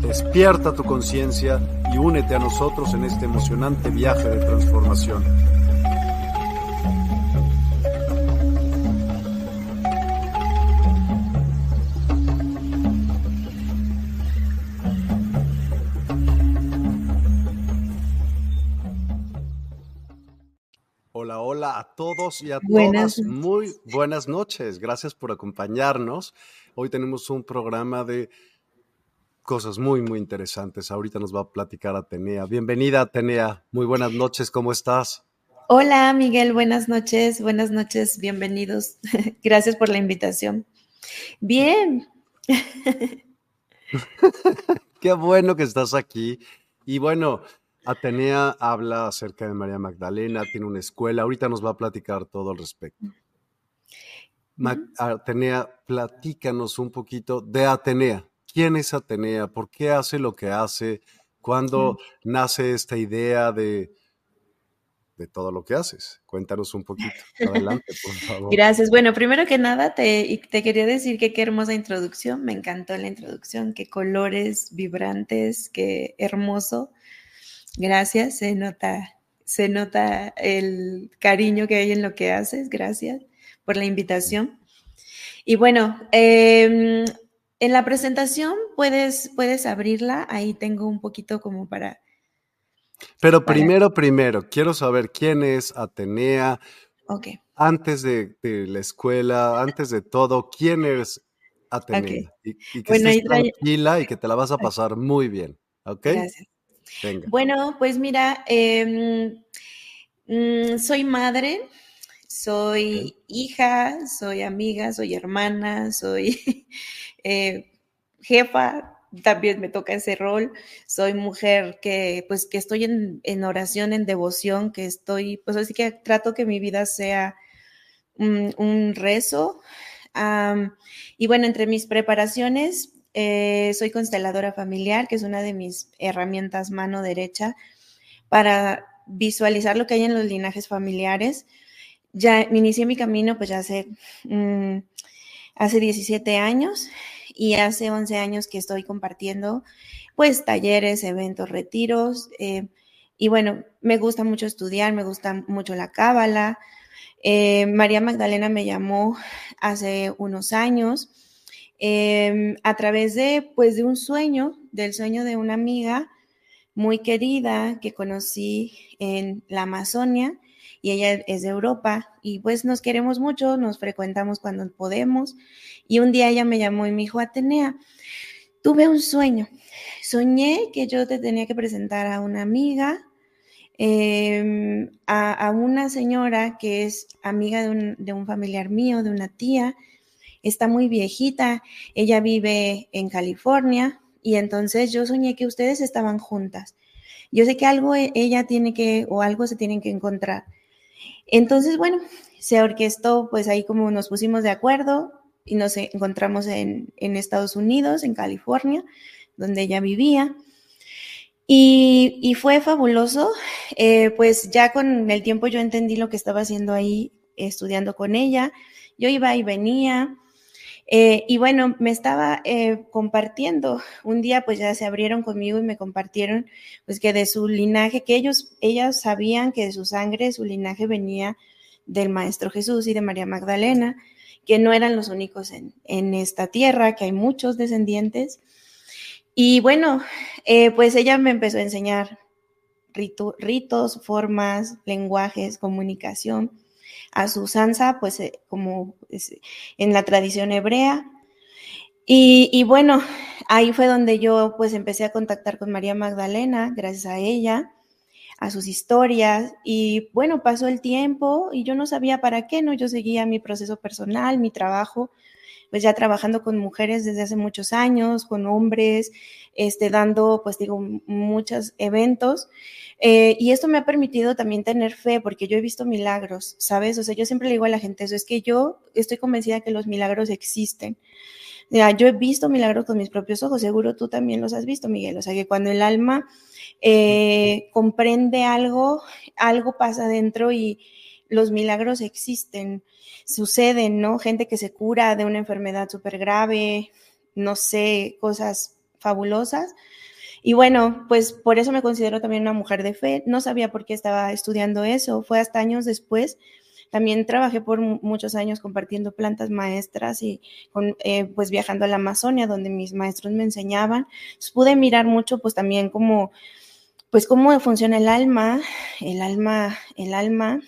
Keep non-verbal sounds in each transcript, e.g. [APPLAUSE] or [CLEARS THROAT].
Despierta tu conciencia y únete a nosotros en este emocionante viaje de transformación. Hola, hola a todos y a Buenas todas. Muy buenas noches. Gracias por acompañarnos. Hoy tenemos un programa de cosas muy, muy interesantes. Ahorita nos va a platicar Atenea. Bienvenida, Atenea. Muy buenas noches. ¿Cómo estás? Hola, Miguel. Buenas noches. Buenas noches. Bienvenidos. [LAUGHS] Gracias por la invitación. Bien. [LAUGHS] Qué bueno que estás aquí. Y bueno, Atenea habla acerca de María Magdalena, tiene una escuela. Ahorita nos va a platicar todo al respecto. Atenea, platícanos un poquito de Atenea. ¿Quién es Atenea? ¿Por qué hace lo que hace? ¿Cuándo nace esta idea de, de todo lo que haces? Cuéntanos un poquito. Adelante, por favor. Gracias. Bueno, primero que nada, te, te quería decir que qué hermosa introducción. Me encantó la introducción. Qué colores vibrantes, qué hermoso. Gracias. Se nota, se nota el cariño que hay en lo que haces. Gracias por la invitación. Y bueno, em, en la presentación puedes, puedes abrirla. Ahí tengo un poquito como para, Pero para. primero, primero, quiero saber quién es Atenea. Ok, Antes de, de la escuela, antes de todo, ¿quién es ok. Atenea? Y, y que Bueno, estés tranquila y que te la vas a pasar muy bien. ¿Ok? Gracias. Venga. Bueno, pues mira, em, mm, soy madre, soy hija, soy amiga, soy hermana, soy [LAUGHS] eh, jefa, también me toca ese rol. Soy mujer que, pues, que estoy en, en oración, en devoción, que estoy, pues así que trato que mi vida sea un, un rezo. Am, y bueno, entre mis preparaciones, eh, soy consteladora familiar, que es una de mis herramientas mano derecha para visualizar lo que hay en los linajes familiares. Ya inicié mi camino, pues ya hace, mm, hace 17 años y hace 11 años que estoy compartiendo, pues, talleres, eventos, retiros. eh, y bueno, me gusta mucho estudiar, me gusta mucho la cábala. Eh, María Magdalena me llamó hace unos años em, a través de, pues, de un sueño, del sueño de una amiga muy querida que conocí en la Amazonia y ella es de Europa y pues nos queremos mucho, nos frecuentamos cuando podemos y un día ella me llamó y me dijo, Atenea, tuve un sueño, soñé que yo te tenía que presentar a una amiga em, a, una señora que es amiga de un, de un familiar mío, de una tía, está muy viejita, ella vive en California y entonces yo soñé que ustedes estaban juntas. Yo sé que algo e, ella tiene que, o algo se tienen que encontrar. Entonces, bueno, se orquestó, pues ahí como nos pusimos de acuerdo y nos encontramos en, Estados Unidos, en California, donde ella vivía. Y, fue fabuloso, eh, pues ya con el tiempo yo entendí lo que estaba haciendo ahí, estudiando con ella. Yo iba y venía, eh, y bueno, me estaba eh, compartiendo. Un día pues ya se abrieron conmigo y me compartieron pues que de su linaje, que ellos, ellas sabían que de su sangre, su linaje venía del Maestro Jesús y de María Magdalena, que no eran los únicos en, en esta tierra, que hay muchos descendientes. Y bueno, eh, pues ella me empezó a enseñar ritos, formas, lenguajes, comunicación a su usanza, pues eh, como en la tradición hebrea. Y, bueno, ahí fue donde yo pues empecé a contactar con María Magdalena, gracias a ella, a sus historias. Y bueno, pasó el tiempo y yo no sabía para qué, ¿no? Yo seguía mi proceso personal, mi trabajo, pues ya trabajando con mujeres desde hace muchos años, con hombres, este, dando, pues digo, muchos eventos. Eh, y esto me ha permitido también tener fe, porque yo he visto milagros, ¿sabes? O sea, yo siempre le digo a la gente eso, es que yo estoy convencida que los milagros existen. Ya, yo he visto milagros con mis propios ojos, seguro tú también los has visto, Miguel. O sea, que cuando el alma eh, comprende algo, algo pasa dentro y los milagros existen, suceden, ¿no? Gente que se cura de una enfermedad súper grave, no sé, cosas fabulosas. Y bueno, pues por eso me considero también una mujer de fe. No sabía por qué estaba estudiando eso. Fue hasta años después. También trabajé por muchos años compartiendo plantas maestras y eh, pues viajando a la Amazonia, donde mis maestros me enseñaban. pude mirar mucho, pues también como, pues cómo funciona el alma, el alma, el alma.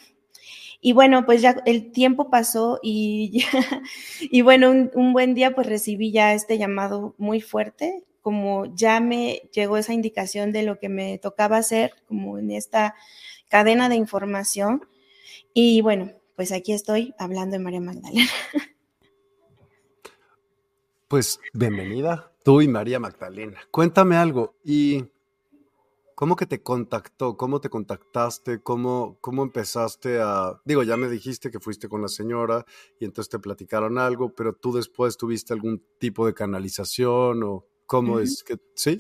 Y bueno, pues ya el tiempo pasó y, [LAUGHS] y bueno, un, un buen día pues recibí ya este llamado muy fuerte como ya me llegó esa indicación de lo que me tocaba hacer, como en esta cadena de información. Y bueno, pues aquí estoy hablando de María Magdalena. Pues bienvenida, tú y María Magdalena. Cuéntame algo, ¿y cómo que te contactó? ¿Cómo te contactaste? ¿Cómo, cómo empezaste a...? Digo, ya me dijiste que fuiste con la señora y entonces te platicaron algo, pero tú después tuviste algún tipo de canalización o ¿Cómo es que sí?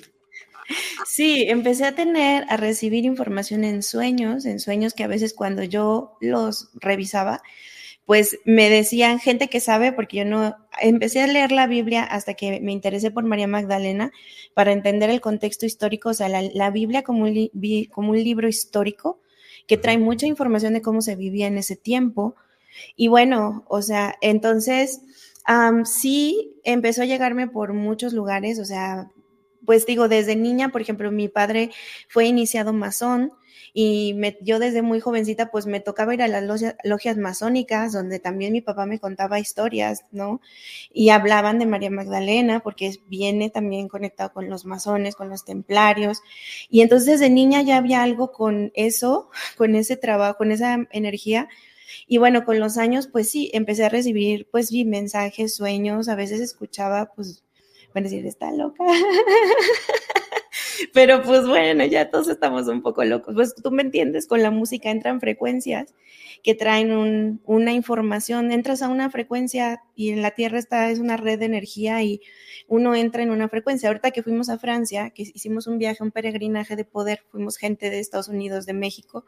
Sí, empecé a tener, a recibir información en sueños, en sueños que a veces cuando yo los revisaba, pues me decían gente que sabe, porque yo no, empecé a leer la Biblia hasta que me interesé por María Magdalena para entender el contexto histórico, o sea, la, Biblia como un, como un libro histórico que trae mucha información de cómo se vivía en ese tiempo. Y bueno, o sea, entonces sí, empezó a llegarme por muchos lugares, o sea, pues digo, desde niña, por ejemplo, mi padre fue iniciado masón y yo desde muy jovencita pues me tocaba ir a las logias, masónicas donde también mi papá me contaba historias, ¿no? Y hablaban de María Magdalena porque viene también conectado con los masones, con los templarios. Y entonces desde niña ya había algo con eso, [LAUGHS] con ese trabajo, con esa energía y bueno, con los años, pues sí, empecé a recibir, pues sí, mensajes, sueños, a veces escuchaba, pues, bueno, decir, está loca. [LAUGHS] [LAUGHS] Pero pues bueno, ya todos estamos un poco locos. Pues tú me entiendes, con la música entran frecuencias que traen una información, entras a una frecuencia y en la Tierra está, es una red de energía y uno entra en una frecuencia. Ahorita que fuimos a Francia, que hicimos un viaje, un peregrinaje de poder, fuimos gente de Estados Unidos, de México,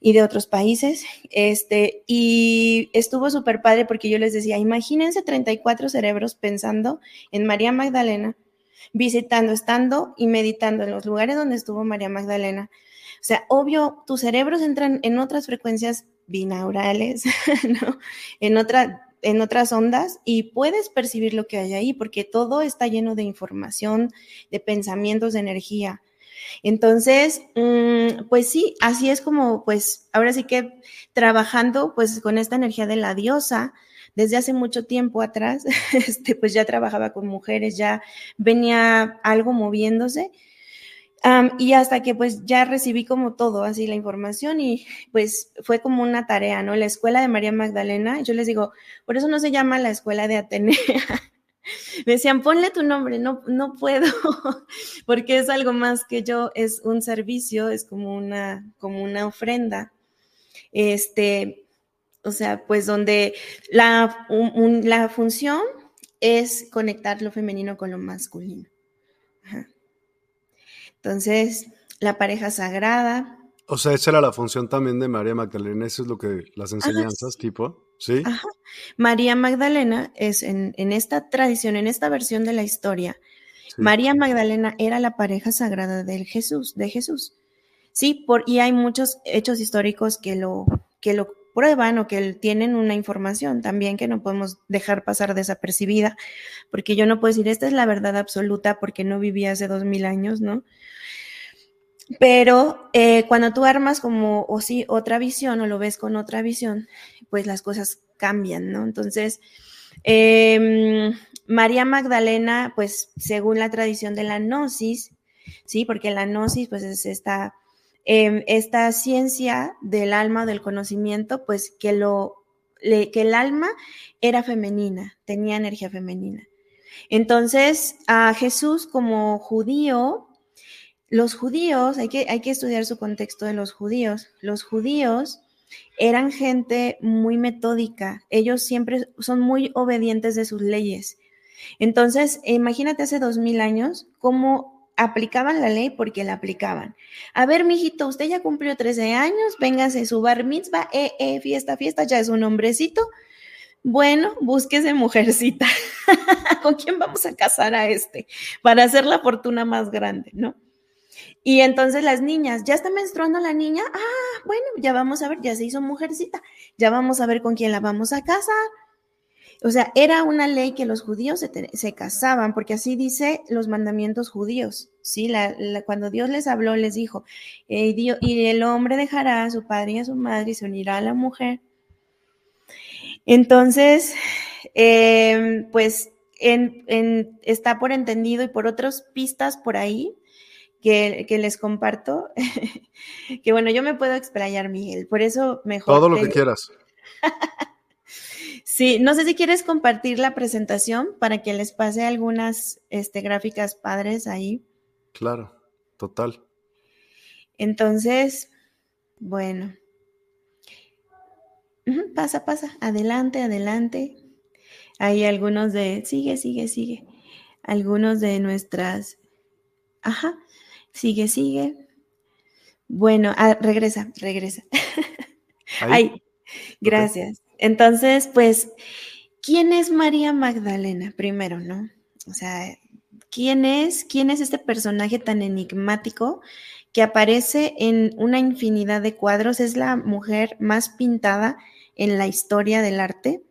y de otros países. Este, y estuvo súper padre porque yo les decía, imagínense 34 cerebros pensando en María Magdalena, visitando, estando y meditando en los lugares donde estuvo María Magdalena. O sea, obvio, tus cerebros entran en otras frecuencias binaurales, [LAUGHS] ¿no? En en otras ondas y puedes percibir lo que hay ahí porque todo está lleno de información, de pensamientos, de energía. Entonces, mm, pues sí, así es como, pues ahora sí que trabajando pues con esta energía de la diosa, desde hace mucho tiempo atrás, [LAUGHS] este, pues ya trabajaba con mujeres, ya venía algo moviéndose. y hasta que pues ya recibí como todo, así la información y pues fue como una tarea, ¿no? La escuela de María Magdalena, yo les digo, por eso no se llama la escuela de Atenea. [LAUGHS] Me decían, ponle tu nombre, no, no puedo, [LAUGHS] porque es algo más que yo, es un servicio, es como una, como una ofrenda. Este, o sea, pues donde la, la función es conectar lo femenino con lo masculino. Entonces, la pareja sagrada. O sea, esa era la función también de María Magdalena, eso es lo que las enseñanzas, tipo, ¿sí? María Magdalena es en, esta tradición, en esta versión de la historia, María Magdalena era la pareja sagrada del Jesús, de Jesús. Sí, por, y hay muchos hechos históricos que lo, que lo prueban o que tienen una información también que no podemos dejar pasar desapercibida, porque yo no puedo decir, esta es la verdad absoluta porque no viví hace dos mil años, ¿no? Pero eh, cuando tú armas como, o sí, otra visión o lo ves con otra visión, pues las cosas cambian, ¿no? Entonces, em, María Magdalena, pues según la tradición de la gnosis, ¿sí? Porque la gnosis, pues es esta Em, esta ciencia del alma, del conocimiento, pues que, lo, que el alma era femenina, tenía energía femenina. Entonces, a Jesús como judío, los judíos, hay que, hay que estudiar su contexto de los judíos, los judíos eran gente muy metódica, ellos siempre son muy obedientes de sus leyes. Entonces, imagínate hace dos mil años cómo aplicaban la ley porque la aplicaban. A ver, mijito, usted ya cumplió 13 años, véngase su bar mitzvah, eh, eh, fiesta, fiesta, ya es un hombrecito. Bueno, búsquese mujercita. [LAUGHS] ¿Con quién vamos a casar a este? Para hacer la fortuna más grande, ¿no? Y entonces las niñas, ¿ya está menstruando la niña? Ah, bueno, ya vamos a ver, ya se hizo mujercita, ya vamos a ver con quién la vamos a casar. O sea, era una ley que los judíos se, casaban, porque así dice los mandamientos judíos, ¿sí? cuando Dios les habló, les dijo, eh, y el hombre dejará a su padre y a su madre y se unirá a la mujer. Entonces, em, pues está por entendido y por otras pistas por ahí que, les comparto, [LAUGHS] que bueno, yo me puedo explayar, Miguel, por eso mejor. Todo lo que quieras. [LAUGHS] Sí, no sé si quieres compartir la presentación para que les pase algunas este, gráficas padres ahí. Claro, total. Entonces, bueno. Pasa, pasa, adelante, adelante. Hay algunos de, sigue, sigue, sigue. Algunos de nuestras, ajá, sigue, sigue. Bueno, ah, regresa, regresa. [LAUGHS] Ahí. gracias. Entonces, pues, ¿quién es María Magdalena? Primero, ¿no? O sea, ¿quién es? ¿Quién es este personaje tan enigmático que aparece en una infinidad de cuadros? Es la mujer más pintada en la historia del arte.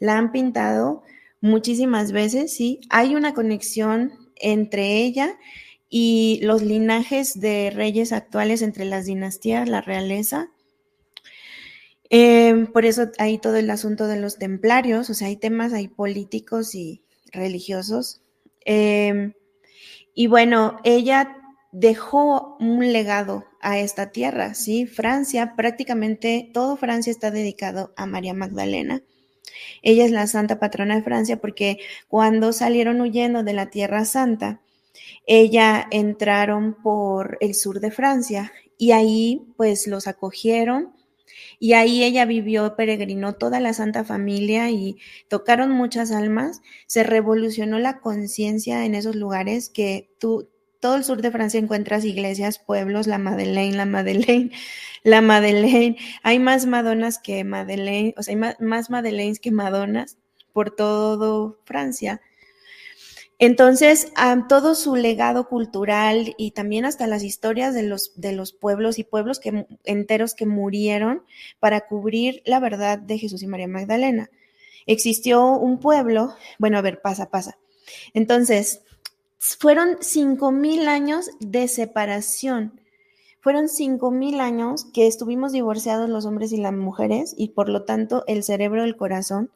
La han pintado muchísimas veces, sí. Hay una conexión entre ella y los linajes de reyes actuales entre las dinastías, la realeza Em, por eso hay todo el asunto de los templarios, o sea, hay temas ahí políticos y religiosos. Em, y bueno, ella dejó un legado a esta tierra, ¿sí? Francia, prácticamente todo Francia está dedicado a María Magdalena. Ella es la santa patrona de Francia porque cuando salieron huyendo de la Tierra Santa, ella entraron por el sur de Francia y ahí pues los acogieron y ahí ella vivió, peregrinó toda la Santa Familia y tocaron muchas almas. Se revolucionó la conciencia en esos lugares que tú, todo el sur de Francia encuentras iglesias, pueblos, la Madeleine, la Madeleine, [LAUGHS] la Madeleine. Hay más Madonas que Madeleine, o sea, hay más, más Madeleines que Madonas por todo Francia. Entonces, todo su legado cultural y también hasta las historias de los, de los pueblos y pueblos que, enteros que murieron para cubrir la verdad de Jesús y María Magdalena. Existió un pueblo, bueno, a ver, pasa, pasa. Entonces, fueron cinco mil años de separación. Fueron cinco mil años que estuvimos divorciados los hombres y las mujeres y por lo tanto el cerebro, el corazón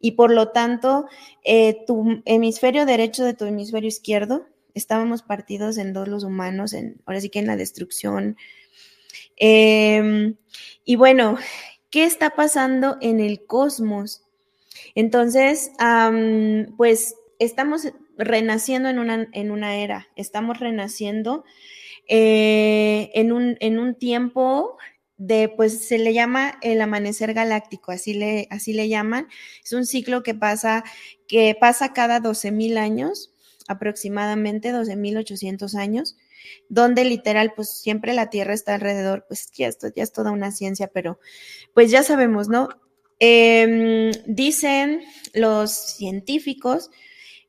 y por lo tanto eh, tu hemisferio derecho de tu hemisferio izquierdo estábamos partidos en dos los humanos, en, ahora sí que en la destrucción. Em, y bueno, ¿qué está pasando en el cosmos? Entonces, pues estamos renaciendo en una, en una era, estamos renaciendo eh, en, un, en un tiempo de, pues se le llama el amanecer galáctico, así le, así le llaman. Es un ciclo que pasa, que pasa cada 12 mil años, aproximadamente 12 mil 800 años, donde literal, pues siempre la Tierra está alrededor, pues ya, esto, ya es toda una ciencia, pero pues ya sabemos, ¿no? Em, dicen los científicos,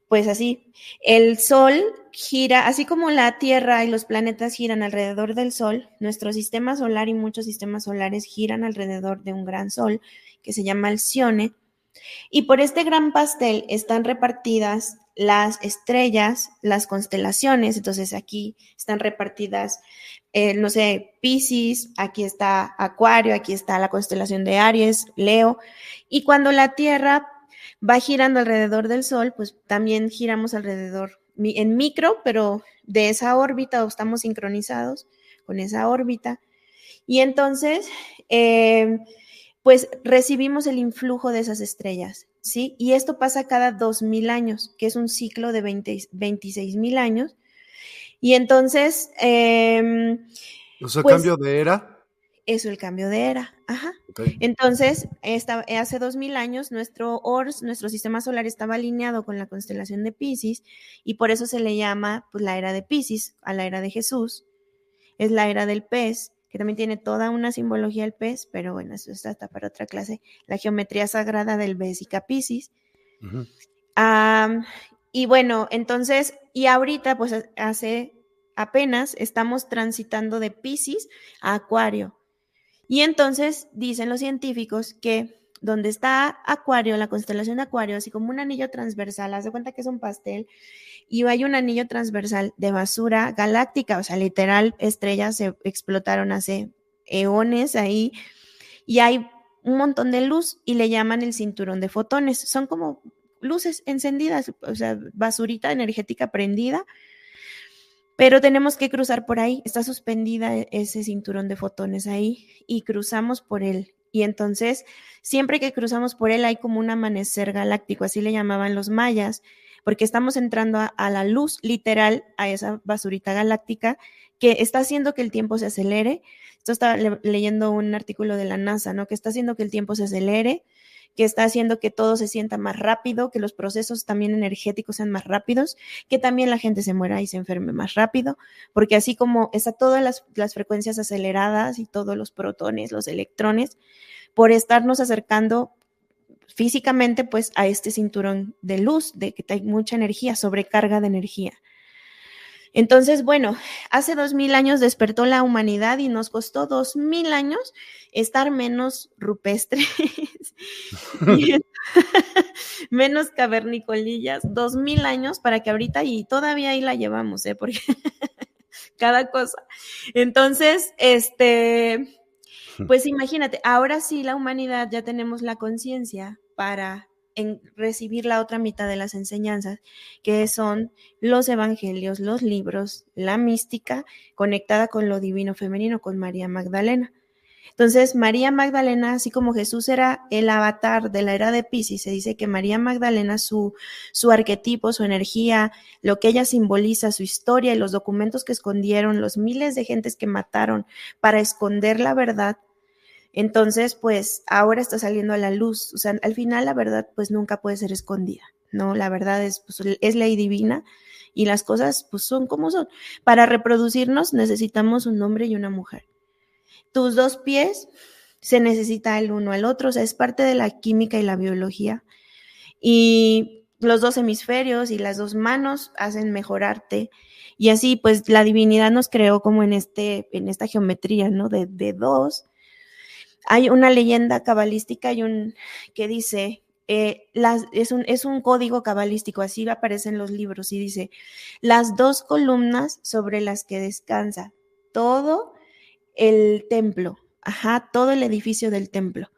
pues así, el Sol gira, así como la Tierra y los planetas giran alrededor del Sol, nuestro sistema solar y muchos sistemas solares giran alrededor de un gran Sol que se llama Alcione. Y por este gran pastel están repartidas las estrellas, las constelaciones. Entonces aquí están repartidas, eh, no sé, Pisces, aquí está Acuario, aquí está la constelación de Aries, Leo. Y cuando la Tierra va girando alrededor del Sol, pues también giramos alrededor en micro, pero de esa órbita o estamos sincronizados con esa órbita. Y entonces, eh, pues recibimos el influjo de esas estrellas, ¿sí? Y esto pasa cada 2.000 años, que es un ciclo de 26.000 años. Y entonces... Eh, ¿O cambio de era? Eso, el cambio de era. Ajá. Entonces, esta, hace dos mil años, nuestro ORS, nuestro sistema solar, estaba alineado con la constelación de Pisces y por eso se le llama pues, la era de Pisces, a la era de Jesús. Es la era del pez, que también tiene toda una simbología del pez, pero bueno, eso está para otra clase. La geometría sagrada del Bésica Pisces. y bueno, entonces, y ahorita, pues hace apenas estamos transitando de Pisces a Acuario. Y entonces dicen los científicos que donde está Acuario, la constelación de Acuario, así como un anillo transversal, haz de cuenta que es un pastel, y hay un anillo transversal de basura galáctica, o sea, literal, estrellas se explotaron hace eones ahí, y hay un montón de luz y le llaman el cinturón de fotones. Son como luces encendidas, o sea, basurita energética prendida pero tenemos que cruzar por ahí, está suspendida e-, ese cinturón de fotones ahí y cruzamos por él. Y entonces, siempre que cruzamos por él hay como un amanecer galáctico, así le llamaban los mayas, porque estamos entrando a, la luz literal, a esa basurita galáctica que está haciendo que el tiempo se acelere. Esto estaba leyendo un artículo de la NASA, ¿no? Que está haciendo que el tiempo se acelere, que está haciendo que todo se sienta más rápido, que los procesos también energéticos sean más rápidos, que también la gente se muera y se enferme más rápido, porque así como está todas las, las frecuencias aceleradas y todos los protones, los electrones, por estarnos acercando físicamente pues a este cinturón de luz, de que hay mucha energía, sobrecarga de energía. Entonces, bueno, hace dos mil años despertó la humanidad y nos costó dos mil años estar menos rupestres, [LAUGHS] [LAUGHS] menos cavernicolillas, dos mil años para que ahorita y todavía ahí la llevamos, ¿eh? Porque [LAUGHS] cada cosa. Entonces, este, pues imagínate, ahora sí la humanidad ya tenemos la conciencia para en recibir la otra mitad de las enseñanzas, que son los evangelios, los libros, la mística conectada con lo divino femenino, con María Magdalena. Entonces, María Magdalena, así como Jesús era el avatar de la era de Pisces, se dice que María Magdalena, su, su arquetipo, su energía, lo que ella simboliza, su historia y los documentos que escondieron, los miles de gentes que mataron para esconder la verdad, entonces, pues ahora está saliendo a la luz. O sea, al final la verdad pues nunca puede ser escondida, ¿no? La verdad es, pues, es ley divina y las cosas pues son como son. Para reproducirnos necesitamos un hombre y una mujer. Tus dos pies se necesita el uno al otro, o sea, es parte de la química y la biología. Y los dos hemisferios y las dos manos hacen mejorarte. Y así, pues, la divinidad nos creó como en este, en esta geometría, ¿no? De, de dos hay una leyenda cabalística y un, que dice, eh, es, un, es un código cabalístico, así aparece en los libros, y dice, las dos columnas sobre las que descansa todo el templo, ajá, todo el edificio del templo.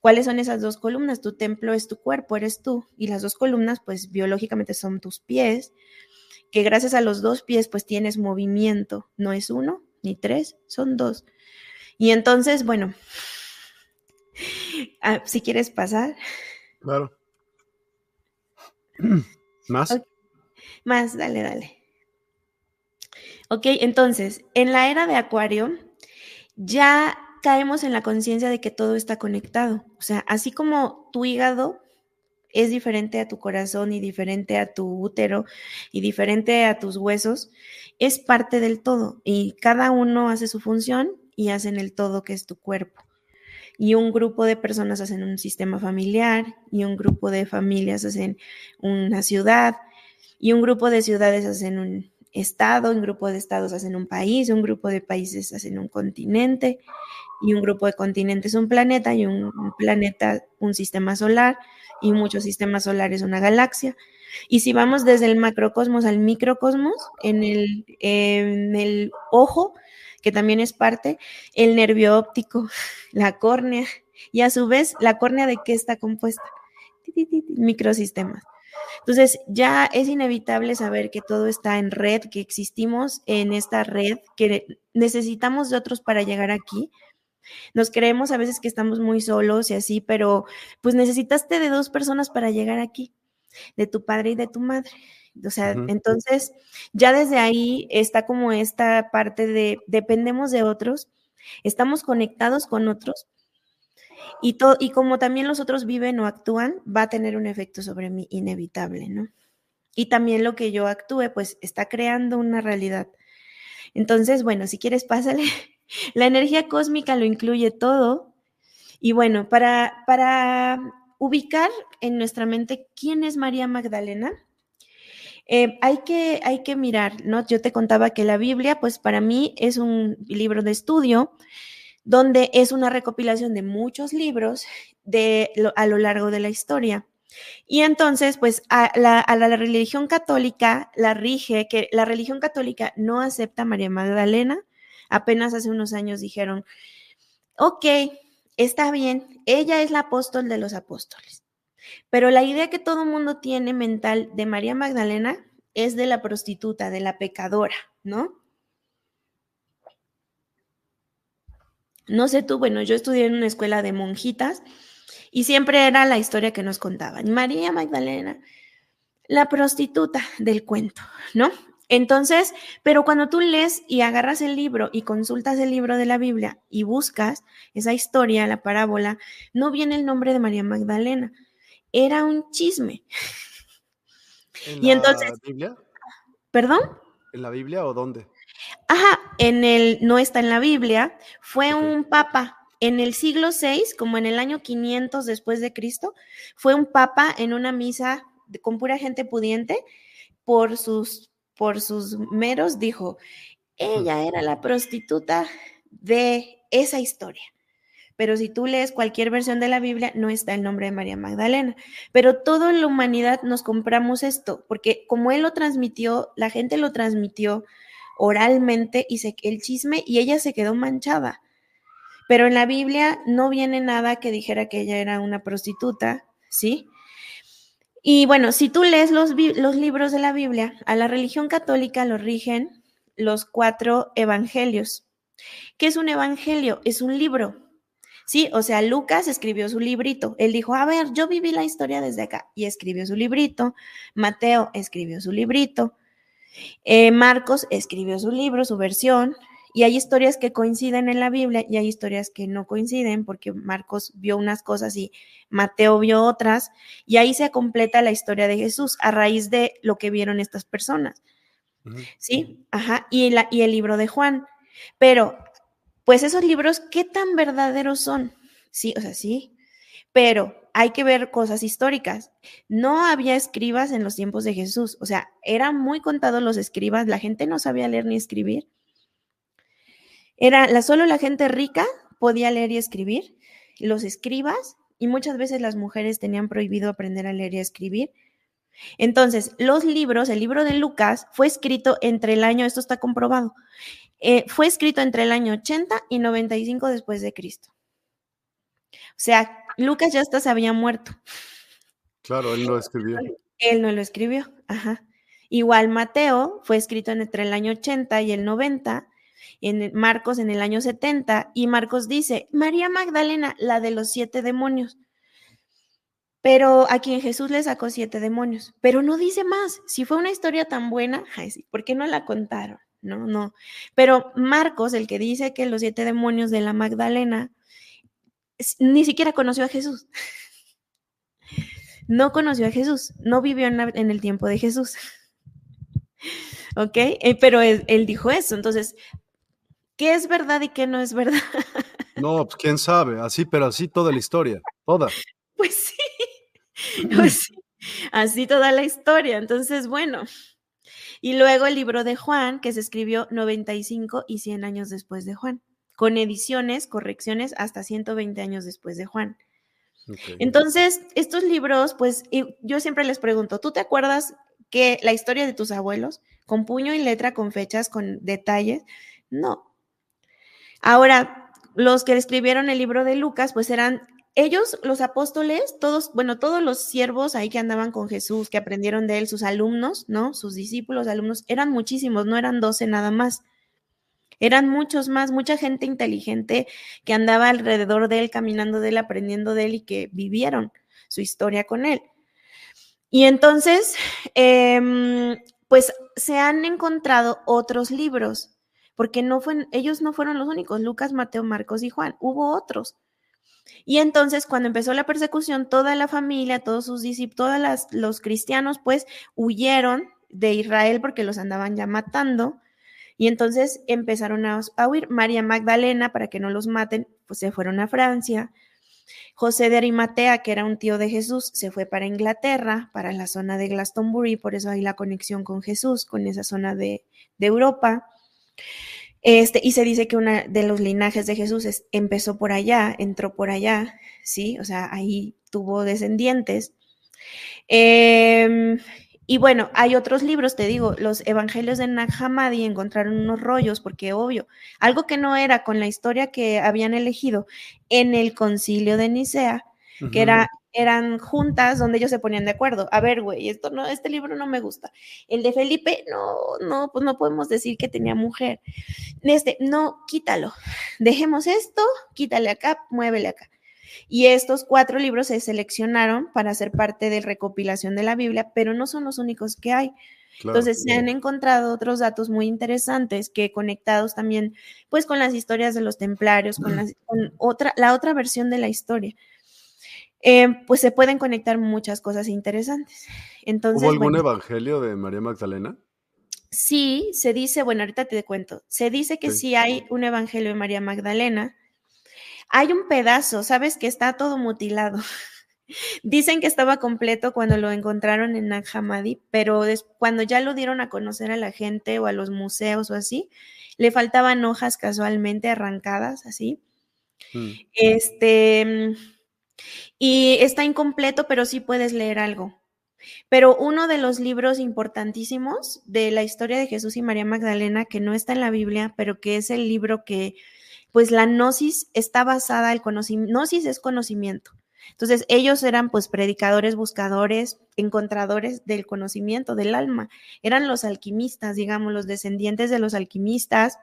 ¿Cuáles son esas dos columnas? Tu templo es tu cuerpo, eres tú, y las dos columnas, pues biológicamente son tus pies, que gracias a los dos pies pues tienes movimiento, no es uno ni tres, son dos. Y entonces, bueno, [LAUGHS] ah, si quieres pasar. Claro. [CLEARS THROAT] ¿Más? Más, dale, dale. Ok, entonces, en la era de Acuario, ya caemos en la conciencia de que todo está conectado. O sea, así como tu hígado es diferente a tu corazón y diferente a tu útero y diferente a tus huesos, es parte del todo y cada uno hace su función y hacen el todo que es tu cuerpo. Y un grupo de personas hacen un sistema familiar y un grupo de familias hacen una ciudad y un grupo de ciudades hacen un estado, un grupo de estados hacen un país, un grupo de países hacen un continente y un grupo de continentes un planeta y un planeta un sistema solar y muchos sistemas solares una galaxia. Y si vamos desde el macrocosmos al microcosmos, en el, en el ojo, que también es parte, el nervio óptico, [LAUGHS] la córnea, y a su vez, la córnea de qué está compuesta? Microsistemas. Entonces, ya es inevitable saber que todo está en red, que existimos en esta red, que necesitamos de otros para llegar aquí. Nos creemos a veces que estamos muy solos y así, pero pues necesitaste de dos personas para llegar aquí, de tu padre y de tu madre. O sea, entonces ya desde ahí está como esta parte de dependemos de otros, estamos conectados con otros, y, y como también los otros viven o actúan, va a tener un efecto sobre mí inevitable, ¿no? Y también lo que yo actúe, pues está creando una realidad. Entonces, bueno, si quieres, pásale. [LAUGHS] La energía cósmica lo incluye todo. Y bueno, para, para ubicar en nuestra mente quién es María Magdalena, eh, hay, que, hay que mirar, ¿no? Yo te contaba que la Biblia, pues para mí es un libro de estudio donde es una recopilación de muchos libros de, a lo largo de la historia. Y entonces, pues a la, religión católica la rige, que la religión católica no acepta a María Magdalena. Apenas hace unos años dijeron, ok, está bien, ella es la apóstol de los apóstoles. Pero la idea que todo mundo tiene mental de María Magdalena es de la prostituta, de la pecadora, ¿no? No sé tú, bueno, yo estudié en una escuela de monjitas y siempre era la historia que nos contaban. María Magdalena, la prostituta del cuento, ¿no? Entonces, pero cuando tú lees y agarras el libro y consultas el libro de la Biblia y buscas esa historia, la parábola, no viene el nombre de María Magdalena. Era un chisme. ¿En y la entonces, Biblia? ¿Perdón? ¿En la Biblia o dónde? Ajá, en el, no está en la Biblia, fue un papa en el siglo VI, como en el año 500 después de Cristo, fue un papa en una misa con pura gente pudiente, por sus, por sus meros, dijo, ella era la prostituta de esa historia. Pero si tú lees cualquier versión de la Biblia, no está el nombre de María Magdalena. Pero toda la humanidad nos compramos esto, porque como él lo transmitió, la gente lo transmitió, oralmente y se, el chisme y ella se quedó manchada. Pero en la Biblia no viene nada que dijera que ella era una prostituta, ¿sí? Y bueno, si tú lees los, libros de la Biblia, a la religión católica lo rigen los cuatro evangelios. ¿Qué es un evangelio? Es un libro. Sí, o sea, Lucas escribió su librito. Él dijo, a ver, yo viví la historia desde acá y escribió su librito. Mateo escribió su librito. Eh, Marcos escribió su libro, su versión, y hay historias que coinciden en la Biblia y hay historias que no coinciden porque Marcos vio unas cosas y Mateo vio otras, y ahí se completa la historia de Jesús a raíz de lo que vieron estas personas. ¿Sí? Ajá, y, la, y el libro de Juan. Pero, pues esos libros, ¿qué tan verdaderos son? Sí, o sea, sí, pero hay que ver cosas históricas. No había escribas en los tiempos de Jesús, o sea, eran muy contados los escribas, la gente no sabía leer ni escribir. Era la, solo la gente rica podía leer y escribir, los escribas, y muchas veces las mujeres tenían prohibido aprender a leer y a escribir. Entonces, los libros, el libro de Lucas fue escrito entre el año, esto está comprobado, eh, fue escrito entre el año 80 y 95 después de Cristo. O sea, Lucas ya hasta se había muerto. Claro, él no lo escribió. Él no lo escribió, ajá. Igual Mateo fue escrito entre el año 80 y el 90, en Marcos en el año 70, y Marcos dice, María Magdalena, la de los siete demonios. Pero a quien Jesús le sacó siete demonios, pero no dice más. Si fue una historia tan buena, [LAUGHS] ¿por qué no la contaron? No, no. Pero Marcos, el que dice que los siete demonios de la Magdalena, ni siquiera conoció a Jesús. [LAUGHS] No conoció a Jesús, no vivió en, el tiempo de Jesús. [LAUGHS] ¿Ok? Eh, pero él, dijo eso. Entonces, ¿qué es verdad y qué no es verdad? No, pues quién sabe, así, pero así toda la historia, toda. [LAUGHS] Pues sí, pues sí, así toda la historia. Entonces, bueno, y luego el libro de Juan, que se escribió 95 y 100 años después de Juan, con ediciones, correcciones hasta 120 años después de Juan. Entonces, estos libros, pues yo siempre les pregunto, ¿tú te acuerdas que la historia de tus abuelos, con puño y letra, con fechas, con detalles? No. Ahora, los que escribieron el libro de Lucas, pues eran ellos, los apóstoles, todos, bueno, todos los siervos ahí que andaban con Jesús, que aprendieron de él, sus alumnos, ¿no? Sus discípulos, alumnos, eran muchísimos, no eran doce nada más. Eran muchos más, mucha gente inteligente que andaba alrededor de él, caminando de él, aprendiendo de él y que vivieron su historia con él. Y entonces, em, pues se han encontrado otros libros, porque no fue, ellos no fueron los únicos, Lucas, Mateo, Marcos y Juan, hubo otros. Y entonces, cuando empezó la persecución, toda la familia, todos sus discípulos, todos los cristianos, pues huyeron de Israel porque los andaban ya matando. Y entonces empezaron a, huir. María Magdalena, para que no los maten, pues se fueron a Francia. José de Arimatea, que era un tío de Jesús, se fue para Inglaterra, para la zona de Glastonbury, por eso hay la conexión con Jesús, con esa zona de, de Europa. Este, y se dice que una de los linajes de Jesús empezó por allá, entró por allá, ¿sí? O sea, ahí tuvo descendientes. Em, y bueno, hay otros libros, te digo, los evangelios de Nag encontraron unos rollos, porque obvio, algo que no era con la historia que habían elegido en el concilio de Nicea, que era eran juntas donde ellos se ponían de acuerdo. A ver, güey, esto no, este libro no me gusta. El de Felipe, no, no, pues no podemos decir que tenía mujer. Este, no, quítalo. [LAUGHS] Dejemos esto, quítale acá, muévele acá. Y estos cuatro libros se seleccionaron para ser parte de recopilación de la Biblia, pero no son los únicos que hay. Entonces se han encontrado otros datos muy interesantes que conectados también, pues, con las historias de los templarios, con, con otra, la otra versión de la historia. Eh, pues se pueden conectar muchas cosas interesantes. Entonces, ¿Hubo algún evangelio de María Magdalena? Sí, se dice, bueno, ahorita te cuento, se dice que sí. hay un evangelio de María Magdalena. Hay un pedazo, sabes que está todo mutilado. [LAUGHS] Dicen que estaba completo cuando lo encontraron en Nag pero cuando ya lo dieron a conocer a la gente o a los museos o así, le faltaban hojas casualmente arrancadas, así. Mm. Este, y está incompleto, pero sí puedes leer algo. Pero uno de los libros importantísimos de la historia de Jesús y María Magdalena, que no está en la Biblia, pero que es el libro que, pues la gnosis está basada, el conocimiento, gnosis es conocimiento. Entonces ellos eran pues predicadores, buscadores, encontradores del conocimiento, del alma. Eran los alquimistas, digamos, los descendientes de los alquimistas,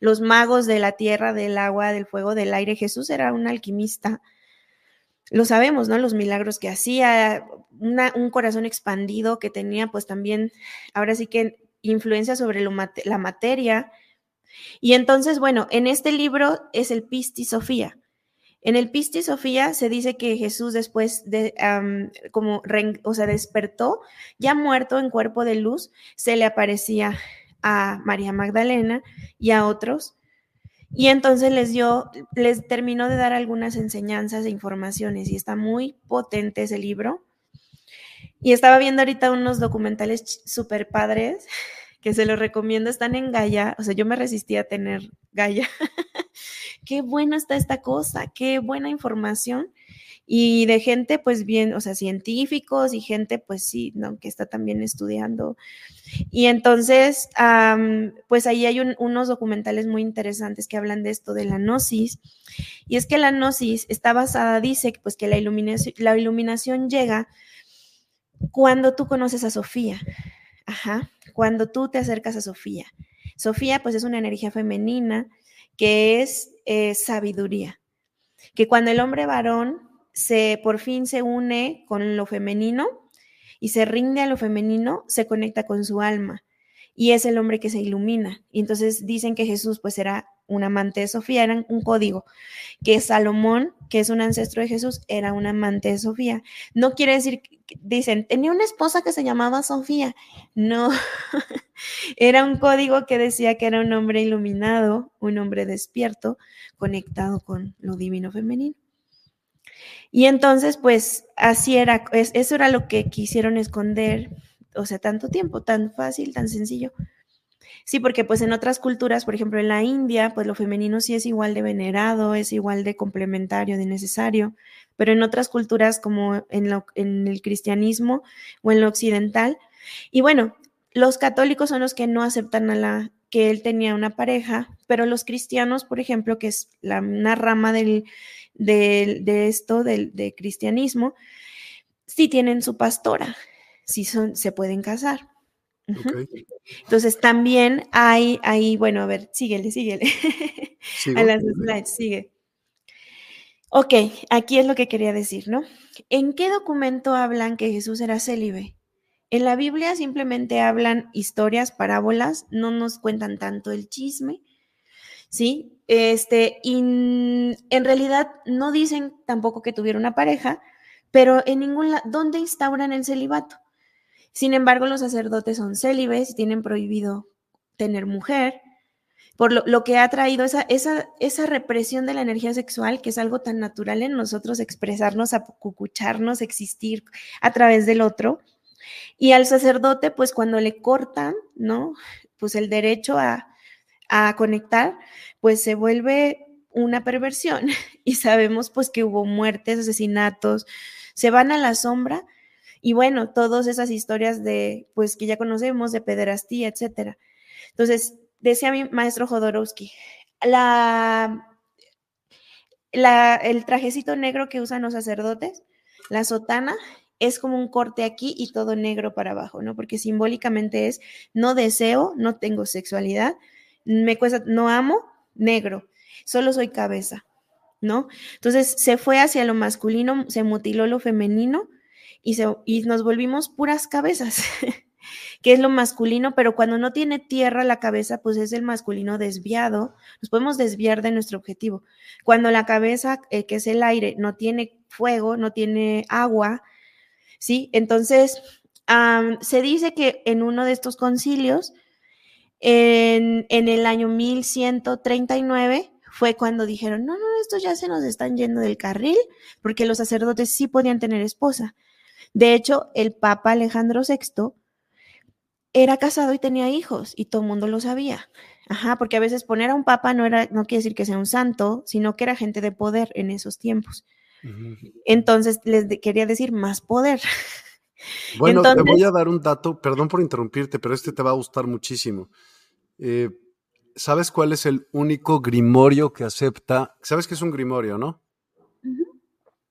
los magos de la tierra, del agua, del fuego, del aire. Jesús era un alquimista lo sabemos, ¿no? Los milagros que hacía, un corazón expandido que tenía pues también, ahora sí que influencia sobre la materia. Y entonces, bueno, en este libro es el Pisti Sofía. En el Pisti Sofía se dice que Jesús después de, como, o sea, despertó, ya muerto en cuerpo de luz, se le aparecía a María Magdalena y a otros y entonces les dio, les terminó de dar algunas enseñanzas e informaciones y está muy potente ese libro. Y estaba viendo ahorita unos documentales súper padres [LAUGHS] que se los recomiendo, están en Gaia, o sea, yo me resistí a tener Gaia. [LAUGHS] qué buena está esta cosa, qué buena información y de gente pues bien, o sea, científicos y gente pues sí, ¿no? Que está también estudiando. Y entonces, pues ahí hay unos documentales muy interesantes que hablan de esto de la gnosis. Y es que la gnosis está basada, dice, pues que la iluminación, llega cuando tú conoces a Sofía. Ajá, cuando tú te acercas a Sofía. Sofía, pues es una energía femenina que es eh, sabiduría. Que cuando el hombre varón se por fin se une con lo femenino y se rinde a lo femenino, se conecta con su alma y es el hombre que se ilumina. Y entonces dicen que Jesús pues era un amante de Sofía, era un código, que Salomón, que es un ancestro de Jesús, era un amante de Sofía. No quiere decir, dicen, tenía una esposa que se llamaba Sofía. No, [LAUGHS] era un código que decía que era un hombre iluminado, un hombre despierto, conectado con lo divino femenino. Y entonces, pues así era, eso era lo que quisieron esconder, o sea, tanto tiempo, tan fácil, tan sencillo. Sí, porque pues en otras culturas, por ejemplo en la India, pues lo femenino sí es igual de venerado, es igual de complementario, de necesario, pero en otras culturas como en, lo, en el cristianismo o en lo occidental. Y bueno, los católicos son los que no aceptan a la que él tenía una pareja, pero los cristianos, por ejemplo, que es la, una rama del, de esto, del de cristianismo, sí tienen su pastora, sí son, se pueden casar. Entonces también hay, hay, bueno, a ver, síguele, síguele. [LAUGHS] a las slides, sigue. Ok, aquí es lo que quería decir, ¿no? ¿En qué documento hablan que Jesús era célibe? En la Biblia simplemente hablan historias, parábolas, no nos cuentan tanto el chisme, ¿sí? Este, y en realidad no dicen tampoco que tuviera una pareja, pero en ningún lado, ¿dónde instauran el celibato? Sin embargo, los sacerdotes son célibes y tienen prohibido tener mujer, por lo, que ha traído esa, esa, esa, represión de la energía sexual, que es algo tan natural en nosotros, expresarnos, cucucharnos, existir a través del otro. Y al sacerdote, pues cuando le cortan, ¿no? Pues el derecho a, a conectar, pues se vuelve una perversión. [LAUGHS] Y sabemos pues que hubo muertes, asesinatos, se van a la sombra y bueno, todas esas historias de, pues que ya conocemos, de pederastía, etcétera. Entonces, decía mi maestro Jodorowsky, la, la, el trajecito negro que usan los sacerdotes, la sotana, es como un corte aquí y todo negro para abajo, ¿no? Porque simbólicamente es no deseo, no tengo sexualidad, me cuesta, no amo, negro, solo soy cabeza, ¿no? Entonces se fue hacia lo masculino, se mutiló lo femenino y, nos volvimos puras cabezas, [LAUGHS] que es lo masculino, pero cuando no tiene tierra la cabeza, pues es el masculino desviado, nos podemos desviar de nuestro objetivo. Cuando la cabeza, eh, que es el aire, no tiene fuego, no tiene agua, ¿sí? Entonces, se dice que en uno de estos concilios, en, en el año 1139, fue cuando dijeron, no, no, estos ya se nos están yendo del carril, porque los sacerdotes sí podían tener esposa. De hecho, el Papa Alejandro VI era casado y tenía hijos y todo el mundo lo sabía. Ajá, porque a veces poner a un papa no era, no quiere decir que sea un santo, sino que era gente de poder en esos tiempos. Entonces les quería decir más poder. [LAUGHS] Bueno, te voy a dar un dato, perdón por interrumpirte, pero este te va a gustar muchísimo. Eh, ¿Sabes cuál es el único grimorio que acepta? ¿Sabes qué es un grimorio, no?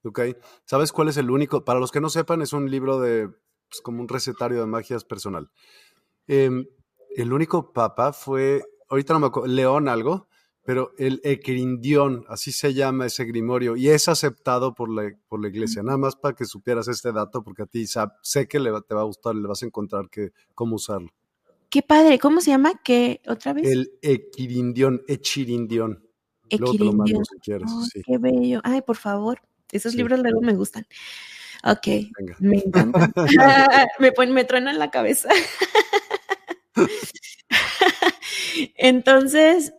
¿ok? ¿Sabes cuál es el único? Para los que no sepan, es un libro de, pues, como un recetario de magias personal. Em, el único papa fue, ahorita no me acuerdo, León algo, pero el Equirindión, así se llama ese grimorio, y es aceptado por la, por la iglesia. Nada más para que supieras este dato, porque a ti sé que le, te va a gustar, le vas a encontrar que, cómo usarlo. Qué padre, ¿cómo se llama? ¿Qué otra vez? El Equirindión, Echirindión. Equirindión. Qué bello. Ay, por favor, esos libros luego me gustan. Ok, me encantan. [LAUGHS] [LAUGHS] me, me truenan la cabeza. [LAUGHS] Entonces,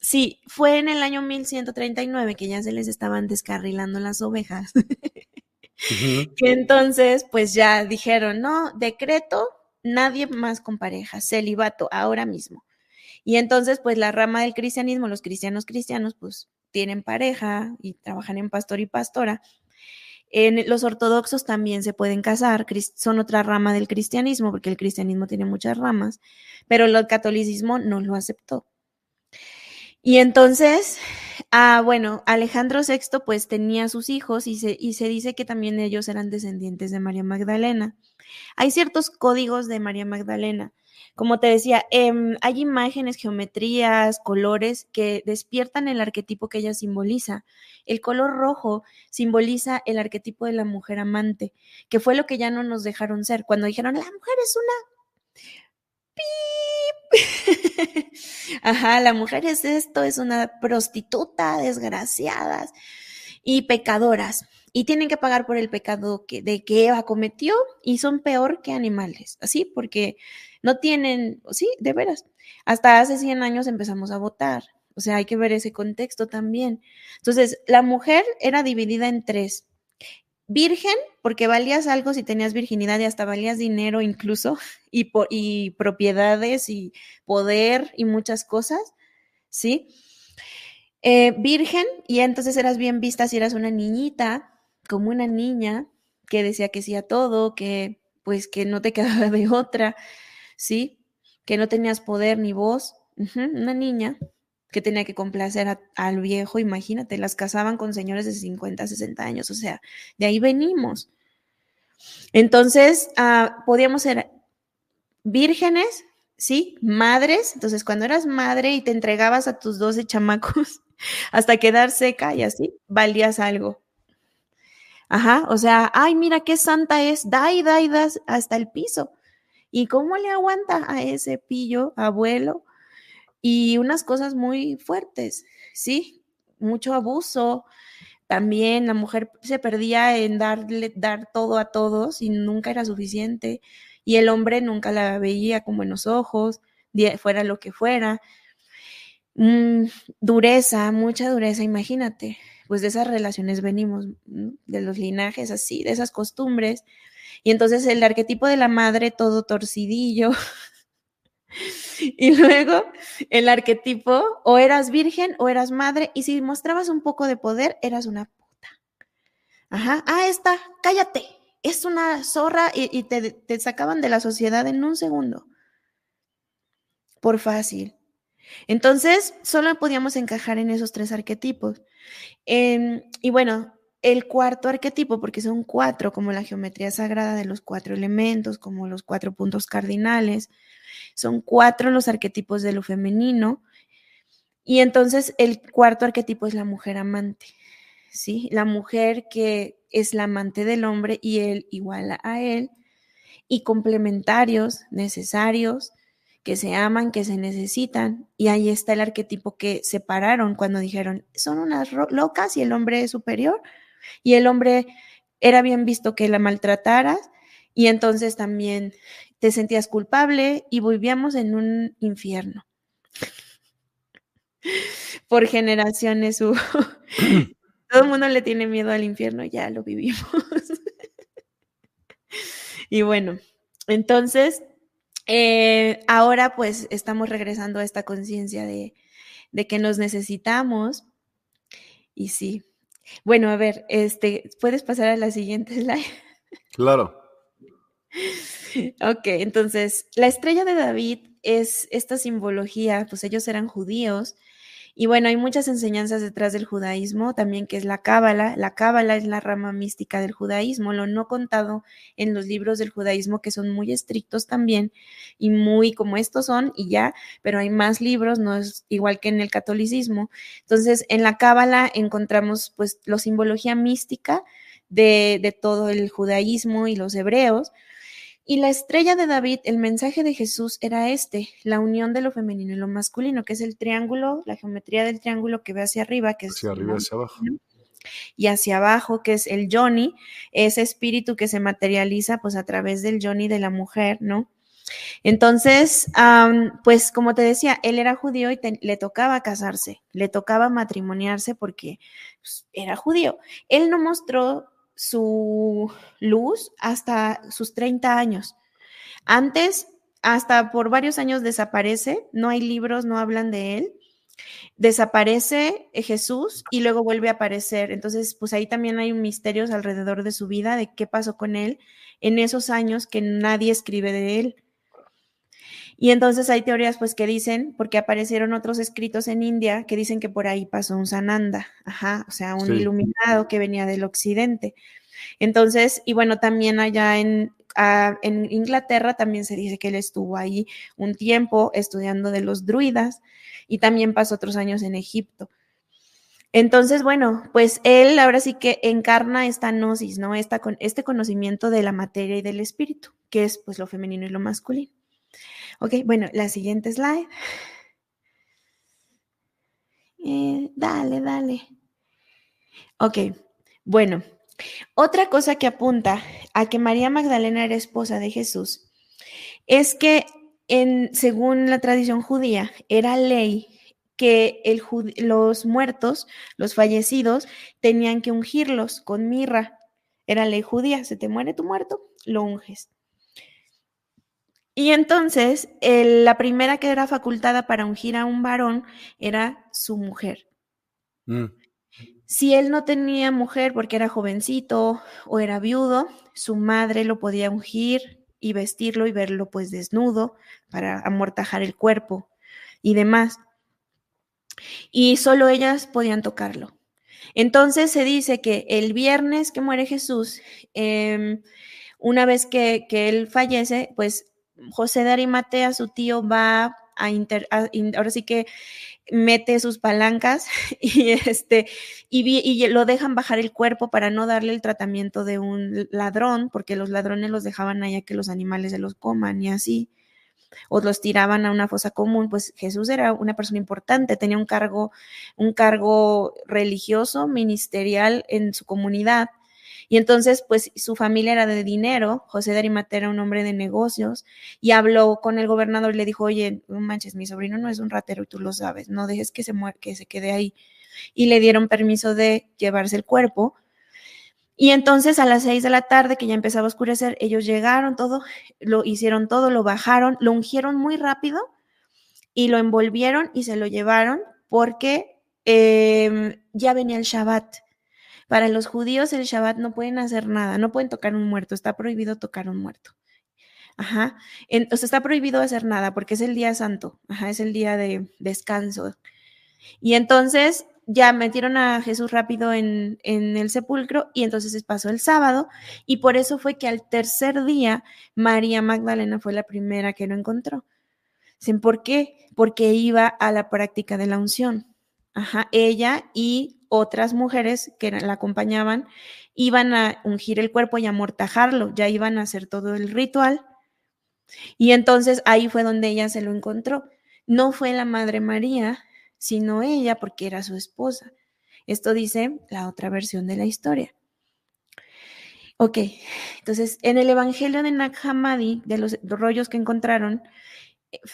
sí, fue en el año 1139 que ya se les estaban descarrilando las ovejas. Que entonces, pues ya dijeron, no, decreto, nadie más con pareja, celibato, ahora mismo. Y entonces, pues la rama del cristianismo, los cristianos cristianos, pues tienen pareja y trabajan en pastor y pastora. Los ortodoxos también se pueden casar, son otra rama del cristianismo, porque el cristianismo tiene muchas ramas, pero el catolicismo no lo aceptó. Y entonces, Ah, bueno, Alejandro VI pues tenía sus hijos y se dice que también ellos eran descendientes de María Magdalena. Hay ciertos códigos de María Magdalena. Como te decía, em, hay imágenes, geometrías, colores que despiertan el arquetipo que ella simboliza. El color rojo simboliza el arquetipo de la mujer amante, que fue lo que ya no nos dejaron ser. Cuando dijeron, la mujer es una [LAUGHS] Ajá, la mujer es esto, es una prostituta, desgraciadas y pecadoras. Y tienen que pagar por el pecado que, de que Eva cometió y son peor que animales, así, porque no tienen, sí, de veras. Hasta hace 100 años empezamos a votar. O sea, hay que ver ese contexto también. Entonces, la mujer era dividida en tres virgen, porque valías algo si tenías virginidad y hasta valías dinero incluso, [LAUGHS] y, y propiedades y poder y muchas cosas, ¿sí? Eh, virgen, y entonces eras bien vista si eras una niñita, como una niña que decía que sí a todo, que pues que no te [LAUGHS] quedaba de otra, ¿sí? Que no tenías poder ni voz, una niña, que tenía que complacer al viejo, imagínate, las casaban con señores de 50, 60 años, o sea, de ahí venimos. Entonces, ah, podíamos ser vírgenes, ¿sí? Madres, entonces cuando eras madre y te entregabas a tus 12 chamacos [LAUGHS] hasta quedar seca y así, valías algo. Ajá, o sea, ay, mira qué santa es, da y da y da hasta el piso. ¿Y cómo le aguanta a ese pillo, abuelo? y unas cosas muy fuertes, ¿sí? Mucho abuso. También la mujer se perdía en darle, dar todo a todos y nunca era suficiente. Y el hombre nunca la veía como en los ojos, fuera lo que fuera. Mm, dureza, mucha dureza, imagínate. Pues de esas relaciones venimos, de los linajes así, de esas costumbres. Y entonces el arquetipo de la madre todo torcidillo, [LAUGHS] Y luego el arquetipo, o eras virgen o eras madre, y si mostrabas un poco de poder, eras una puta. Ajá, ah, esta, cállate, es una zorra y, te, sacaban de la sociedad en un segundo. Por fácil. Entonces, solo podíamos encajar en esos tres arquetipos. y bueno, el cuarto arquetipo, porque son cuatro, como la geometría sagrada de los cuatro elementos, como los cuatro puntos cardinales, son cuatro los arquetipos de lo femenino. Y entonces el cuarto arquetipo es la mujer amante, ¿sí? La mujer que es la amante del hombre y él igual a él, y complementarios, necesarios, que se aman, que se necesitan. Y ahí está el arquetipo que separaron cuando dijeron, son unas locas y el hombre es superior. Y el hombre era bien visto que la maltrataras y entonces también te sentías culpable y vivíamos en un infierno. [LAUGHS] Por generaciones hubo. [COUGHS] Todo el mundo le tiene miedo al infierno, ya lo vivimos. [LAUGHS] y bueno, entonces, eh, ahora pues estamos regresando a esta conciencia de, de que nos necesitamos. Y sí. Bueno, a ver, este, ¿puedes pasar a la siguiente [LAUGHS] slide? Claro. Ok, entonces la estrella de David es esta simbología, pues ellos eran judíos y bueno, hay muchas enseñanzas detrás del judaísmo, también que es la cábala. La cábala es la rama mística del judaísmo, lo no contado en los libros del judaísmo que son muy estrictos también y muy como estos son y ya, pero hay más libros, no es igual que en el catolicismo. Entonces, en la cábala encontramos pues la simbología mística de, de todo el judaísmo y los hebreos y la estrella de David, el mensaje de Jesús era este, la unión de lo femenino y lo masculino, que es el triángulo, la geometría del triángulo que ve hacia arriba, que es hacia arriba, hacia abajo. Y hacia abajo, que es el Johnny, ese espíritu que se materializa pues a través del Johnny de la mujer, ¿no? Entonces, pues como te decía, él era judío y le tocaba casarse, le tocaba matrimoniarse porque pues, era judío. Él no mostró su luz hasta sus 30 años. Antes, hasta por varios años desaparece, no hay libros, no hablan de él. Desaparece Jesús y luego vuelve a aparecer. Entonces, pues ahí también hay misterios alrededor de su vida, de qué pasó con él en esos años que nadie escribe de él. Y entonces hay teorías pues que dicen, porque aparecieron otros escritos en India que dicen que por ahí pasó un Sananda, ajá, o sea, un iluminado que venía del occidente. Entonces, y bueno, también allá en, ah, en Inglaterra también se dice que él estuvo ahí un tiempo estudiando de los druidas y también pasó otros años en Egipto. Entonces, bueno, pues él ahora sí que encarna esta gnosis, ¿no? Esta, con, este conocimiento de la materia y del espíritu, que es pues lo femenino y lo masculino. Ok, bueno, la siguiente slide. Eh, dale, dale. Ok, bueno, otra cosa que apunta a que María Magdalena era esposa de Jesús es que en, según la tradición judía era ley que el, los muertos, los fallecidos, tenían que ungirlos con mirra. Era ley judía, se te muere tu muerto, lo unges. Y entonces, la primera que era facultada para ungir a un varón era su mujer. Mm. Si él no tenía mujer porque era jovencito o era viudo, su madre lo podía ungir y vestirlo y verlo pues desnudo para amortajar el cuerpo y demás. Y solo ellas podían tocarlo. Entonces se dice que el viernes que muere Jesús, em, una vez que, que, él fallece, pues José de Arimatea, su tío, va a, inter, ahora sí que mete sus palancas [LAUGHS] y este y, y, lo dejan bajar el cuerpo para no darle el tratamiento de un ladrón, porque los ladrones los dejaban allá que los animales se los coman y así o los tiraban a una fosa común, pues Jesús era una persona importante, tenía un cargo un cargo religioso, ministerial en su comunidad y entonces, pues su familia era de dinero, José de era un hombre de negocios, y habló con el gobernador y le dijo, oye, no manches, mi sobrino no es un ratero y tú lo sabes, no dejes que se, que se quede ahí. Y le dieron permiso de llevarse el cuerpo. Y entonces a las seis de la tarde, que ya empezaba a oscurecer, ellos llegaron todo, lo hicieron todo, lo bajaron, lo ungieron muy rápido y lo envolvieron y se lo llevaron porque em, ya venía el Shabbat. Para los judíos el Shabbat no pueden hacer nada, no pueden tocar un muerto, está prohibido tocar un muerto. Ajá. o sea, está prohibido hacer nada porque es el día santo, ajá, es el día de descanso. Y entonces ya metieron a Jesús rápido en, en, el sepulcro y entonces pasó el sábado y por eso fue que al tercer día María Magdalena fue la primera que lo encontró. ¿Por qué? Porque iba a la práctica de la unción. Ajá, ella y otras mujeres que la acompañaban iban a ungir el cuerpo y amortajarlo, ya iban a hacer todo el ritual. Y entonces ahí fue donde ella se lo encontró. No fue la Madre María, sino ella porque era su esposa. Esto dice la otra versión de la historia. Ok, entonces en el Evangelio de Nag de los rollos que encontraron,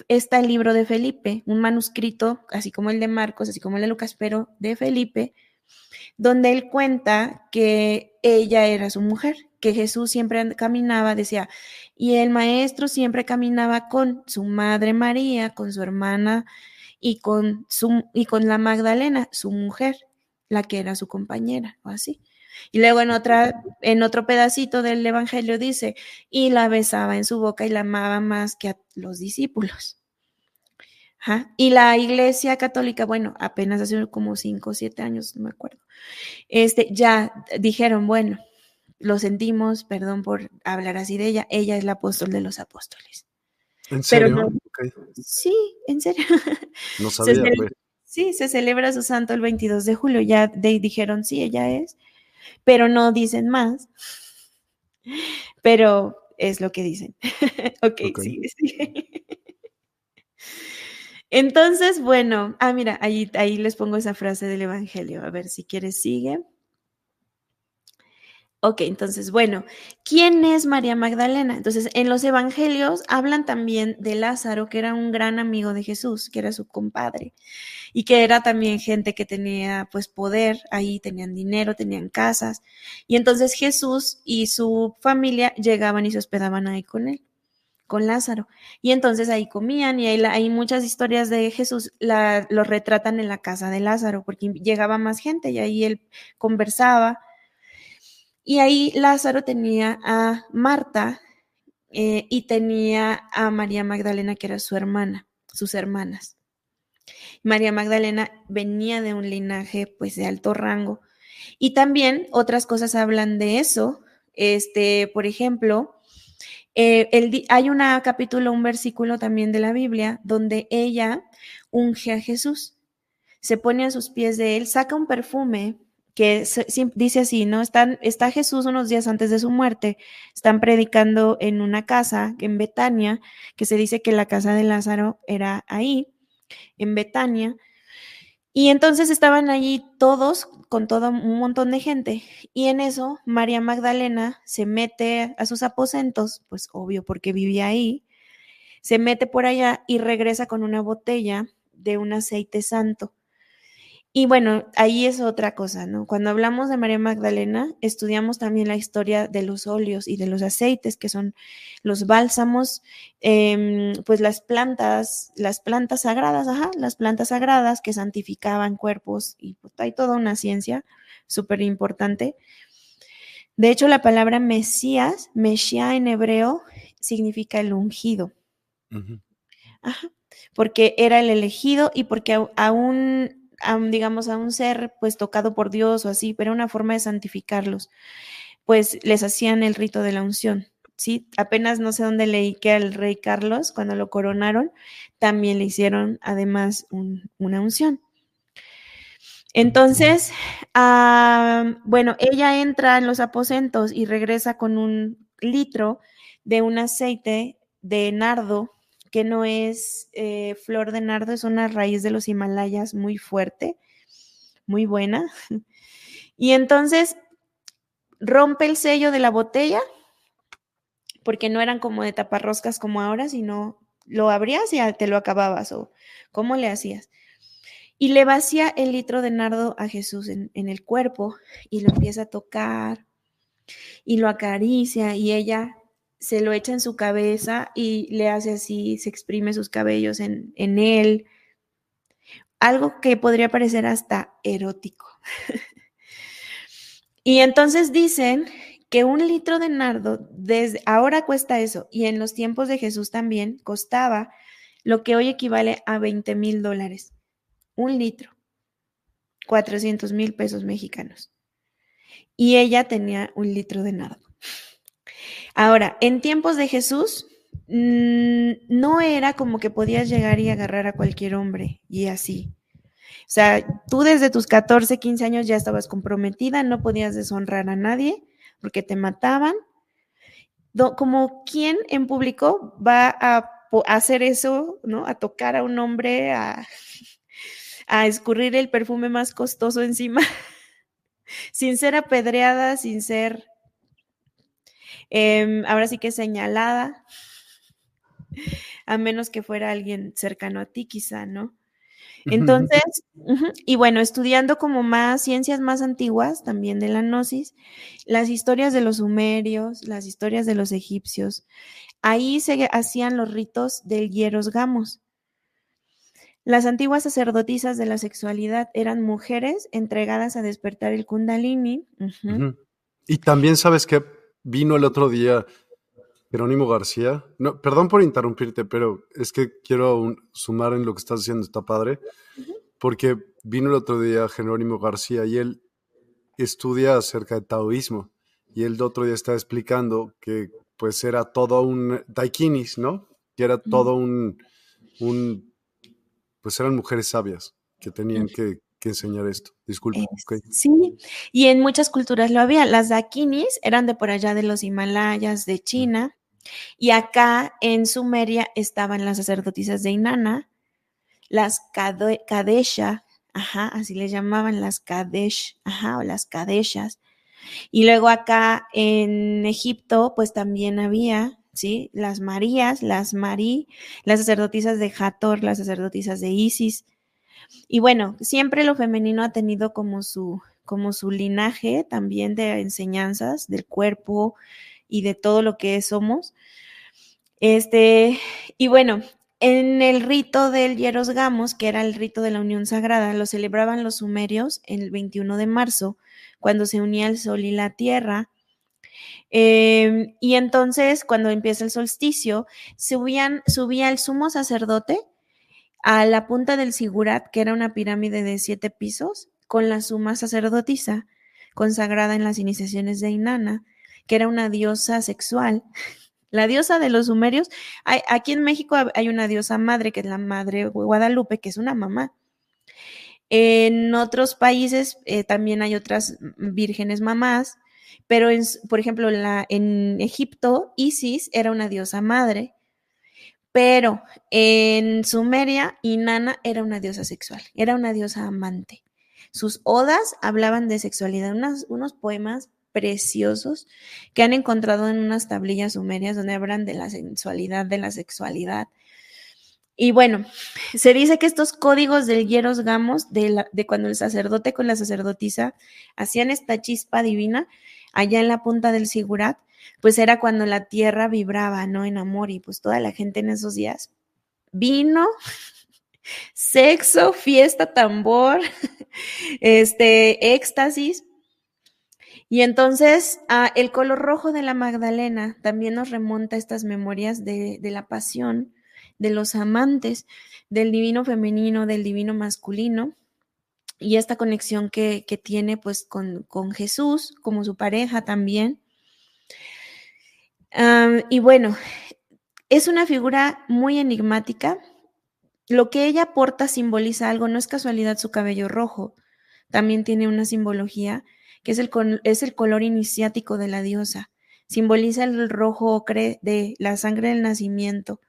está el libro de Felipe, un manuscrito, así como el de Marcos, así como el de Lucas, pero de Felipe, donde él cuenta que ella era su mujer, que Jesús siempre caminaba, decía, y el maestro siempre caminaba con su madre María, con su hermana y con, su, y con la Magdalena, su mujer, la que era su compañera, o así. Y luego en, otra, en otro pedacito del Evangelio dice, y la besaba en su boca y la amaba más que a los discípulos. Y la iglesia católica, bueno, apenas hace como cinco o siete años, no me acuerdo, este, ya dijeron, bueno, lo sentimos, perdón por hablar así de ella, ella es la apóstol de los apóstoles. ¿En serio? Sí, en serio. [LAUGHS] No sabía, pues. Sí, se celebra su santo el 22 de julio, ya dijeron, sí, ella es, pero no dicen más, pero es lo que dicen. [LAUGHS] ok, sí, sí. Entonces, bueno, ah, mira, ahí, les pongo esa frase del Evangelio. A ver si quieres, sigue. Ok, entonces, bueno, ¿quién es María Magdalena? Entonces, en los evangelios hablan también de Lázaro, que era un gran amigo de Jesús, que era su compadre, y que era también gente que tenía pues poder, ahí tenían dinero, tenían casas, y entonces Jesús y su familia llegaban y se hospedaban ahí con él con Lázaro. Y entonces ahí comían y ahí hay muchas historias de Jesús, la, lo retratan en la casa de Lázaro, porque llegaba más gente y ahí él conversaba. Y ahí Lázaro tenía a Marta, eh, y tenía a María Magdalena, que era su hermana, sus hermanas. María Magdalena venía de un linaje pues de alto rango. Y también otras cosas hablan de eso. Este, por ejemplo, eh, hay un capítulo, un versículo también de la Biblia donde ella unge a Jesús, se pone a sus pies de él, saca un perfume que dice así, ¿no? Están, está Jesús unos días antes de su muerte, están predicando en una casa en Betania, que se dice que la casa de Lázaro era ahí, en Betania, y entonces estaban allí todos con todo un montón de gente. Y en eso María Magdalena se mete a sus aposentos, pues obvio porque vivía ahí, se mete por allá y regresa con una botella de un aceite santo. Y bueno, ahí es otra cosa, ¿no? Cuando hablamos de María Magdalena, estudiamos también la historia de los óleos y de los aceites, que son los bálsamos, em, pues las plantas, las plantas sagradas, ajá, las plantas sagradas que santificaban cuerpos y pues hay toda una ciencia súper importante. De hecho, la palabra Mesías, Mesía en hebreo, significa el ungido. Ajá, porque era el elegido y porque aún digamos, a un ser pues tocado por Dios o así, pero una forma de santificarlos, pues les hacían el rito de la unción. Sí, apenas no sé dónde leí que al rey Carlos, cuando lo coronaron, también le hicieron además una unción. Entonces, bueno, ella entra en los aposentos y regresa con un litro de un aceite de nardo que no es eh, flor de nardo, es una raíz de los Himalayas muy fuerte, muy buena. [LAUGHS] Y entonces rompe el sello de la botella, porque no eran como de taparroscas como ahora, sino lo abrías y te lo acababas, o cómo le hacías. Y le vacía el litro de nardo a Jesús en, en el cuerpo y lo empieza a tocar y lo acaricia y ella se lo echa en su cabeza y le hace así, se exprime sus cabellos en, en él. Algo que podría parecer hasta erótico. [LAUGHS] y entonces dicen que un litro de nardo, desde ahora cuesta eso, y en los tiempos de Jesús también costaba lo que hoy equivale a 20 mil dólares. Un litro. 400 mil pesos mexicanos. Y ella tenía un litro de nardo. Ahora, en tiempos de Jesús, mm, no era como que podías llegar y agarrar a cualquier hombre y así. O sea, tú desde tus 14, 15 años ya estabas comprometida, no podías deshonrar a nadie porque te mataban. Como quién en público va a hacer eso, ¿no? A tocar a un hombre, a, [LAUGHS] a escurrir el perfume más costoso encima, [LAUGHS] sin ser apedreada, sin ser Em, ahora sí que señalada, a menos que fuera alguien cercano a ti, quizá, ¿no? Entonces, y bueno, estudiando como más ciencias más antiguas, también de la gnosis, las historias de los sumerios, las historias de los egipcios, ahí se hacían los ritos del hieros gamos. Las antiguas sacerdotisas de la sexualidad eran mujeres entregadas a despertar el kundalini. Y también sabes que vino el otro día Jerónimo García. No, perdón por interrumpirte, pero es que quiero sumar en lo que estás diciendo, está padre, porque vino el otro día Jerónimo García y él estudia acerca de taoísmo y él el otro día estaba explicando que pues era todo un daikinis, ¿no? Que era todo un, un pues eran mujeres sabias que tenían que que enseñar esto. Disculpe. Sí, y en muchas culturas lo había. Las dakinis eran de por allá de los Himalayas, de China, y acá en Sumeria estaban las sacerdotisas de Inanna, las Kadesha, ajá, así le llamaban las Kadesh, ajá, o las Kadeshas. Y luego acá en Egipto, pues también había, ¿sí? Las Marías, las Marí, las sacerdotisas de Hathor, las sacerdotisas de Isis, y bueno, siempre lo femenino ha tenido como su, como su linaje también de enseñanzas del cuerpo y de todo lo que somos. Este, y bueno, en el rito del Hieros Gamos, que era el rito de la unión sagrada, lo celebraban los sumerios el 21 de marzo, cuando se unía el sol y la tierra. Em, y entonces, cuando empieza el solsticio, subían, subía el sumo sacerdote a la punta del Sigurat, que era una pirámide de siete pisos, con la suma sacerdotisa, consagrada en las iniciaciones de Inanna, que era una diosa sexual. [LAUGHS] La diosa de los sumerios, aquí en México hay una diosa madre, que es la madre Guadalupe, que es una mamá. En otros países eh, también hay otras vírgenes mamás, pero por ejemplo en Egipto Isis era una diosa madre, pero en Sumeria Inanna era una diosa sexual, era una diosa amante. Sus odas hablaban de sexualidad, unos poemas preciosos que han encontrado en unas tablillas sumerias donde hablan de la sensualidad, de la sexualidad. Y bueno, se dice que estos códigos del hieros gamos, de, de cuando el sacerdote con la sacerdotisa hacían esta chispa divina, allá en la punta del Sigurat, pues era cuando la tierra vibraba, ¿no? En amor y pues toda la gente en esos días vino, [LAUGHS] sexo, fiesta, tambor, [LAUGHS] este, éxtasis, y entonces ah, el color rojo de la Magdalena también nos remonta a estas memorias de, la pasión, de los amantes, del divino femenino, del divino masculino, y esta conexión que, tiene pues con, Jesús como su pareja también. Y bueno, es una figura muy enigmática. Lo que ella porta simboliza algo, no es casualidad su cabello rojo, también tiene una simbología que es el, es el color iniciático de la diosa. Simboliza el rojo ocre de la sangre del nacimiento,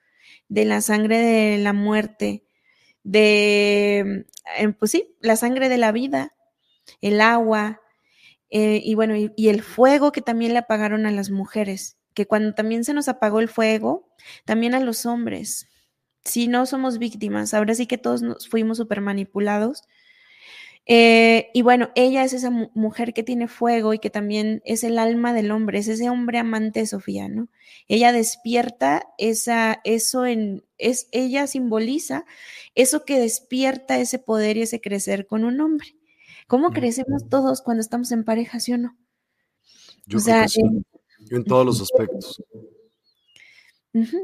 de la sangre de la muerte, de, eh, pues sí, la sangre de la vida, el agua, eh, y bueno, y, y, el fuego que también le apagaron a las mujeres, que cuando también se nos apagó el fuego, también a los hombres. Si no somos víctimas, ahora sí que todos nos fuimos súper manipulados eh, y bueno, ella es esa mujer que tiene fuego y que también es el alma del hombre, es ese hombre amante de Sofía, ¿no? Ella despierta esa, eso en, es, ella simboliza eso que despierta ese poder y ese crecer con un hombre. ¿Cómo crecemos todos cuando estamos en pareja, sí o no? Yo o sea, en, todos los aspectos.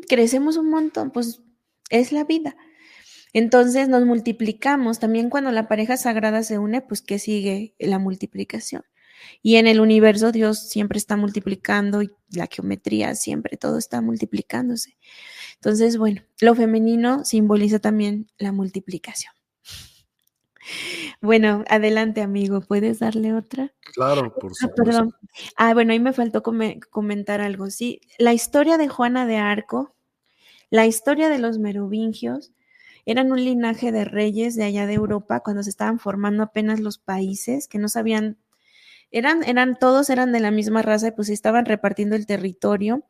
crecemos un montón, pues es la vida. Entonces nos multiplicamos. También cuando la pareja sagrada se une, pues que sigue la multiplicación. Y en el universo Dios siempre está multiplicando y la geometría siempre todo está multiplicándose. Entonces, bueno, lo femenino simboliza también la multiplicación. Bueno, adelante amigo, ¿puedes darle otra? Claro, por supuesto. Ah, perdón. Ah, bueno, ahí me faltó comentar algo. Sí, la historia de Juana de Arco, la historia de los merovingios, eran un linaje de reyes de allá de Europa cuando se estaban formando apenas los países, que no sabían, eran, eran todos eran de la misma raza y pues estaban repartiendo el territorio.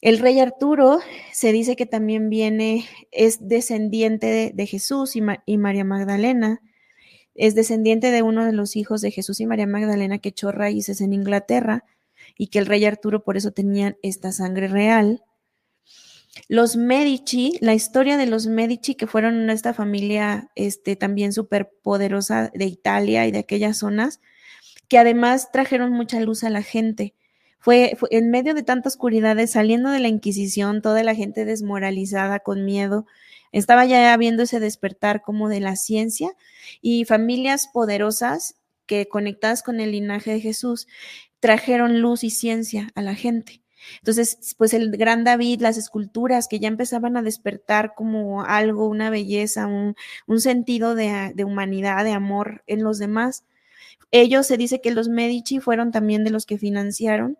El rey Arturo se dice que también viene, es descendiente de, Jesús y, María Magdalena, es descendiente de uno de los hijos de Jesús y María Magdalena que echó raíces en Inglaterra y que el rey Arturo por eso tenían esta sangre real. Los Medici, la historia de los Medici, que fueron esta familia este, también súper poderosa de Italia y de aquellas zonas, que además trajeron mucha luz a la gente. Fue, en medio de tanta oscuridad, saliendo de la Inquisición, toda la gente desmoralizada, con miedo, estaba ya viendo ese despertar como de la ciencia y familias poderosas que conectadas con el linaje de Jesús trajeron luz y ciencia a la gente. Entonces, pues el gran David, las esculturas que ya empezaban a despertar como algo, una belleza, un, sentido de, de, humanidad, de amor en los demás. Ellos se dice que los Medici fueron también de los que financiaron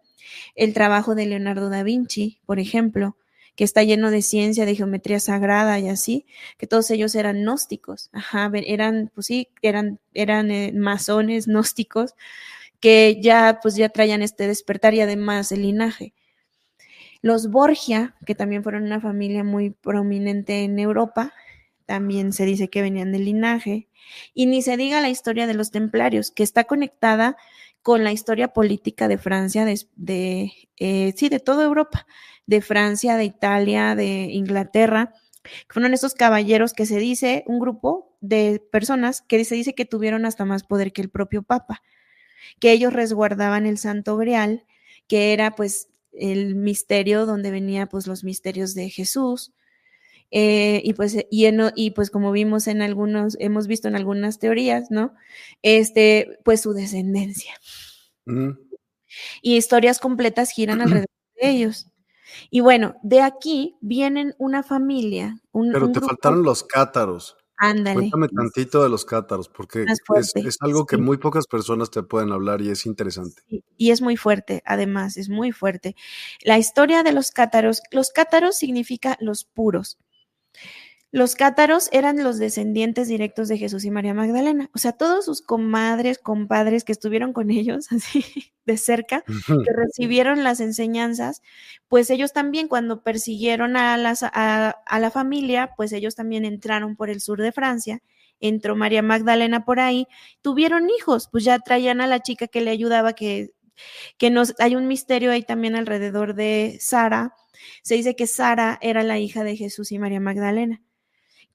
el trabajo de Leonardo da Vinci, por ejemplo, que está lleno de ciencia, de geometría sagrada y así, que todos ellos eran gnósticos, ajá, eran, pues sí, eran, eran eh, masones [LAUGHS] gnósticos que ya, pues ya traían este despertar y además el linaje. Los Borgia, que también fueron una familia muy prominente en Europa, también se dice que venían del linaje. Y ni se diga la historia de los templarios, que está conectada con la historia política de Francia, de, eh, sí, de toda Europa, de Francia, de Italia, de Inglaterra. Fueron esos caballeros que se dice, un grupo de personas que se dice que tuvieron hasta más poder que el propio Papa, que ellos resguardaban el Santo Grial que era pues el misterio donde venía pues los misterios de Jesús. Eh, y pues y, y, pues como vimos en algunos hemos visto en algunas teorías no este pues su descendencia y historias completas giran alrededor de ellos y bueno de aquí vienen una familia pero te faltaron los cátaros Ándale. Cuéntame tantito de los cátaros, porque es, algo que muy pocas personas te pueden hablar y es interesante. y es muy fuerte, además, es muy fuerte. La historia de los cátaros, los cátaros significa los puros. Los cátaros eran los descendientes directos de Jesús y María Magdalena, o sea, todos sus comadres, compadres que estuvieron con ellos [LAUGHS] así de cerca, que recibieron las enseñanzas, pues ellos también cuando persiguieron a, las, a, la familia, pues ellos también entraron por el sur de Francia, entró María Magdalena por ahí, tuvieron hijos, pues ya traían a la chica que le ayudaba, que, que hay un misterio ahí también alrededor de Sara, se dice que Sara era la hija de Jesús y María Magdalena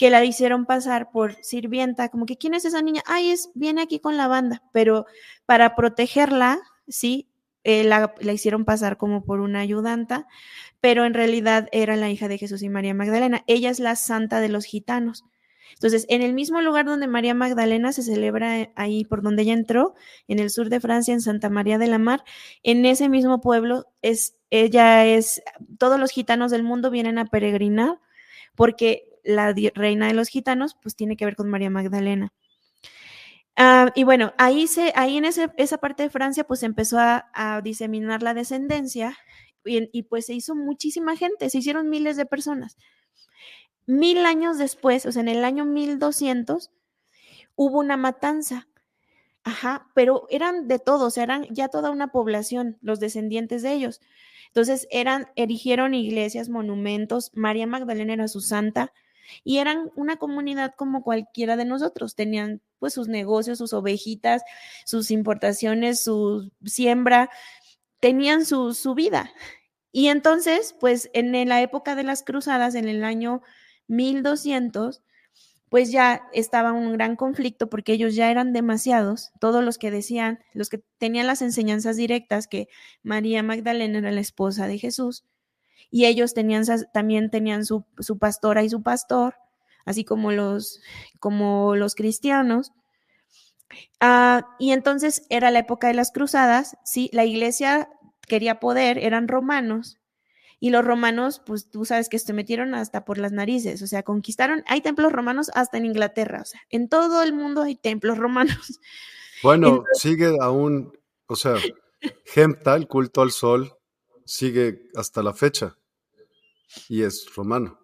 que la hicieron pasar por sirvienta, como que quién es esa niña, ay, es, viene aquí con la banda, pero para protegerla, sí, eh, la, la, hicieron pasar como por una ayudanta, pero en realidad era la hija de Jesús y María Magdalena. Ella es la santa de los gitanos. Entonces, en el mismo lugar donde María Magdalena se celebra eh, ahí por donde ella entró, en el sur de Francia, en Santa María de la Mar, en ese mismo pueblo es ella es todos los gitanos del mundo vienen a peregrinar porque la reina de los gitanos, pues tiene que ver con María Magdalena. Ah, y bueno, ahí, se, ahí en esa parte de Francia, pues empezó a, diseminar la descendencia y, y, pues se hizo muchísima gente, se hicieron miles de personas. Mil años después, o sea, en el año 1200, hubo una matanza. Ajá, pero eran de todos, eran ya toda una población, los descendientes de ellos. Entonces, eran, erigieron iglesias, monumentos, María Magdalena era su santa, y eran una comunidad como cualquiera de nosotros, tenían pues sus negocios, sus ovejitas, sus importaciones, su siembra, tenían su, su vida. Y entonces, pues en la época de las cruzadas, en el año 1200, pues ya estaba un gran conflicto porque ellos ya eran demasiados, todos los que decían, los que tenían las enseñanzas directas que María Magdalena era la esposa de Jesús, y ellos tenían, también tenían su, pastora y su pastor, así como los, como los cristianos. Ah, y entonces era la época de las cruzadas, sí, la iglesia quería poder, eran romanos, y los romanos, pues tú sabes que se metieron hasta por las narices, o sea, conquistaron, hay templos romanos hasta en Inglaterra, o sea, en todo el mundo hay templos romanos. [LAUGHS] Bueno, sigue aún, o sea, Gempta, el culto al sol, sigue hasta la fecha y es romano.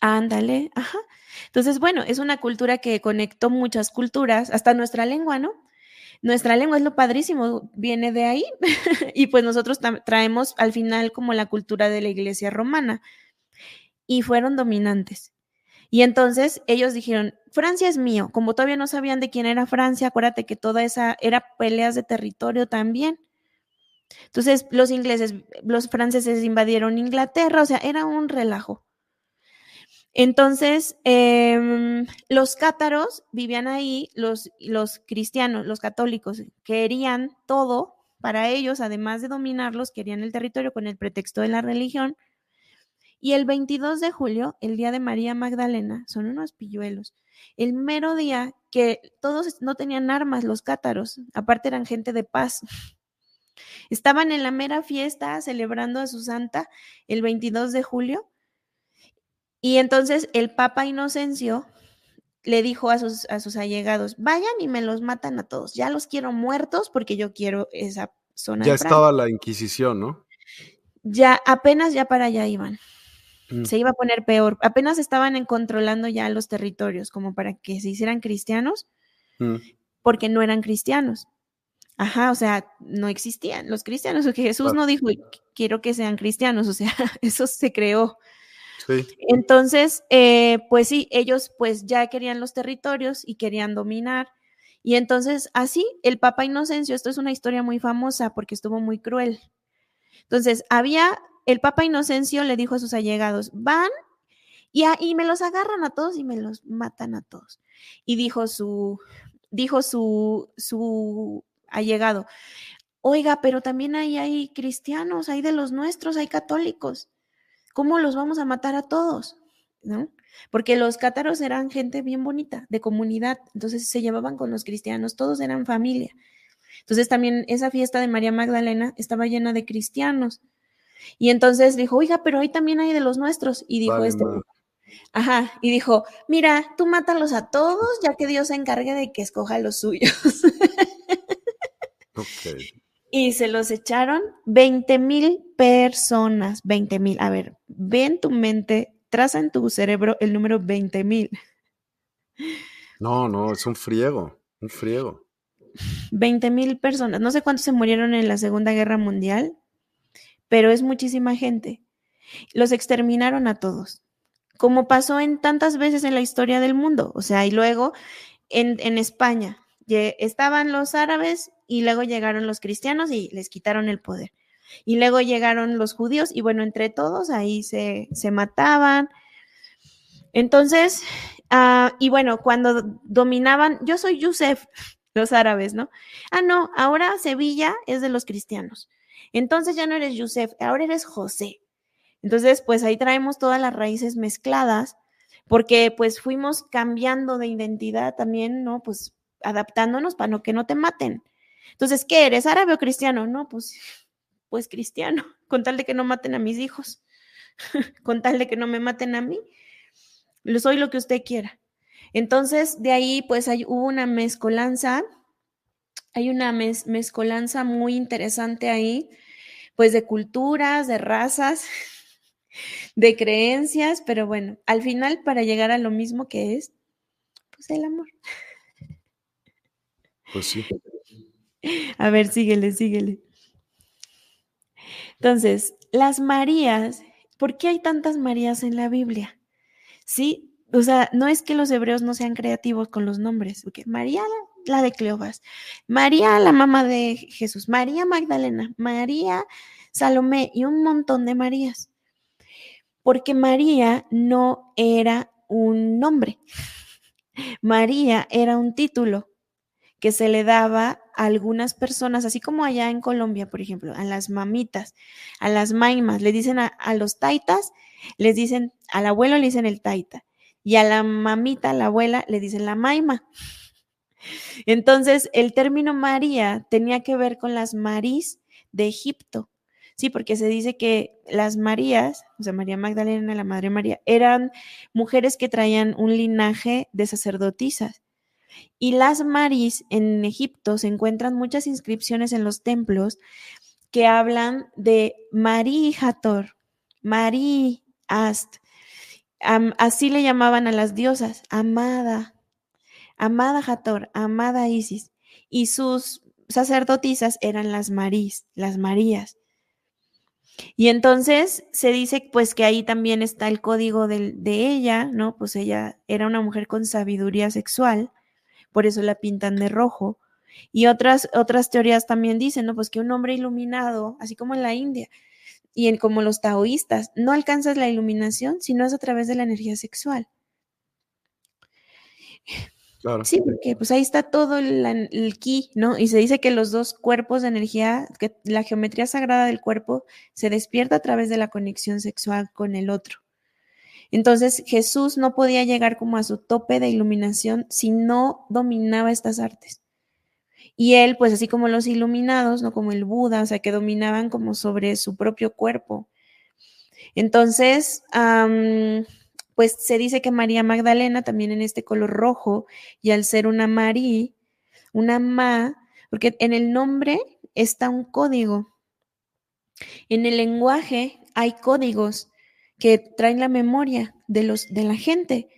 Ándale, ajá. Entonces, bueno, es una cultura que conectó muchas culturas, hasta nuestra lengua, ¿no? Nuestra lengua es lo padrísimo, viene de ahí. [LAUGHS] y pues nosotros traemos al final como la cultura de la iglesia romana. Y fueron dominantes. Y entonces ellos dijeron, Francia es mío. Como todavía no sabían de quién era Francia, acuérdate que toda esa era peleas de territorio también. Entonces, los ingleses, los franceses invadieron Inglaterra, o sea, era un relajo. Entonces, em, los cátaros vivían ahí, los, los cristianos, los católicos, querían todo para ellos, además de dominarlos, querían el territorio con el pretexto de la religión. Y el 22 de julio, el día de María Magdalena, son unos pilluelos. El mero día que todos no tenían armas, los cátaros, aparte eran gente de paz. Estaban en la mera fiesta celebrando a su santa el 22 de julio y entonces el Papa Inocencio le dijo a sus, a sus allegados, vayan y me los matan a todos, ya los quiero muertos porque yo quiero esa zona. Ya estaba la Inquisición, ¿no? Ya, apenas ya para allá iban. Mm. Se iba a poner peor. Apenas estaban controlando ya los territorios como para que se hicieran cristianos, mm. porque no eran cristianos. Ajá, o sea, no existían los cristianos, porque Jesús no dijo, quiero que sean cristianos, o sea, [LAUGHS] eso se creó. Entonces, eh, pues sí, ellos pues ya querían los territorios y querían dominar. Y entonces, así, el Papa Inocencio, esto es una historia muy famosa porque estuvo muy cruel. Entonces, había, el Papa Inocencio le dijo a sus allegados, van y, y me los agarran a todos y me los matan a todos. Y dijo su, dijo su, su ha llegado. oiga, pero también hay, hay cristianos, hay de los nuestros, hay católicos. ¿Cómo los vamos a matar a todos? ¿No? Porque los cátaros eran gente bien bonita, de comunidad, entonces se llevaban con los cristianos, todos eran familia. Entonces también esa fiesta de María Magdalena estaba llena de cristianos. Y entonces dijo, oiga, pero ahí también hay de los nuestros. Y dijo este, ajá, y dijo, mira, tú mátalos a todos, ya que Dios se encargue de que escoja los suyos. [LAUGHS] Y se los echaron 20 mil personas, 20 mil. A ver, ve en tu mente, traza en tu cerebro el número 20 mil. No, no, es un friego, un friego. 20 mil personas. No sé cuántos se murieron en la Segunda Guerra Mundial, pero es muchísima gente. Los exterminaron a todos, como pasó en tantas veces en la historia del mundo. O sea, y luego en, en España estaban los árabes y luego llegaron los cristianos y les quitaron el poder. Y luego llegaron los judíos y bueno, entre todos ahí se, se mataban. Entonces, ah, y bueno, cuando dominaban, yo soy Yusef, [LAUGHS] los árabes, ¿no? Ah, no, ahora Sevilla es de los cristianos. Entonces ya no eres Yusef, ahora eres José. Entonces, pues ahí traemos todas las raíces mezcladas, porque pues fuimos cambiando de identidad también, ¿no? Pues adaptándonos para no que no te maten. Entonces, ¿qué eres? ¿Árabe o cristiano? No, pues, pues cristiano, [LAUGHS] con tal de que no maten a mis hijos, [LAUGHS] con tal de que no me maten a mí, soy lo que usted quiera. Entonces, de ahí, pues hay, hubo una mezcolanza, hay una mezcolanza muy interesante ahí, pues de culturas, de razas, [LAUGHS] de creencias, pero bueno, al final para llegar a lo mismo que es, pues el amor. Pues sí. [LAUGHS] A ver, síguele, síguele. Entonces, las Marías, ¿por qué hay tantas Marías en la Biblia? Sí, o sea, no es que los hebreos no sean creativos con los nombres, porque María, la de Cleobas, María, la mamá de Jesús, María Magdalena, María Salomé y un montón de Marías. Porque María no era un nombre. [LAUGHS] María era un título que se le daba algunas personas, así como allá en Colombia, por ejemplo, a las mamitas, a las maimas, le dicen a, los taitas, les dicen, al abuelo le dicen el taita, y a la mamita, a la abuela, le dicen la maima. Entonces, el término María tenía que ver con las Marís de Egipto. Sí, porque se dice que las Marías, o sea, María Magdalena, la Madre María, eran mujeres que traían un linaje de sacerdotisas. Y las Maris en Egipto se encuentran muchas inscripciones en los templos que hablan de Marí Hator, Marí Ast. así le llamaban a las diosas, amada, amada Hator, amada Isis. Y sus sacerdotisas eran las Marís, las Marías. Y entonces se dice pues que ahí también está el código de, de, ella, ¿no? Pues ella era una mujer con sabiduría sexual por eso la pintan de rojo. Y otras, otras teorías también dicen, ¿no? Pues que un hombre iluminado, así como en la India, y en, como los taoístas, no alcanzas la iluminación si no es a través de la energía sexual. Claro. Sí, porque pues ahí está todo el, el, ki, ¿no? Y se dice que los dos cuerpos de energía, que la geometría sagrada del cuerpo se despierta a través de la conexión sexual con el otro. Entonces Jesús no podía llegar como a su tope de iluminación si no dominaba estas artes. Y él, pues así como los iluminados, no como el Buda, o sea, que dominaban como sobre su propio cuerpo. Entonces, pues se dice que María Magdalena, también en este color rojo, y al ser una Marí, una Ma, porque en el nombre está un código. En el lenguaje hay códigos que traen la memoria de, los, de la gente.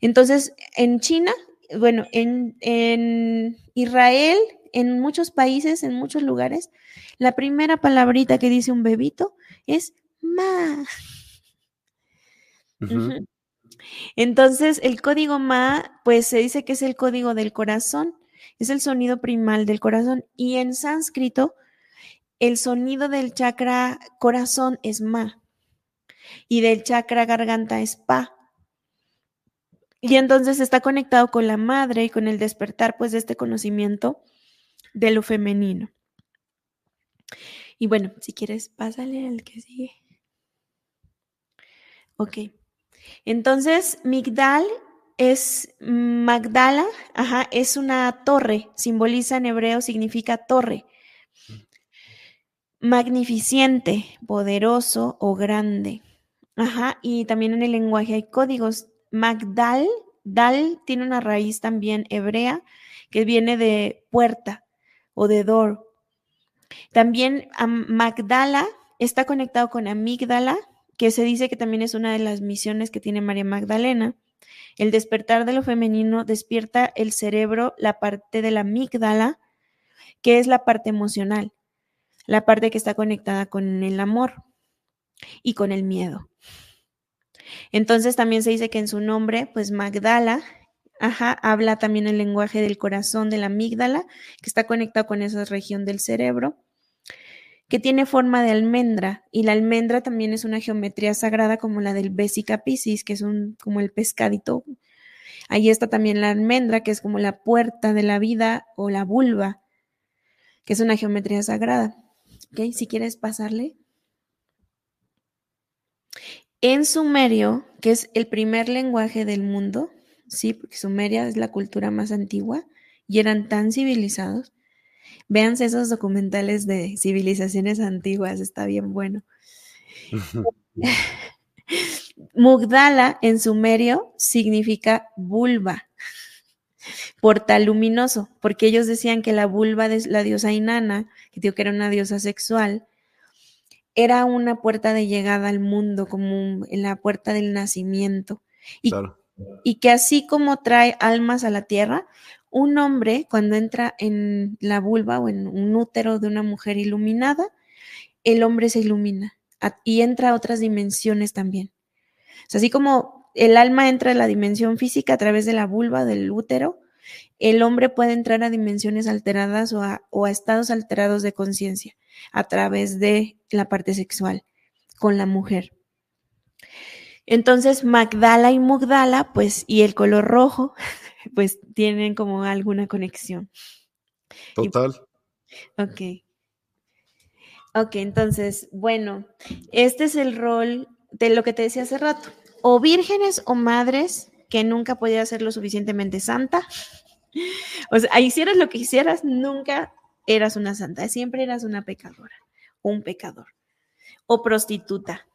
Entonces, en China, bueno, en, en Israel, en muchos países, en muchos lugares, la primera palabrita que dice un bebito es ma. Entonces, el código ma, pues se dice que es el código del corazón, es el sonido primal del corazón. Y en sánscrito, el sonido del chakra corazón es ma y del chakra garganta es pa. Y entonces está conectado con la madre y con el despertar pues de este conocimiento de lo femenino. Y bueno, si quieres, pásale al que sigue. Ok. Entonces, Migdal es Magdala, ajá, es una torre, simboliza en hebreo, significa torre. Magnificente, poderoso o grande. Ajá, y también en el lenguaje hay códigos. Magdal, dal tiene una raíz también hebrea que viene de puerta o de door. También Magdala está conectado con amígdala, que se dice que también es una de las misiones que tiene María Magdalena. El despertar de lo femenino despierta el cerebro, la parte de la amígdala, que es la parte emocional, la parte que está conectada con el amor y con el miedo. Entonces también se dice que en su nombre, pues Magdala, ajá, habla también el lenguaje del corazón, de la amígdala, que está conectado con esa región del cerebro que tiene forma de almendra y la almendra también es una geometría sagrada como la del Vesica Piscis, que es un como el pescadito. Ahí está también la almendra, que es como la puerta de la vida o la vulva, que es una geometría sagrada. ¿Ok? Si quieres pasarle. En sumerio, que es el primer lenguaje del mundo, sí, porque Sumeria es la cultura más antigua y eran tan civilizados, Véanse esos documentales de civilizaciones antiguas, está bien bueno. [LAUGHS] Mugdala en sumerio significa vulva, portal luminoso, porque ellos decían que la vulva de la diosa Inanna, que digo que era una diosa sexual, era una puerta de llegada al mundo, como en la puerta del nacimiento. y que así como trae almas a la tierra, un hombre cuando entra en la vulva o en un útero de una mujer iluminada, el hombre se ilumina y entra a otras dimensiones también. así como el alma entra a la dimensión física a través de la vulva del útero, el hombre puede entrar a dimensiones alteradas o a, o a estados alterados de conciencia a través de la parte sexual con la mujer. Entonces, Magdala y Mugdala, pues, y el color rojo, [LAUGHS] pues tienen como alguna conexión. Total. ok. Ok, entonces, bueno, este es el rol de lo que te decía hace rato. O vírgenes o madres que nunca podía ser lo suficientemente santa. [LAUGHS] O sea, hicieras lo que hicieras, nunca eras una santa, siempre eras una pecadora, un pecador. O prostituta,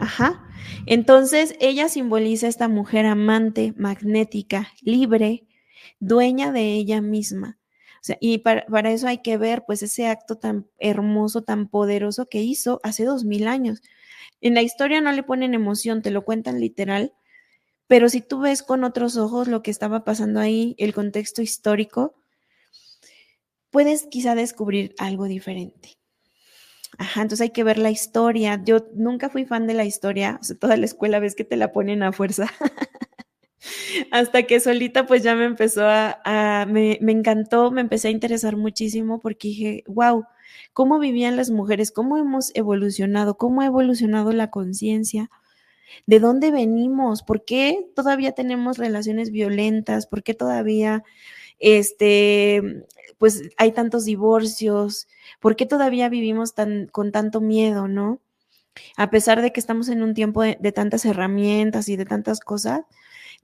Ajá. Entonces, ella simboliza esta mujer amante, magnética, libre, dueña de ella misma. Y para, para, eso hay que ver, pues, ese acto tan hermoso, tan poderoso que hizo hace dos mil años. En la historia no le ponen emoción, te lo cuentan literal, pero si tú ves con otros ojos lo que estaba pasando ahí, el contexto histórico, puedes quizá descubrir algo diferente. Ajá, entonces hay que ver la historia. Yo nunca fui fan de la historia, o sea, toda la escuela ves que te la ponen a fuerza. [LAUGHS] Hasta que solita pues ya me empezó a, me, me, encantó, me empecé a interesar muchísimo porque dije, wow, ¿cómo vivían las mujeres? ¿Cómo hemos evolucionado? ¿Cómo ha evolucionado la conciencia? ¿De dónde venimos? ¿Por qué todavía tenemos relaciones violentas? ¿Por qué todavía este, pues hay tantos divorcios, ¿por qué todavía vivimos tan, con tanto miedo, no? A pesar de que estamos en un tiempo de, tantas herramientas y de tantas cosas,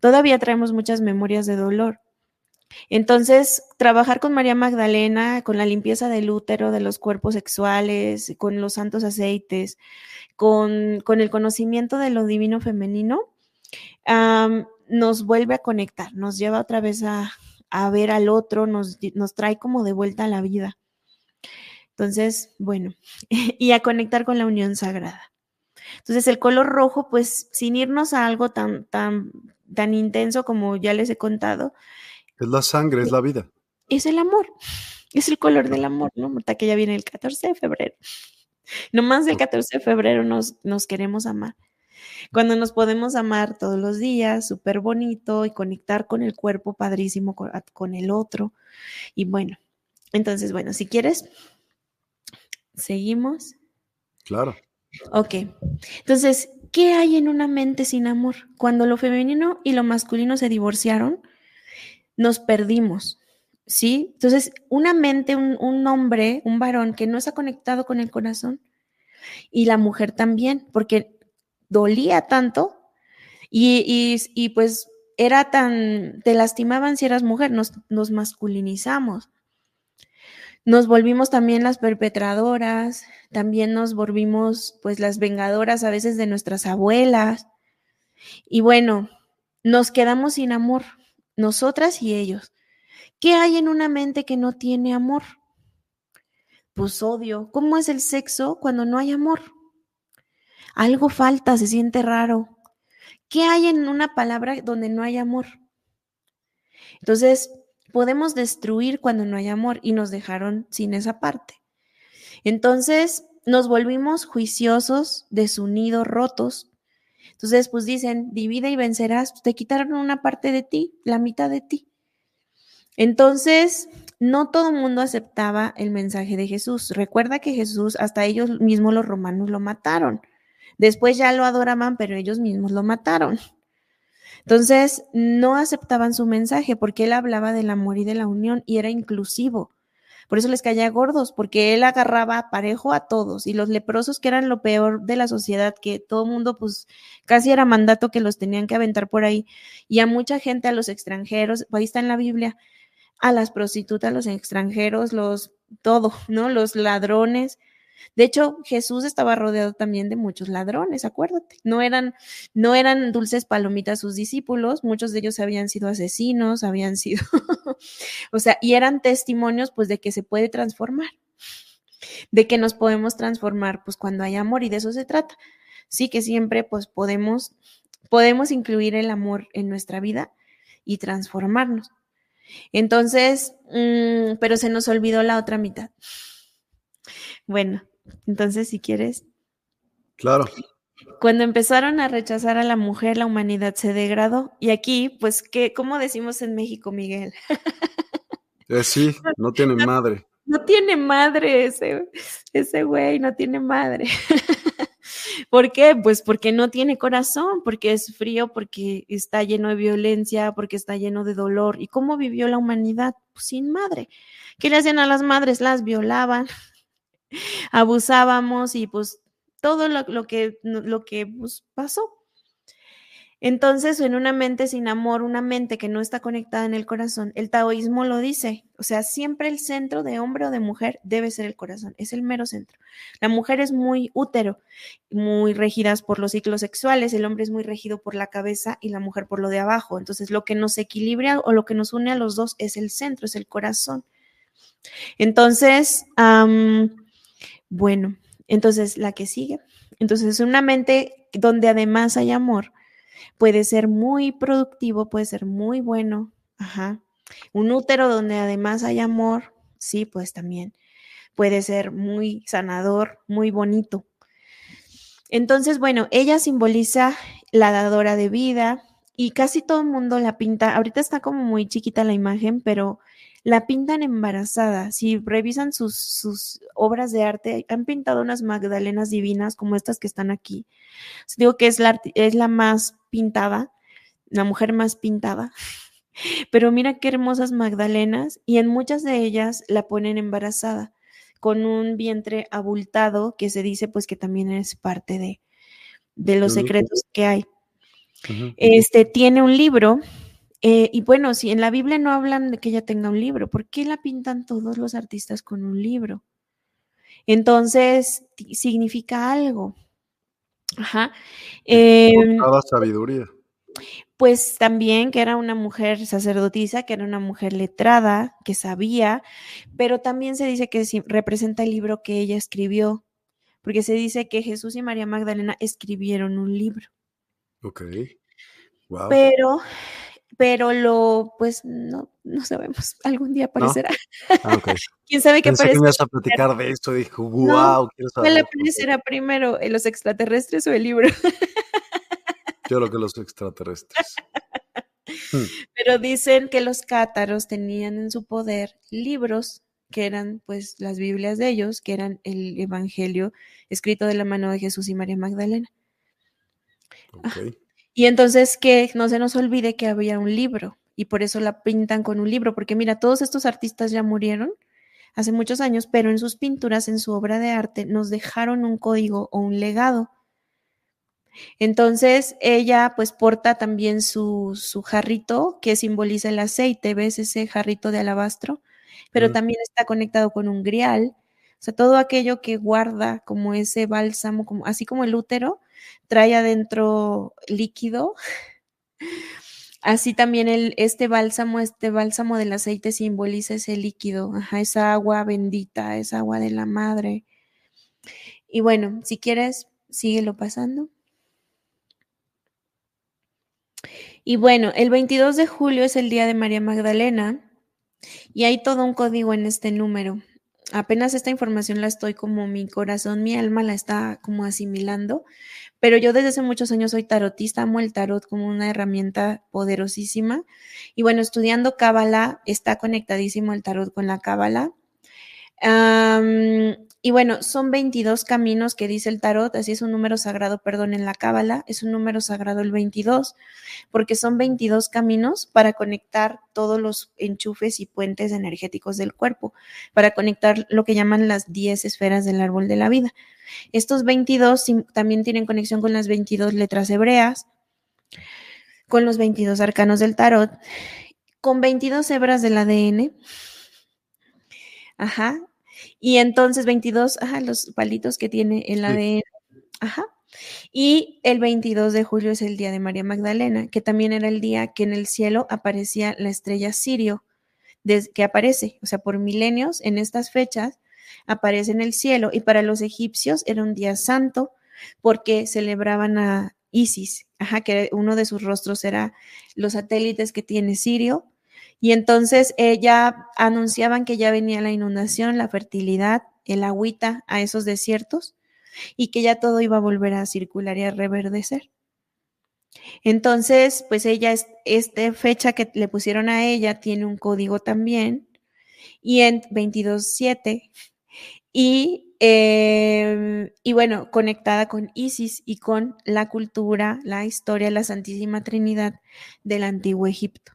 todavía traemos muchas memorias de dolor. Entonces, trabajar con María Magdalena, con la limpieza del útero, de los cuerpos sexuales, con los santos aceites, con, con el conocimiento de lo divino femenino, nos vuelve a conectar, nos lleva otra vez a, a ver al otro, nos, nos trae como de vuelta a la vida. Entonces, bueno, [LAUGHS] y a conectar con la unión sagrada. Entonces, el color rojo, pues, sin irnos a algo tan, tan, tan intenso como ya les he contado. Es la sangre, es la vida. Es el amor, [LAUGHS] es el color del amor, ¿no? Hasta que ya viene el 14 de febrero. Nomás el 14 de febrero nos, nos queremos amar. Cuando nos podemos amar todos los días, súper bonito y conectar con el cuerpo padrísimo, con, el otro. Y bueno, entonces, bueno, si quieres, seguimos. Claro. Ok. Entonces, ¿qué hay en una mente sin amor? Cuando lo femenino y lo masculino se divorciaron, nos perdimos. ¿sí? Entonces, una mente, un, hombre, un varón que no está conectado con el corazón y la mujer también, porque dolía tanto y, pues era tan, te lastimaban si eras mujer, nos, nos masculinizamos. Nos volvimos también las perpetradoras, también nos volvimos pues las vengadoras a veces de nuestras abuelas. Y bueno, nos quedamos sin amor, nosotras y ellos. ¿Qué hay en una mente que no tiene amor? Pues odio. ¿Cómo es el sexo cuando no hay amor? Algo falta, se siente raro. ¿Qué hay en una palabra donde no hay amor? Entonces, podemos destruir cuando no hay amor y nos dejaron sin esa parte. Entonces, nos volvimos juiciosos, desunidos, rotos. Entonces, pues dicen, divide y vencerás, te quitaron una parte de ti, la mitad de ti. Entonces, no todo el mundo aceptaba el mensaje de Jesús. Recuerda que Jesús, hasta ellos mismos los romanos lo mataron. Después ya lo adoraban, pero ellos mismos lo mataron. Entonces, no aceptaban su mensaje porque él hablaba del amor y de la unión y era inclusivo. Por eso les caía gordos, porque él agarraba parejo a todos y los leprosos que eran lo peor de la sociedad, que todo el mundo pues casi era mandato que los tenían que aventar por ahí y a mucha gente, a los extranjeros, ahí está en la Biblia, a las prostitutas, los extranjeros, los todo, ¿no? Los ladrones. De hecho, Jesús estaba rodeado también de muchos ladrones, acuérdate. No eran, no eran dulces palomitas sus discípulos, muchos de ellos habían sido asesinos, habían sido, [LAUGHS] o sea, y eran testimonios pues de que se puede transformar, de que nos podemos transformar pues cuando hay amor y de eso se trata. Sí que siempre pues podemos, podemos incluir el amor en nuestra vida y transformarnos. Entonces, mm, pero se nos olvidó la otra mitad. Bueno, entonces si quieres. Claro. Cuando empezaron a rechazar a la mujer, la humanidad se degradó. Y aquí, pues, ¿qué, ¿cómo decimos en México, Miguel? Eh, sí, no [LAUGHS] tiene madre. No tiene madre ese, ese güey, no tiene madre. [LAUGHS] ¿Por qué? Pues porque no tiene corazón, porque es frío, porque está lleno de violencia, porque está lleno de dolor. ¿Y cómo vivió la humanidad? Pues sin madre. ¿Qué le hacían a las madres? Las violaban, abusábamos y pues todo lo, que, lo que pues, pasó. Entonces, en una mente sin amor, una mente que no está conectada en el corazón, el taoísmo lo dice, o sea, siempre el centro de hombre o de mujer debe ser el corazón, es el mero centro. La mujer es muy útero, muy regidas por los ciclos sexuales, el hombre es muy regido por la cabeza y la mujer por lo de abajo. Entonces, lo que nos equilibra o lo que nos une a los dos es el centro, es el corazón. Entonces, bueno, entonces la que sigue. Entonces, una mente donde además hay amor puede ser muy productivo, puede ser muy bueno. Ajá. Un útero donde además hay amor, sí, pues también puede ser muy sanador, muy bonito. Entonces, bueno, ella simboliza la dadora de vida y casi todo el mundo la pinta. Ahorita está como muy chiquita la imagen, pero la pintan embarazada. Si revisan sus, sus, obras de arte, han pintado unas magdalenas divinas como estas que están aquí. Digo que es la, es la más pintada, la mujer más pintada. [LAUGHS] Pero mira qué hermosas magdalenas y en muchas de ellas la ponen embarazada con un vientre abultado que se dice pues que también es parte de, de los secretos que hay. Este tiene un libro eh, y bueno, si en la Biblia no hablan de que ella tenga un libro, ¿por qué la pintan todos los artistas con un libro? Entonces, significa algo. Ajá. Eh, sabiduría. Pues también que era una mujer sacerdotisa, que era una mujer letrada, que sabía, pero también se dice que representa el libro que ella escribió, porque se dice que Jesús y María Magdalena escribieron un libro. Ok. Wow. Pero pero lo, pues no, no sabemos, [LAUGHS] algún día aparecerá. Ah, [LAUGHS] ¿Quién sabe qué aparecerá? que me vas a platicar de esto, dijo, wow, quiero saber. ¿Cuál aparecerá primero, los extraterrestres o el libro? [LAUGHS] Yo creo que los extraterrestres. Hmm. Pero dicen que los cátaros tenían en su poder libros que eran pues las Biblias de ellos, que eran el Evangelio escrito de la mano de Jesús y María Magdalena. Okay. Y entonces que no se nos olvide que había un libro. y por eso la pintan con un libro, porque mira, todos estos artistas ya murieron hace muchos años, pero en sus pinturas, en su obra de arte, nos dejaron un código o un legado. Entonces ella pues porta también su, su jarrito que simboliza el aceite, ¿ves ese jarrito de alabastro? Pero también está conectado con un grial, o sea, todo aquello que guarda como ese bálsamo, como, así como el útero, trae adentro líquido. Así también el, este bálsamo, este bálsamo del aceite simboliza ese líquido, esa agua bendita, esa agua de la madre. Y bueno, si quieres, síguelo pasando. Y bueno, el 22 de julio es el día de María Magdalena y hay todo un código en este número. Apenas esta información la estoy como mi corazón, mi alma la está como asimilando, pero yo desde hace muchos años soy tarotista, amo el tarot como una herramienta poderosísima. Y bueno, estudiando Cábala, está conectadísimo el tarot con la Cábala. Y bueno, son 22 caminos que dice el tarot, así es un número sagrado, perdón, en la Cábala, es un número sagrado el 22, porque son 22 caminos para conectar todos los enchufes y puentes energéticos del cuerpo, para conectar lo que llaman las 10 esferas del árbol de la vida. Estos 22 también tienen conexión con las 22 letras hebreas, con los 22 arcanos del tarot, con 22 hebras del ADN. Ajá. Y entonces 22, ajá, los palitos que tiene el ADN. Ajá. Y el 22 de julio es el día de María Magdalena, que también era el día que en el cielo aparecía la estrella Sirio, que aparece, o sea, por milenios en estas fechas aparece en el cielo y para los egipcios era un día santo porque celebraban a Isis, ajá, que uno de sus rostros era los satélites que tiene Sirio. Y entonces ella anunciaban que ya venía la inundación, la fertilidad, el agüita a esos desiertos y que ya todo iba a volver a circular y a reverdecer. Entonces, pues ella, esta fecha que le pusieron a ella tiene un código también y en 22.7 y, em, y bueno, conectada con Isis y con la cultura, la historia, la Santísima Trinidad del Antiguo Egipto.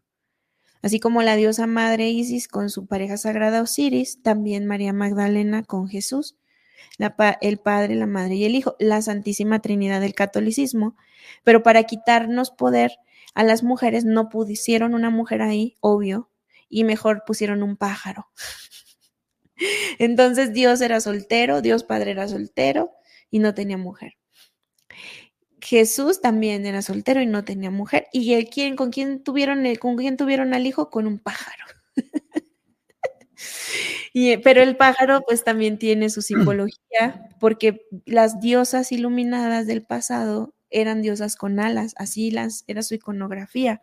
Así como la diosa madre Isis con su pareja sagrada Osiris, también María Magdalena con Jesús, el Padre, la Madre y el Hijo, la Santísima Trinidad del catolicismo. Pero para quitarnos poder a las mujeres no pusieron una mujer ahí, obvio, y mejor pusieron un pájaro. [LAUGHS] Entonces Dios era soltero, Dios Padre era soltero y no tenía mujer. Jesús también era soltero y no tenía mujer. ¿Y el quién, con quién tuvieron el, con quién tuvieron al hijo? Con un pájaro. [LAUGHS] y, pero el pájaro pues también tiene su simbología porque las diosas iluminadas del pasado eran diosas con alas, así las era su iconografía.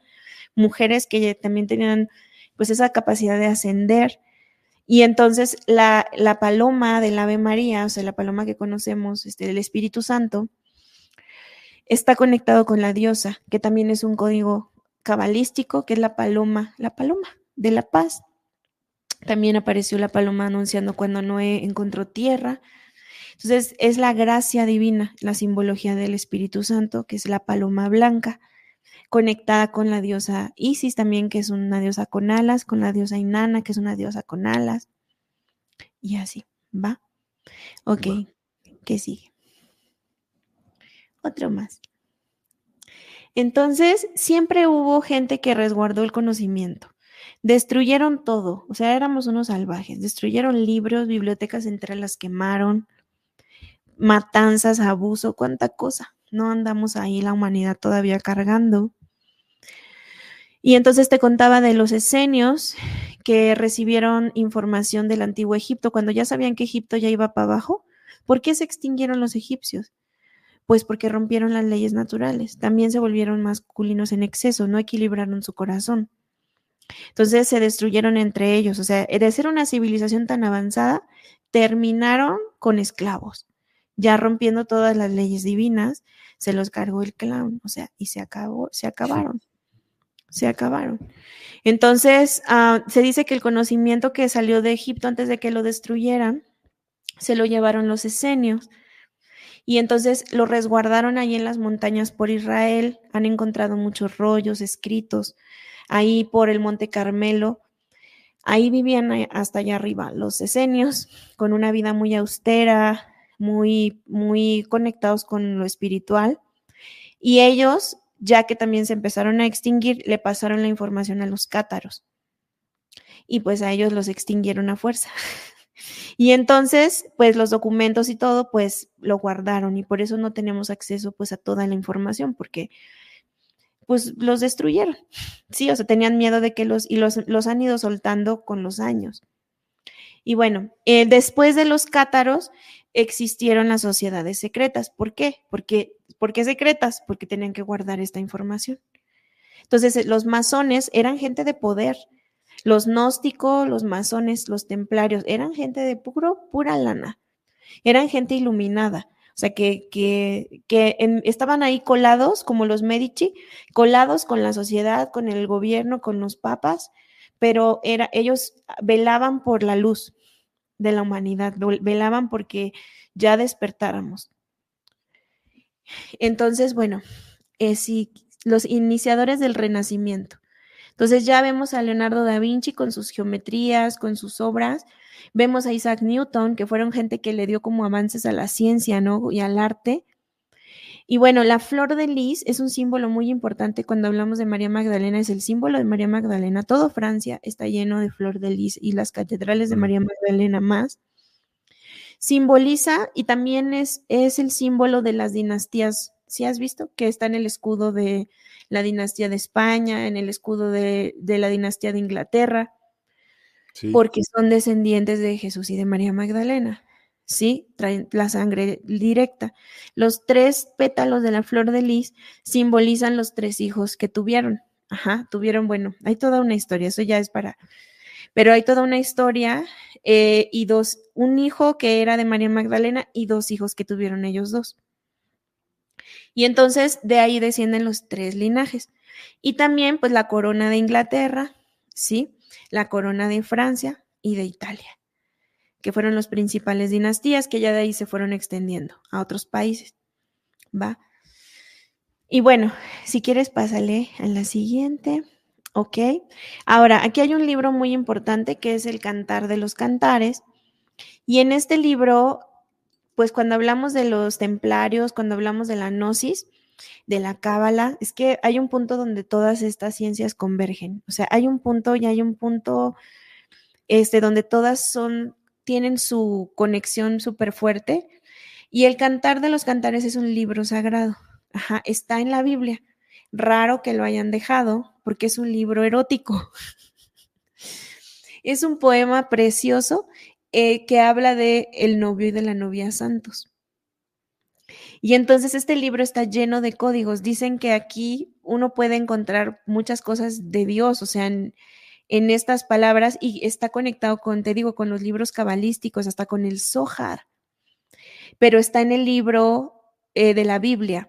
Mujeres que también tenían pues esa capacidad de ascender y entonces la, la, paloma del Ave María, o sea, la paloma que conocemos, este, del Espíritu Santo, está conectado con la diosa, que también es un código cabalístico, que es la paloma, la paloma de la paz. También apareció la paloma anunciando cuando Noé encontró tierra. Entonces es la gracia divina, la simbología del Espíritu Santo, que es la paloma blanca conectada con la diosa Isis también, que es una diosa con alas, con la diosa Inanna, que es una diosa con alas. Y así, ¿va? Ok, ¿qué sigue? Otro más. Entonces, siempre hubo gente que resguardó el conocimiento. Destruyeron todo, o sea, éramos unos salvajes. Destruyeron libros, bibliotecas entre las quemaron, matanzas, abuso, cuánta cosa. No andamos ahí la humanidad todavía cargando. Y entonces te contaba de los esenios que recibieron información del antiguo Egipto cuando ya sabían que Egipto ya iba para abajo. ¿Por qué se extinguieron los egipcios? Pues porque rompieron las leyes naturales. También se volvieron masculinos en exceso, no equilibraron su corazón. Entonces se destruyeron entre ellos. O sea, de ser una civilización tan avanzada, terminaron con esclavos. Ya rompiendo todas las leyes divinas, se los cargó el clown. O sea, y se acabó, se acabaron se acabaron. Entonces, ah, se dice que el conocimiento que salió de Egipto antes de que lo destruyeran, se lo llevaron los esenios. Y entonces lo resguardaron ahí en las montañas por Israel. Han encontrado muchos rollos escritos. ahí por el Monte Carmelo. Ahí vivían hasta allá arriba los esenios, con una vida muy austera, muy, muy conectados con lo espiritual. Y ellos, ya que también se empezaron a extinguir, le pasaron la información a los cátaros. Y pues a ellos los extinguieron a fuerza. [LAUGHS] Y entonces, pues los documentos y todo, pues lo guardaron y por eso no tenemos acceso pues a toda la información, porque pues los destruyeron. Sí, o sea, tenían miedo de que los, y los, los han ido soltando con los años. Y bueno, después de los cátaros existieron las sociedades secretas. ¿Por qué? Porque, ¿Por qué secretas? Porque tenían que guardar esta información. Entonces, los masones eran gente de poder, los gnósticos, los masones, los templarios, eran gente de puro, pura lana. Eran gente iluminada. O sea, que, que, que estaban ahí colados, como los Medici, colados con la sociedad, con el gobierno, con los papas, pero era, ellos velaban por la luz de la humanidad, velaban porque ya despertáramos. Entonces, bueno, eh, los iniciadores del Renacimiento. Entonces ya vemos a Leonardo da Vinci con sus geometrías, con sus obras. Vemos a Isaac Newton, que fueron gente que le dio como avances a la ciencia, ¿no? Y al arte. Y bueno, la flor de lis es un símbolo muy importante cuando hablamos de María Magdalena, es el símbolo de María Magdalena. Todo Francia está lleno de flor de lis y las catedrales de María Magdalena más. Simboliza y también es, es el símbolo de las dinastías. ¿Sí has visto? Que está en el escudo de, la dinastía de España, en el escudo de, la dinastía de Inglaterra, porque son descendientes de Jesús y de María Magdalena. ¿sí? Traen la sangre directa. Los tres pétalos de la flor de lis simbolizan los tres hijos que tuvieron. Ajá, tuvieron, bueno, hay toda una historia, eso ya es para, pero hay toda una historia eh, y dos, un hijo que era de María Magdalena y dos hijos que tuvieron ellos dos. Y entonces de ahí descienden los tres linajes. Y también pues la corona de Inglaterra, ¿sí? La corona de Francia y de Italia, que fueron las principales dinastías que ya de ahí se fueron extendiendo a otros países. ¿Va? Y bueno, si quieres, pásale a la siguiente. Ok. Ahora, aquí hay un libro muy importante que es El Cantar de los Cantares. Y en este libro pues cuando hablamos de los templarios, cuando hablamos de la gnosis, de la cábala, es que hay un punto donde todas estas ciencias convergen. O sea, hay un punto y hay un punto este, donde todas son, tienen su conexión súper fuerte. Y el cantar de los cantares es un libro sagrado. Ajá, está en la Biblia. Raro que lo hayan dejado porque es un libro erótico. [LAUGHS] es un poema precioso eh, que habla de el novio y de la novia santos. Y entonces este libro está lleno de códigos. Dicen que aquí uno puede encontrar muchas cosas de Dios, o sea, en, estas palabras y está conectado con, te digo, con los libros cabalísticos, hasta con el Zohar. Pero está en el libro eh, de la Biblia.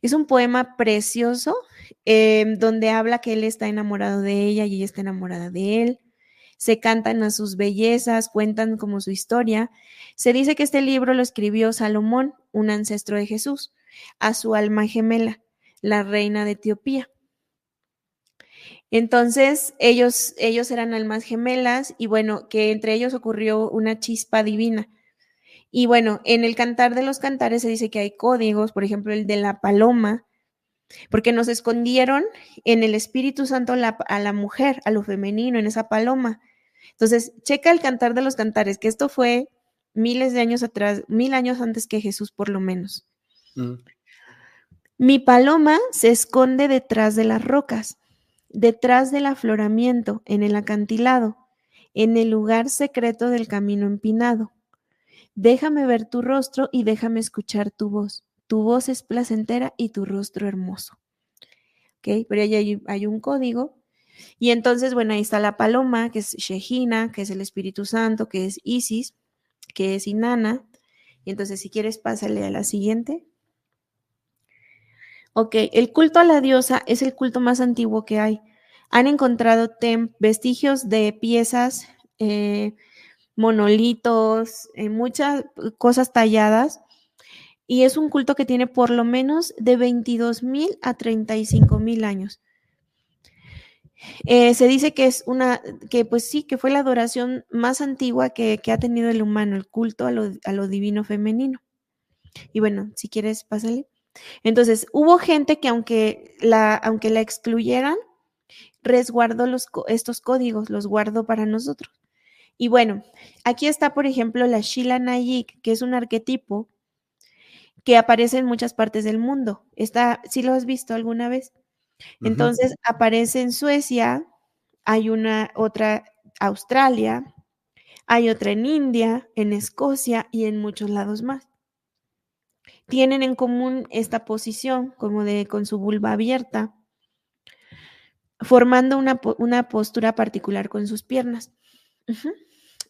Es un poema precioso eh, donde habla que él está enamorado de ella y ella está enamorada de él se cantan a sus bellezas, cuentan como su historia. Se dice que este libro lo escribió Salomón, un ancestro de Jesús, a su alma gemela, la reina de Etiopía. Entonces, ellos, ellos eran almas gemelas y bueno, que entre ellos ocurrió una chispa divina. Y bueno, en el cantar de los cantares se dice que hay códigos, por ejemplo, el de la paloma, porque nos escondieron en el Espíritu Santo a la mujer, a lo femenino, en esa paloma. Entonces, checa el cantar de los cantares, que esto fue miles de años atrás, mil años antes que Jesús por lo menos. Mm. Mi paloma se esconde detrás de las rocas, detrás del afloramiento, en el acantilado, en el lugar secreto del camino empinado. Déjame ver tu rostro y déjame escuchar tu voz. Tu voz es placentera y tu rostro hermoso. ¿Ok? Pero ahí hay un código y entonces, bueno, ahí está la paloma, que es Shehina, que es el Espíritu Santo, que es Isis, que es Inanna. Y entonces, si quieres, pásale a la siguiente. Ok, el culto a la diosa es el culto más antiguo que hay. Han encontrado vestigios de piezas, eh, monolitos, eh, muchas cosas talladas. Y es un culto que tiene por lo menos de 22 mil a 35 mil años. Eh, se dice que es una, que pues sí, que fue la adoración más antigua que, ha tenido el humano, el culto a lo, divino femenino. Y bueno, si quieres, pásale. Entonces, hubo gente que aunque la, aunque la excluyeran, resguardó los, estos códigos, los guardó para nosotros. Y bueno, aquí está, por ejemplo, la Shila Nayik, que es un arquetipo que aparece en muchas partes del mundo. Está, ¿sí lo has visto alguna vez? Entonces, aparece en Suecia, hay una otra Australia, hay otra en India, en Escocia y en muchos lados más tienen en común esta posición, como de con su vulva abierta, formando una, postura particular con sus piernas.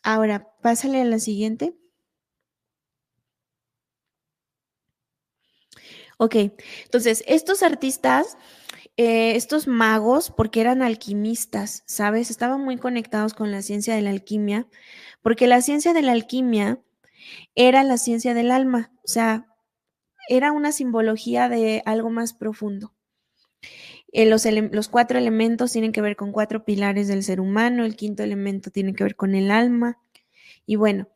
Ahora, pásale a la siguiente. Ok, entonces, estos artistas, eh, estos magos, porque eran alquimistas, ¿sabes? Estaban muy conectados con la ciencia de la alquimia, porque la ciencia de la alquimia era la ciencia del alma, o sea, era una simbología de algo más profundo. Eh, los, los, cuatro elementos tienen que ver con cuatro pilares del ser humano, el quinto elemento tiene que ver con el alma. Y bueno,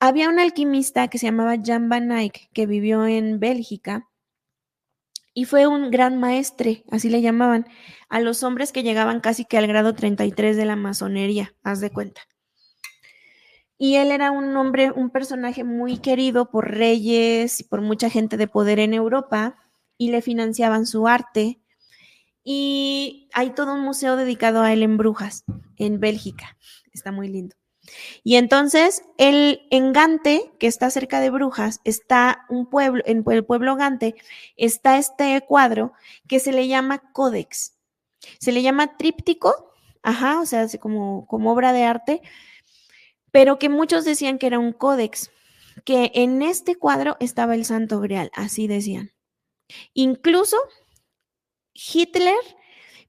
había un alquimista que se llamaba Jan van Eyck, que vivió en Bélgica y fue un gran maestre, así le llamaban, a los hombres que llegaban casi que al grado 33 de la masonería, haz de cuenta. Y él era un hombre, un personaje muy querido por reyes y por mucha gente de poder en Europa y le financiaban su arte. Y hay todo un museo dedicado a él en Brujas, en Bélgica. Está muy lindo. Y entonces, el, en Gante, que está cerca de Brujas, está un pueblo, en el pueblo Gante, está este cuadro que se le llama Códex. Se le llama tríptico, ajá, o sea, como, como obra de arte, pero que muchos decían que era un códex, que en este cuadro estaba el Santo Grial, así decían. Incluso Hitler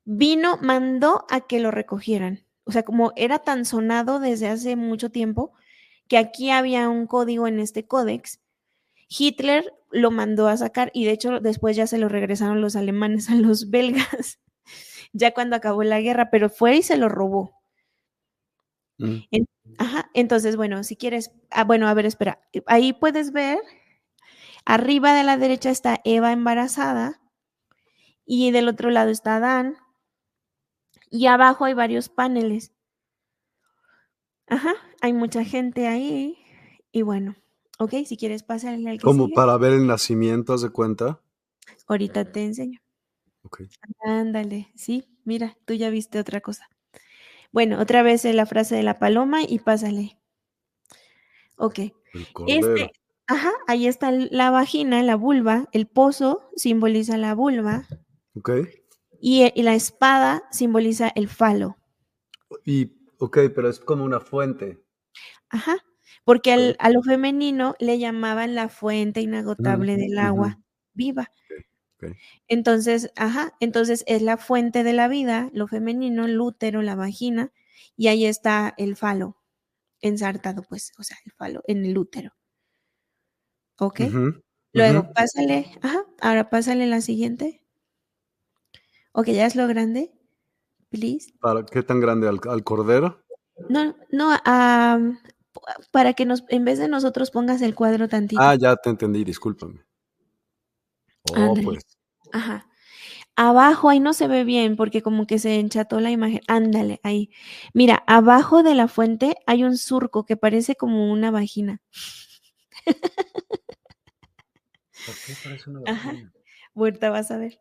vino, mandó a que lo recogieran. O sea, como era tan sonado desde hace mucho tiempo que aquí había un código en este códex, Hitler lo mandó a sacar y de hecho después ya se lo regresaron los alemanes [LAUGHS] a los belgas, [LAUGHS] ya cuando acabó la guerra, pero fue y se lo robó. Mm. Ajá, entonces, bueno, si quieres, ah, bueno, a ver, espera, ahí puedes ver, arriba de la derecha está Eva embarazada y del otro lado está Adán y abajo hay varios paneles. Ajá, hay mucha gente ahí y bueno, ok, si quieres pasarle al que Como para ver el nacimiento, ¿haz de cuenta? Ahorita te enseño. Ok. Ándale, sí, mira, tú ya viste otra cosa. Bueno, otra vez la frase de la paloma y pásale. Ok. Este, ajá, ahí está la vagina, la vulva, el pozo simboliza la vulva. Ok. Y, la espada simboliza el falo. Y, ok, pero es como una fuente. Ajá, porque a lo femenino le llamaban la fuente inagotable del agua viva. Entonces, ajá, entonces es la fuente de la vida, lo femenino, el útero, la vagina, y ahí está el falo ensartado, pues, o sea, el falo en el útero. ¿Ok? Luego, pásale, ajá, ahora pásale la siguiente. Ok, ya es lo grande, please. ¿Para qué tan grande? ¿Al, cordero? No, no, para que nos, en vez de nosotros pongas el cuadro tantito. Ah, ya te entendí, discúlpame. Oh, pues. Ajá. Abajo, ahí no se ve bien porque como que se encható la imagen. Ándale, ahí. Mira, abajo de la fuente hay un surco que parece como una vagina. ¿Por qué parece una vagina? Ajá. vas a ver.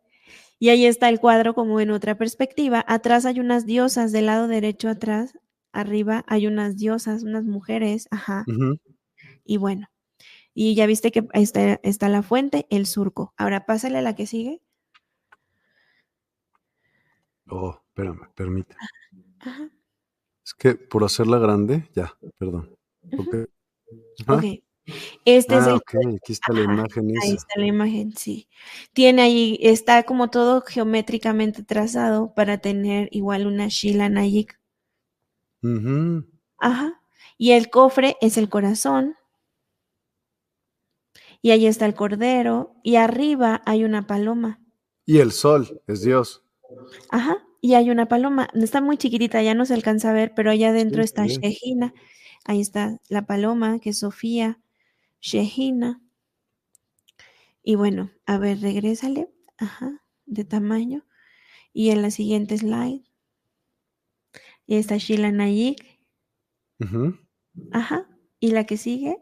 Y ahí está el cuadro como en otra perspectiva. Atrás hay unas diosas, del lado derecho atrás, arriba hay unas diosas, unas mujeres, ajá. Y bueno, y ya viste que está, está la fuente, el surco. Ahora pásale a la que sigue. Oh, espérame, permíteme. Es que por hacerla grande, ya, perdón. Ok. Este es ah, el. Aquí está la imagen. Ahí está la imagen, sí. Tiene ahí, está como todo geométricamente trazado para tener igual una Shila Nayik. Ajá. Y el cofre es el corazón. Y ahí está el cordero. Y arriba hay una paloma. Y el sol es Dios. Ajá. y hay una paloma. Está muy chiquitita, ya no se alcanza a ver, pero allá adentro está Shehina. Ahí está la paloma, que es Sofía, Shehina. Y bueno, a ver, regrésale. Ajá, de tamaño. Y en la siguiente slide. Y está Sheila Nayik. Ajá. Y la que sigue.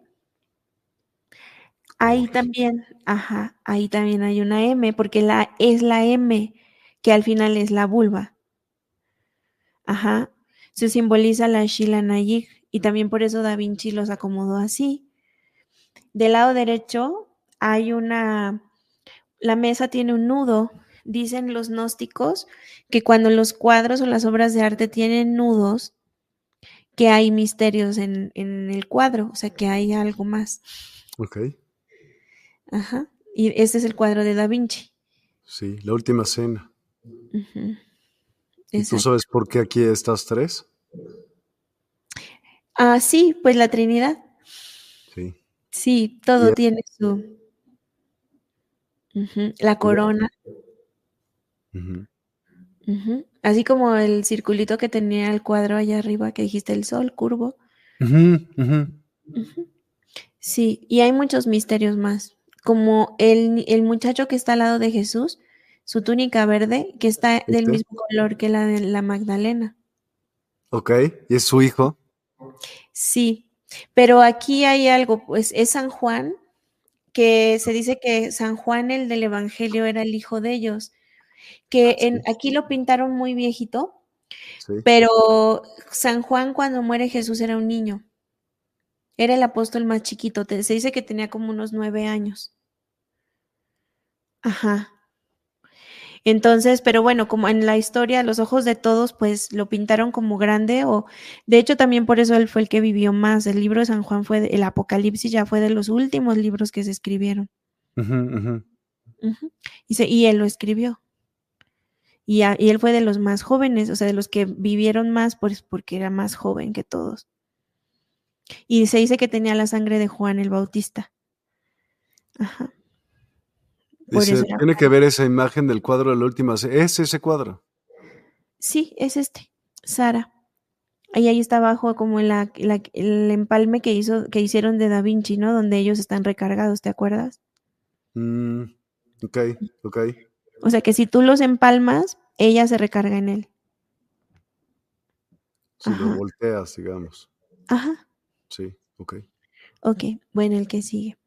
Ahí también, ajá, ahí también hay una M, porque la es la M, que al final es la vulva. Ajá. Se simboliza la Sheila Nayik y también por eso Da Vinci los acomodó así. Del lado derecho hay una, la mesa tiene un nudo. Dicen los gnósticos que cuando los cuadros o las obras de arte tienen nudos, que hay misterios en, el cuadro, o sea, que hay algo más. Ok. Ajá. Y este es el cuadro de Da Vinci. Sí, la última cena. ¿Y tú sabes por qué aquí estas tres? Ah, sí, pues la Trinidad. Sí. Todo tiene su... La corona. Así como el circulito que tenía el cuadro allá arriba que dijiste, el sol curvo. Sí, y hay muchos misterios más. Como el, el, muchacho que está al lado de Jesús, su túnica verde, que está del mismo color que la de la Magdalena. Ok, ¿y es su hijo? Sí, pero aquí hay algo, pues es San Juan, que se dice que San Juan, el del Evangelio, era el hijo de ellos, que en, aquí lo pintaron muy viejito, pero San Juan cuando muere Jesús era un niño, era el apóstol más chiquito, se dice que tenía como unos nueve años. Ajá. Entonces, pero bueno, como en la historia, los ojos de todos, pues lo pintaron como grande, o de hecho también por eso él fue el que vivió más. El libro de San Juan fue, el Apocalipsis ya fue de los últimos libros que se escribieron. Y, y, él lo escribió. Y, y, él fue de los más jóvenes, o sea, de los que vivieron más, pues porque era más joven que todos. Y se dice que tenía la sangre de Juan el Bautista. Ajá tiene que ver esa imagen del cuadro de la última. ¿Es ese cuadro? Sí, es este. Sara. Ahí, ahí está abajo como el empalme que, hizo, que hicieron de Da Vinci, ¿no? Donde ellos están recargados, ¿te acuerdas? Mm, ok, ok. O sea que si tú los empalmas, ella se recarga en él. Si lo volteas, digamos. Ajá. Sí, ok. Ok, bueno, el que sigue.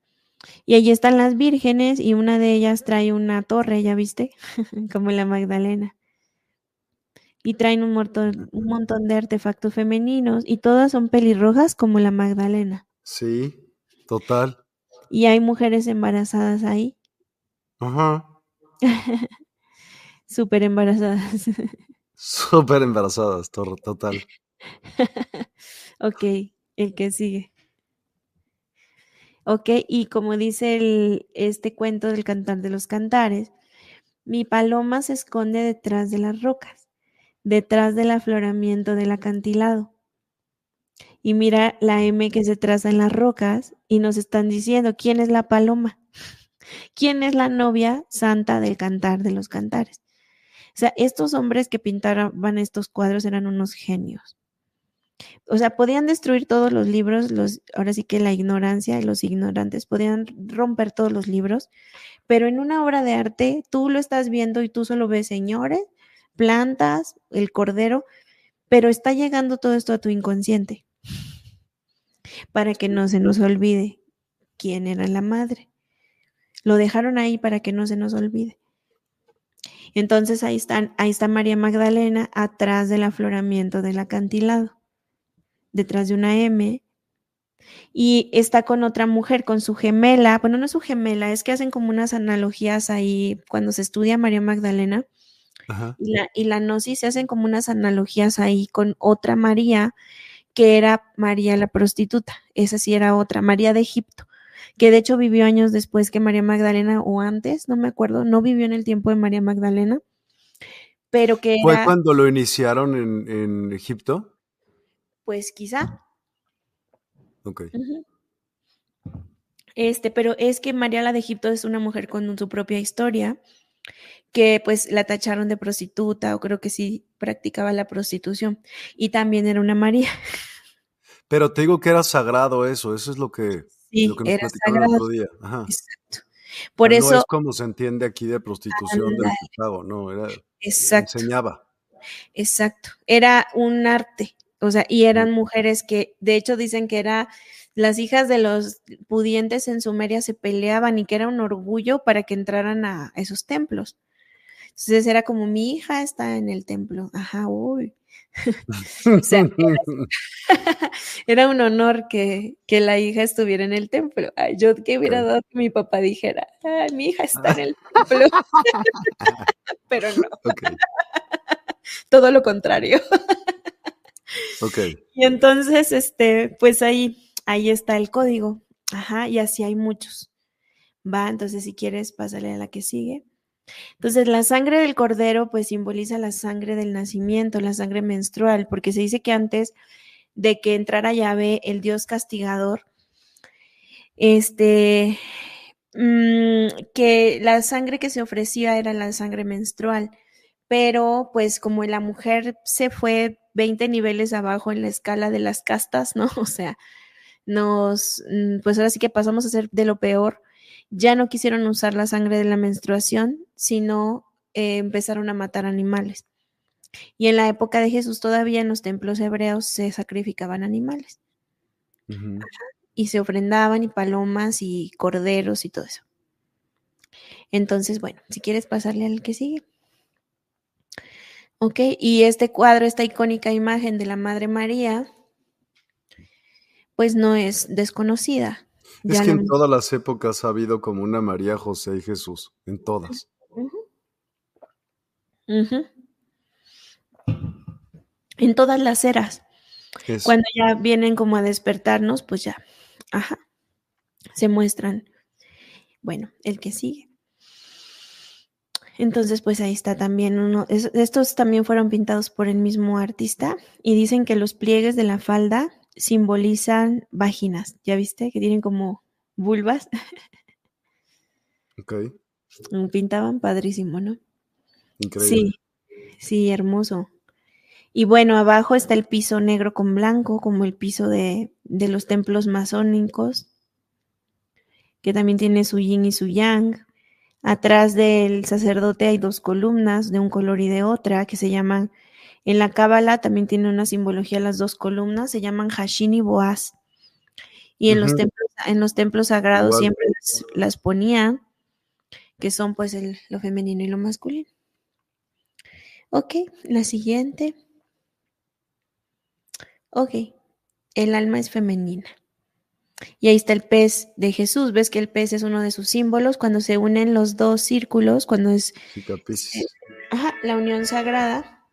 Y allí están las vírgenes y una de ellas trae una torre, ¿ya viste? [LAUGHS] Como la Magdalena. Y traen un montón, un montón de artefactos femeninos y todas son pelirrojas como la Magdalena. Sí, total. Y hay mujeres embarazadas ahí. Ajá. [LAUGHS] Súper embarazadas. Súper embarazadas, total. [LAUGHS] ok, el que sigue. ¿Ok? Y como dice este cuento del cantar de los cantares, mi paloma se esconde detrás de las rocas, detrás del afloramiento del acantilado. Y mira la M que se traza en las rocas y nos están diciendo quién es la paloma, [LAUGHS] quién es la novia santa del cantar de los cantares. O sea, estos hombres que pintaban estos cuadros eran unos genios o sea, podían destruir todos los libros, los, ahora sí que la ignorancia los ignorantes podían romper todos los libros, pero en una obra de arte tú lo estás viendo y tú solo ves señores, plantas, el cordero, pero está llegando todo esto a tu inconsciente para que no se nos olvide quién era la madre. Lo dejaron ahí para que no se nos olvide. Entonces ahí están, ahí está María Magdalena atrás del afloramiento del acantilado detrás de una M, y está con otra mujer, con su gemela, bueno, no es su gemela, es que hacen como unas analogías ahí cuando se estudia María Magdalena. Y, la, y la gnosis se hacen como unas analogías ahí con otra María, que era María la prostituta, esa sí era otra, María de Egipto, que de hecho vivió años después que María Magdalena o antes, no me acuerdo, no vivió en el tiempo de María Magdalena, pero que... ¿Fue cuando lo iniciaron en, en Egipto? Pues quizá. Ok. Este, pero es que María la de Egipto es una mujer con su propia historia que pues la tacharon de prostituta o creo que sí practicaba la prostitución y también era una María. Pero te digo que era sagrado eso, eso es lo que, sí, lo que nos era sagrado. el otro día. Ajá. Exacto. Por no eso. es como se entiende aquí de prostitución del Chicago, no, era, Exacto. enseñaba. Exacto. Era un arte, o sea, y eran mujeres que, de hecho, dicen que era las hijas de los pudientes en Sumeria se peleaban y que era un orgullo para que entraran a esos templos. Entonces era como mi hija está en el templo. Ajá, uy. [LAUGHS] o sea, [LAUGHS] [LAUGHS] era, un honor que, que, la hija estuviera en el templo. Ay, yo que hubiera dado que mi papá dijera, Ay, mi hija está en el templo. Pero no. Todo lo contrario. Ok. Y entonces, este, pues ahí, ahí está el código. Ajá, y así hay muchos. Va, entonces si quieres, pásale a la que sigue. Entonces, la sangre del cordero pues simboliza la sangre del nacimiento, la sangre menstrual, porque se dice que antes de que entrara Yahvé, el Dios castigador, este, mmm, que la sangre que se ofrecía era la sangre menstrual, pero pues como la mujer se fue 20 niveles abajo en la escala de las castas, ¿no? [LAUGHS] O sea, nos, pues ahora sí que pasamos a ser de lo peor ya no quisieron usar la sangre de la menstruación, sino eh, empezaron a matar animales. Y en la época de Jesús todavía en los templos hebreos se sacrificaban animales. Uh -huh. Y se ofrendaban y palomas y corderos y todo eso. Entonces, bueno, si quieres pasarle al que sigue. Ok, y este cuadro, esta icónica imagen de la Madre María, pues no es desconocida. Es que en todas las épocas ha habido como una María, José y Jesús, en todas. Uh -huh. Uh -huh. En todas las eras. Eso. Cuando ya vienen como a despertarnos, pues ya, ajá, se muestran. Bueno, el que sigue. Entonces, pues ahí está también uno. Es, estos también fueron pintados por el mismo artista y dicen que los pliegues de la falda simbolizan vaginas. ¿Ya viste? Que tienen como vulvas. [LAUGHS] Ok. Pintaban padrísimo, ¿no? Increíble. Sí, sí, hermoso. Y bueno, abajo está el piso negro con blanco, como el piso de, de los templos masónicos, que también tiene su yin y su yang. Atrás del sacerdote hay dos columnas, de un color y de otra, que se llaman en la Cábala también tiene una simbología las dos columnas, se llaman Hashin y Boaz. Y en, uh -huh. los, templos, en los templos sagrados siempre las, las, ponía, que son pues el, lo femenino y lo masculino. Ok, la siguiente. Ok, el alma es femenina. Y ahí está el pez de Jesús. Ves que el pez es uno de sus símbolos. Cuando se unen los dos círculos, cuando es eh, ajá, la unión sagrada,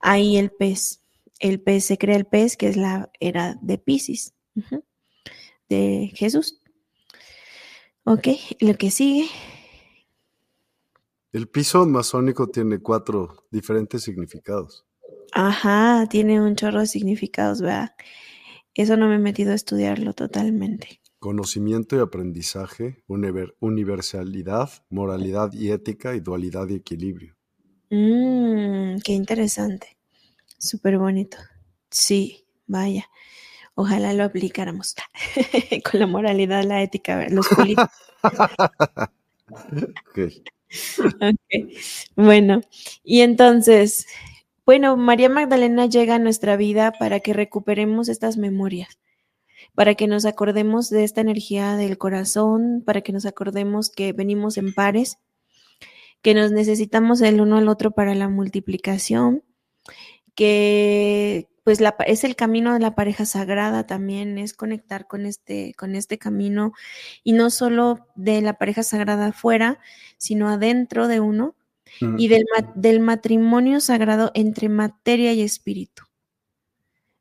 ahí el pez. El pez se crea el pez, que es la era de Pisces, uh -huh, de Jesús. Ok, lo que sigue. El piso masónico tiene cuatro diferentes significados. Ajá, tiene un chorro de significados, ¿verdad? Eso no me he metido a estudiarlo totalmente. Conocimiento y aprendizaje, universalidad, moralidad y ética, y dualidad y equilibrio. Mmm, qué interesante. Súper bonito. Sí, vaya. Ojalá lo aplicáramos [LAUGHS] con la moralidad, la ética, los políticos. [LAUGHS] okay. ok. Bueno, y entonces, bueno, María Magdalena llega a nuestra vida para que recuperemos estas memorias, para que nos acordemos de esta energía del corazón, para que nos acordemos que venimos en pares, que nos necesitamos el uno al otro para la multiplicación, que pues la, es el camino de la pareja sagrada también, es conectar con este, con este camino y no solo de la pareja sagrada afuera, sino adentro de uno mm. y del, del matrimonio sagrado entre materia y espíritu.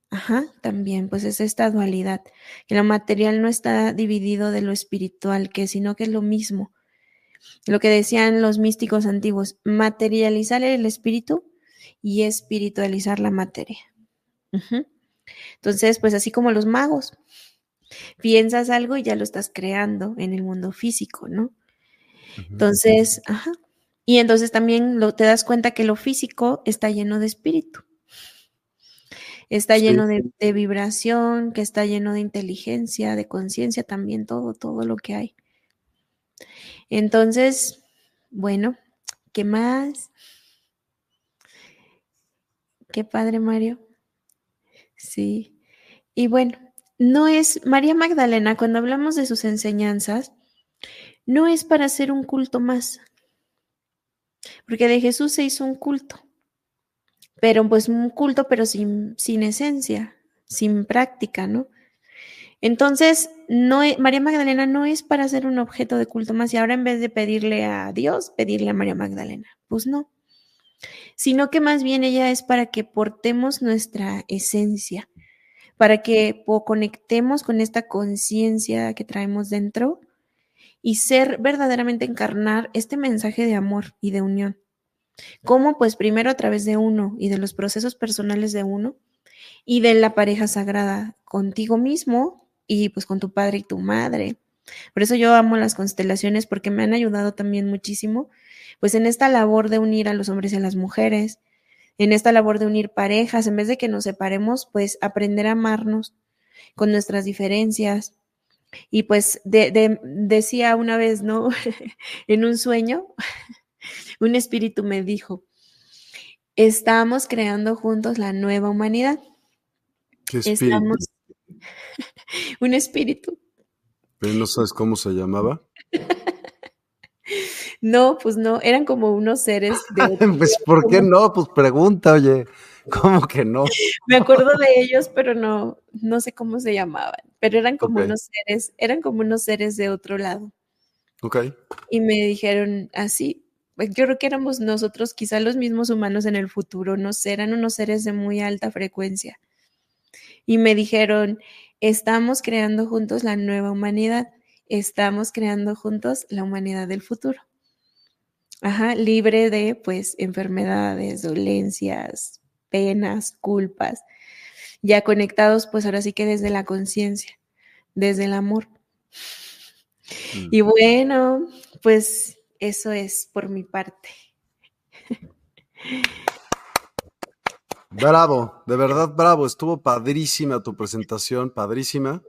Ajá, también, pues es esta dualidad, que lo material no está dividido de lo espiritual, que sino que es lo mismo. Lo que decían los místicos antiguos, materializar el espíritu y espiritualizar la materia. Uh -huh. Entonces, pues así como los magos, piensas algo y ya lo estás creando en el mundo físico, ¿no? Entonces, ajá, Y entonces también lo, te das cuenta que lo físico está lleno de espíritu. Está lleno de, de, vibración, que está lleno de inteligencia, de conciencia también, todo, todo lo que hay. Entonces, bueno, ¿qué más? Qué padre, Mario. Sí. Y bueno, no es, María Magdalena, cuando hablamos de sus enseñanzas, no es para hacer un culto más, porque de Jesús se hizo un culto, pero pues un culto, pero sin, sin esencia, sin práctica, ¿no? Entonces, no María Magdalena no es para ser un objeto de culto más y ahora en vez de pedirle a Dios, pedirle a María Magdalena. Pues no, sino que más bien ella es para que portemos nuestra esencia, para que conectemos con esta conciencia que traemos dentro y ser verdaderamente encarnar este mensaje de amor y de unión. ¿Cómo? Pues primero a través de uno y de los procesos personales de uno y de la pareja sagrada contigo mismo y pues con tu padre y tu madre. Por eso yo amo las constelaciones porque me han ayudado también muchísimo pues en esta labor de unir a los hombres y a las mujeres, en esta labor de unir parejas, en vez de que nos separemos, pues aprender a amarnos con nuestras diferencias. Y pues decía una vez, ¿no? [LAUGHS] en un sueño, [LAUGHS] un espíritu me dijo, estamos creando juntos la nueva humanidad. ¿Qué espíritu? Estamos... [LAUGHS] un espíritu. ¿Pero no sabes cómo se llamaba? No, pues no, eran como unos seres de... pues, ¿por qué no? Pues pregunta, oye, [LAUGHS] ¿cómo que no? Me acuerdo de ellos, pero no, no sé cómo se llamaban, pero eran como unos seres, eran como unos seres de otro lado. Ok. Y me dijeron así, pues, yo creo que éramos nosotros, quizá los mismos humanos en el futuro, no sé, eran unos seres de muy alta frecuencia. Y me dijeron, estamos creando juntos la nueva humanidad, estamos creando juntos la humanidad del futuro. Ajá, libre de pues enfermedades, dolencias, penas, culpas, ya conectados pues ahora sí que desde la conciencia, desde el amor. Mm. Y bueno, pues eso es por mi parte. Bravo, de verdad bravo, estuvo padrísima tu presentación, padrísima.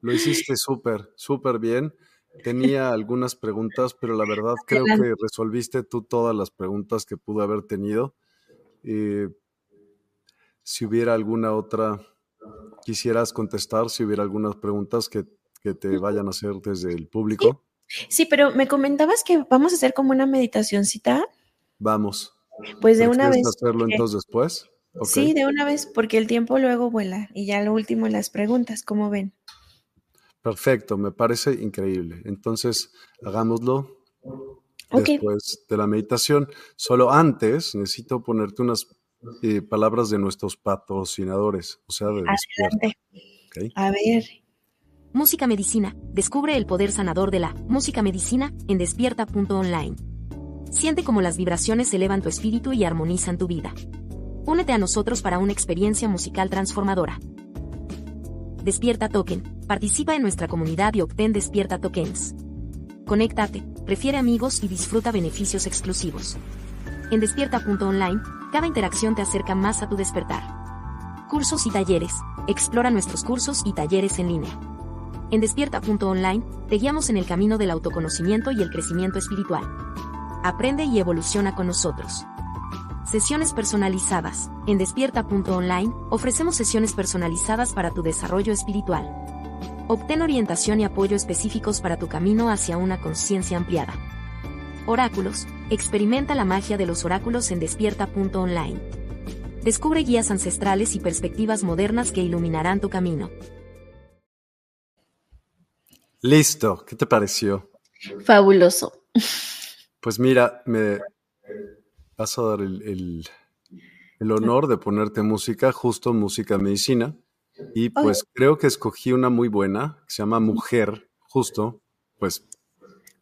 Lo hiciste súper, súper bien. Tenía algunas preguntas, pero la verdad creo que resolviste tú todas las preguntas que pudo haber tenido. Eh, si hubiera alguna otra, quisieras contestar, si hubiera algunas preguntas que, te vayan a hacer desde el público. Sí, pero me comentabas que vamos a hacer como una meditacióncita. Vamos. Pues de una vez. hacerlo entonces después? Sí, de una vez, porque el tiempo luego vuela y ya lo último las preguntas, ¿cómo ven? Perfecto, me parece increíble. Entonces, hagámoslo después de la meditación. Solo antes necesito ponerte unas eh, palabras de nuestros patrocinadores, o sea, de Adelante. A ver. Música Medicina. Descubre el poder sanador de la música medicina en despierta.online. Siente cómo las vibraciones elevan tu espíritu y armonizan tu vida. Únete a nosotros para una experiencia musical transformadora. Despierta Token Participa en nuestra comunidad y obtén Despierta Tokens. Conéctate, prefiere amigos y disfruta beneficios exclusivos. En despierta.online, cada interacción te acerca más a tu despertar. Cursos y talleres. Explora nuestros cursos y talleres en línea. En despierta.online, te guiamos en el camino del autoconocimiento y el crecimiento espiritual. Aprende y evoluciona con nosotros. Sesiones personalizadas. En despierta.online, ofrecemos sesiones personalizadas para tu desarrollo espiritual. Obtén orientación y apoyo específicos para tu camino hacia una conciencia ampliada. Oráculos. Experimenta la magia de los oráculos en despierta.online. Descubre guías ancestrales y perspectivas modernas que iluminarán tu camino. Listo, ¿qué te pareció? Fabuloso. Pues mira, me vas a dar el, el honor de ponerte música, justo música medicina. Y pues creo que escogí una muy buena, que se llama Mujer, justo, pues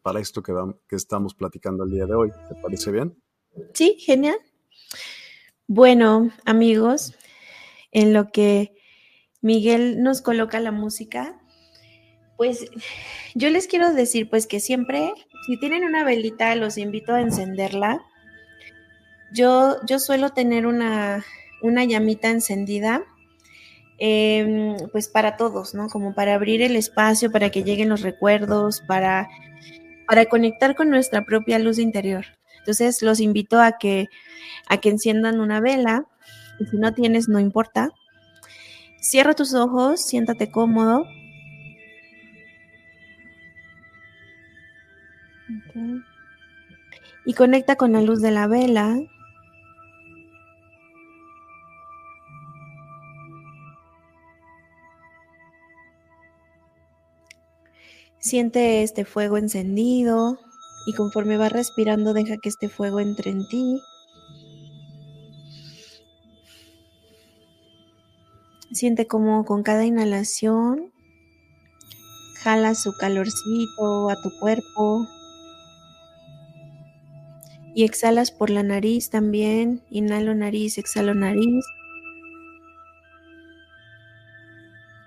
para esto que, estamos platicando el día de hoy. ¿Te parece bien? Sí, genial. Bueno, amigos, en lo que Miguel nos coloca la música, pues yo les quiero decir pues que siempre, Si tienen una velita, los invito a encenderla. Yo, yo suelo tener una, una llamita encendida, em, pues para todos, ¿no? Como para abrir el espacio, para que lleguen los recuerdos, para, para conectar con nuestra propia luz interior. Entonces los invito a que, a que enciendan una vela, y si no tienes, no importa. Cierra tus ojos, siéntate cómodo. Y conecta con la luz de la vela. Siente este fuego encendido y conforme vas respirando deja que este fuego entre en ti. Siente como con cada inhalación jala su calorcito a tu cuerpo y exhalas por la nariz también. Inhalo nariz, exhalo nariz.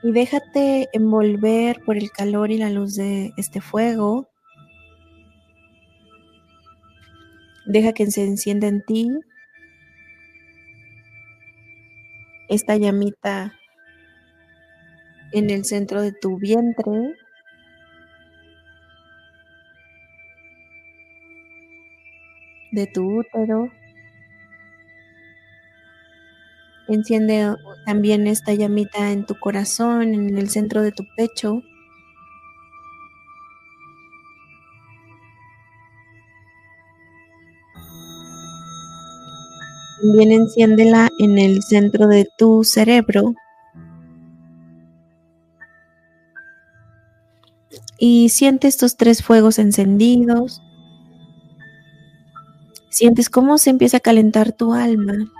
Y déjate envolver por el calor y la luz de este fuego. Deja que se encienda en ti esta llamita en el centro de tu vientre. de tu útero. Enciende también esta llamita en tu corazón, en el centro de tu pecho. También enciéndela en el centro de tu cerebro. Y siente estos tres fuegos encendidos. Sientes cómo se empieza a calentar tu alma.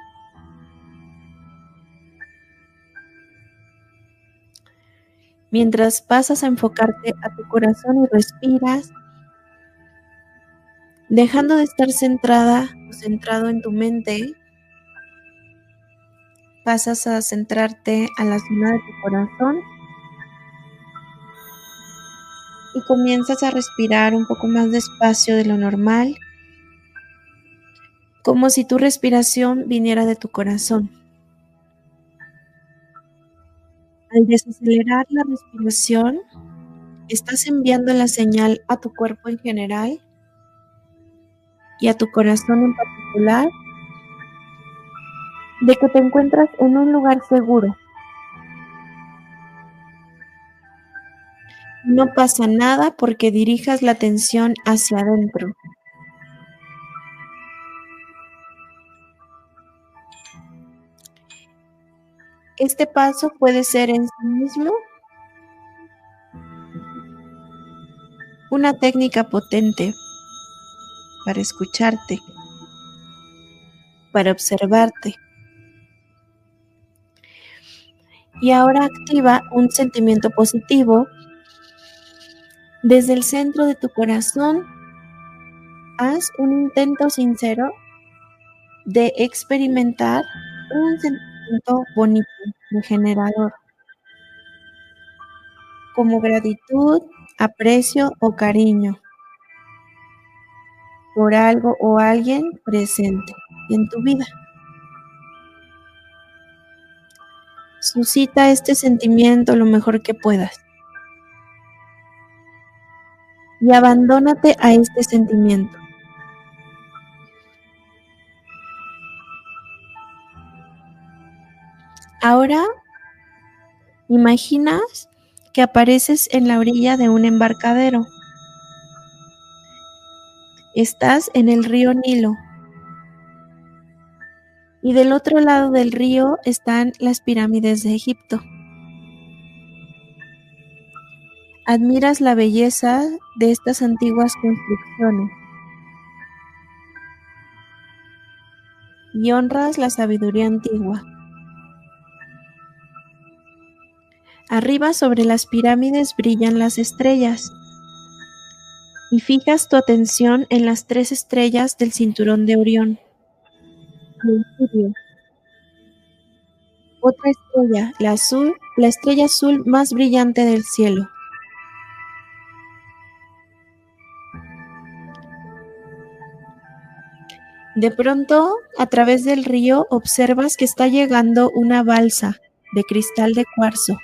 Mientras pasas a enfocarte a tu corazón y respiras, dejando de estar centrada o centrado en tu mente, pasas a centrarte a la zona de tu corazón y comienzas a respirar un poco más despacio de lo normal como si tu respiración viniera de tu corazón. Al desacelerar la respiración, estás enviando la señal a tu cuerpo en general y a tu corazón en particular de que te encuentras en un lugar seguro. No pasa nada porque dirijas la atención hacia adentro. Este paso puede ser en sí mismo una técnica potente para escucharte, para observarte. Y ahora activa un sentimiento positivo desde el centro de tu corazón. Haz un intento sincero de experimentar un sentimiento bonito, regenerador, como gratitud, aprecio o cariño por algo o alguien presente en tu vida. Suscita este sentimiento lo mejor que puedas. Y abandónate a este sentimiento. Ahora imaginas que apareces en la orilla de un embarcadero. Estás en el río Nilo. Y del otro lado del río están las pirámides de Egipto. Admiras la belleza de estas antiguas construcciones y honras la sabiduría antigua. Arriba sobre las pirámides brillan las estrellas. Y fijas tu atención en las tres estrellas del cinturón de Orión. Otra estrella, la azul, la estrella azul más brillante del cielo. De pronto, a través del río, observas que está llegando una balsa de cristal de cuarzo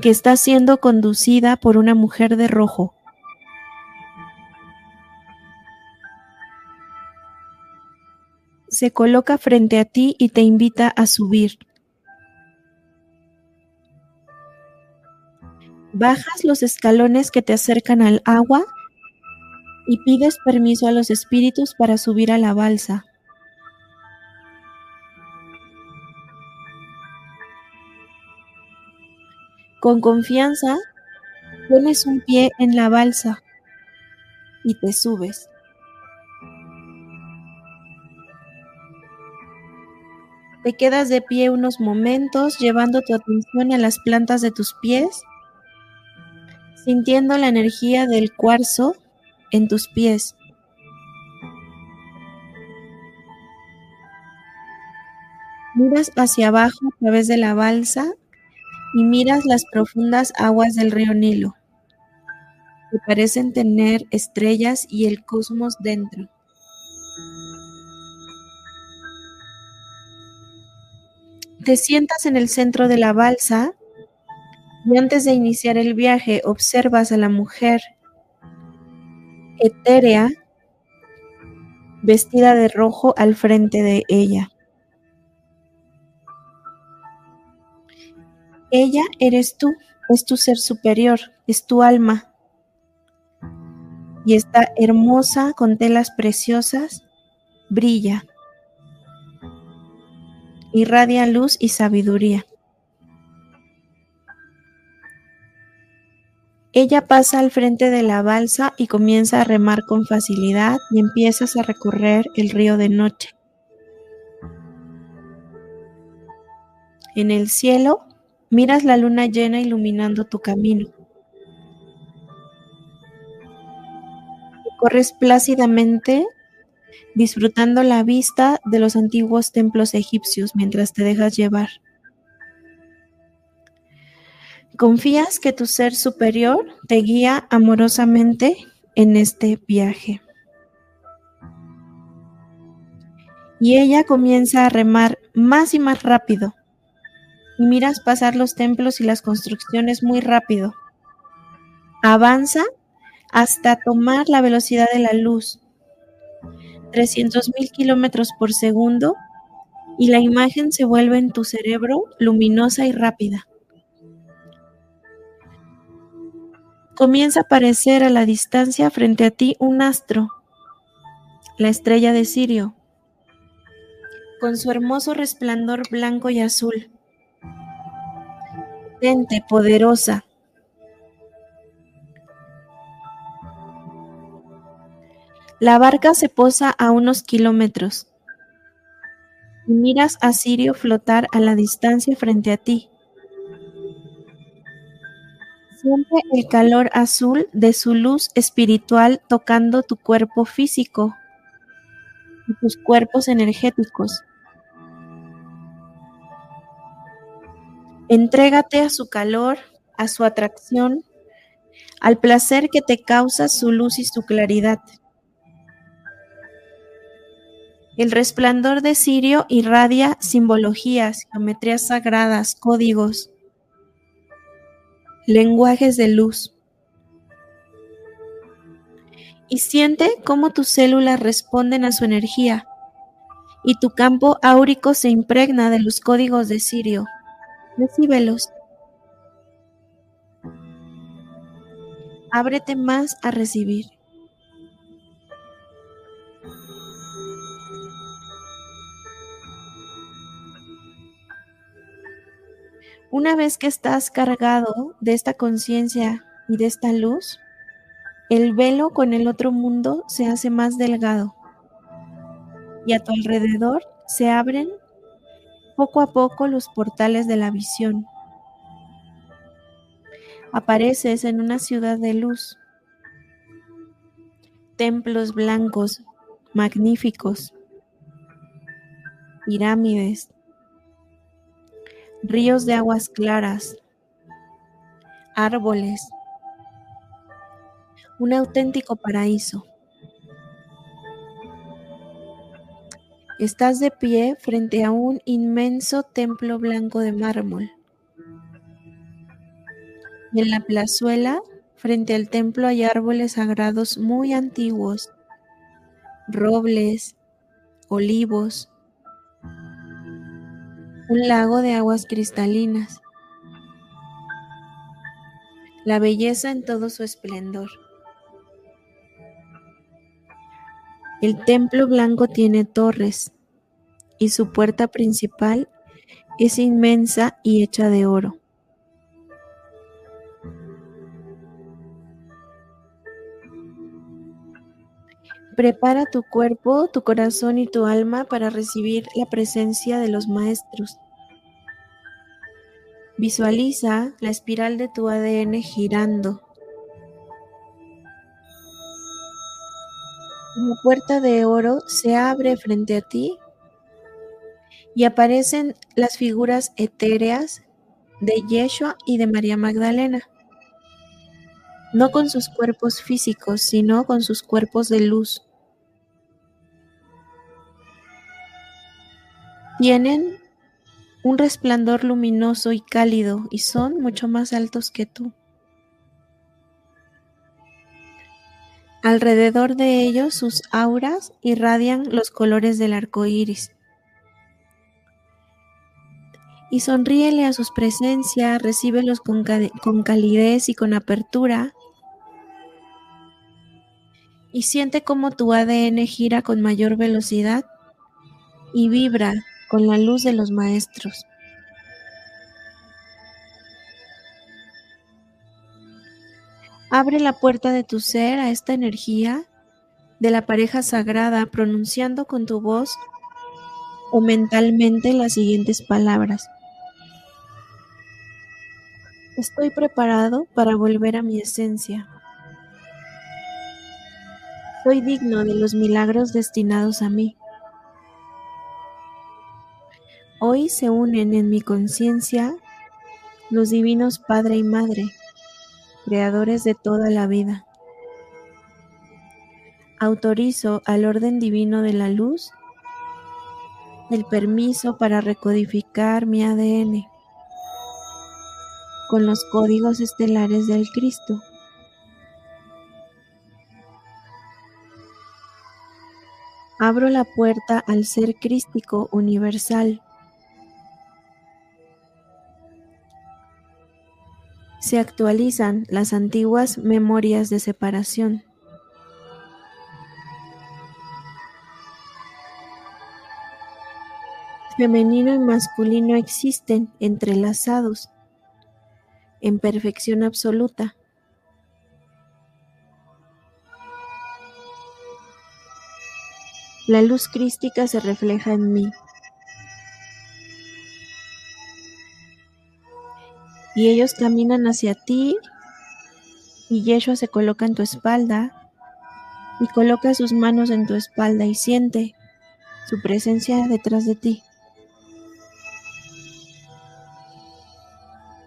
que está siendo conducida por una mujer de rojo. Se coloca frente a ti y te invita a subir. Bajas los escalones que te acercan al agua y pides permiso a los espíritus para subir a la balsa. Con confianza, pones un pie en la balsa y te subes. Te quedas de pie unos momentos llevando tu atención a las plantas de tus pies, sintiendo la energía del cuarzo en tus pies. Miras hacia abajo a través de la balsa y miras las profundas aguas del río Nilo, que parecen tener estrellas y el cosmos dentro. Te sientas en el centro de la balsa y antes de iniciar el viaje observas a la mujer etérea vestida de rojo al frente de ella. Ella eres tú, es tu ser superior, es tu alma. Y está hermosa con telas preciosas, brilla, irradia luz y sabiduría. Ella pasa al frente de la balsa y comienza a remar con facilidad y empiezas a recorrer el río de noche. En el cielo miras la luna llena iluminando tu camino. Corres plácidamente disfrutando la vista de los antiguos templos egipcios mientras te dejas llevar. Confías que tu ser superior te guía amorosamente en este viaje. Y ella comienza a remar más y más rápido. Y miras pasar los templos y las construcciones muy rápido. Avanza hasta tomar la velocidad de la luz, 300 mil kilómetros por segundo, y la imagen se vuelve en tu cerebro luminosa y rápida. comienza a aparecer a la distancia frente a ti un astro, la estrella de Sirio, con su hermoso resplandor blanco y azul. Potente, poderosa. La barca se posa a unos kilómetros y miras a Sirio flotar a la distancia frente a ti. Siente el calor azul de su luz espiritual tocando tu cuerpo físico y tus cuerpos energéticos. Entrégate a su calor, a su atracción, al placer que te causa su luz y su claridad. El resplandor de Sirio irradia simbologías, geometrías sagradas, códigos, lenguajes de luz. Y siente cómo tus células responden a su energía y tu campo áurico se impregna de los códigos de Sirio. Recíbelos. Ábrete más a recibir. Una vez que estás cargado de esta conciencia y de esta luz, el velo con el otro mundo se hace más delgado y a tu alrededor se abren poco a poco los portales de la visión. Apareces en una ciudad de luz, templos blancos magníficos, pirámides, ríos de aguas claras, árboles, un auténtico paraíso. Estás de pie frente a un inmenso templo blanco de mármol. En la plazuela, frente al templo, hay árboles sagrados muy antiguos, robles, olivos, un lago de aguas cristalinas, la belleza en todo su esplendor. El templo blanco tiene torres y su puerta principal es inmensa y hecha de oro. Prepara tu cuerpo, tu corazón y tu alma para recibir la presencia de los maestros. Visualiza la espiral de tu ADN girando. Una puerta de oro se abre frente a ti y aparecen las figuras etéreas de Yeshua y de María Magdalena no con sus cuerpos físicos, sino con sus cuerpos de luz. Tienen un resplandor luminoso y cálido y son mucho más altos que tú. Alrededor de ellos sus auras irradian los colores del arco iris. Y sonríele a sus presencia, recíbelos con, con calidez y con apertura y siente cómo tu ADN gira con mayor velocidad y vibra con la luz de los maestros. Abre la puerta de tu ser a esta energía de la pareja sagrada pronunciando con tu voz o mentalmente las siguientes palabras. Estoy preparado para volver a mi esencia. Soy digno de los milagros destinados a mí. Hoy se unen en mi conciencia los divinos Padre y Madre, creadores de toda la vida. Autorizo al orden divino de la luz el permiso para recodificar mi ADN con los códigos estelares del Cristo. Abro la puerta al ser crístico universal. Se actualizan las antiguas memorias de separación. Femenino y masculino existen entrelazados en perfección absoluta. La luz crística se refleja en mí. Y ellos caminan hacia ti y Yeshua se coloca en tu espalda y coloca sus manos en tu espalda y siente su presencia detrás de ti.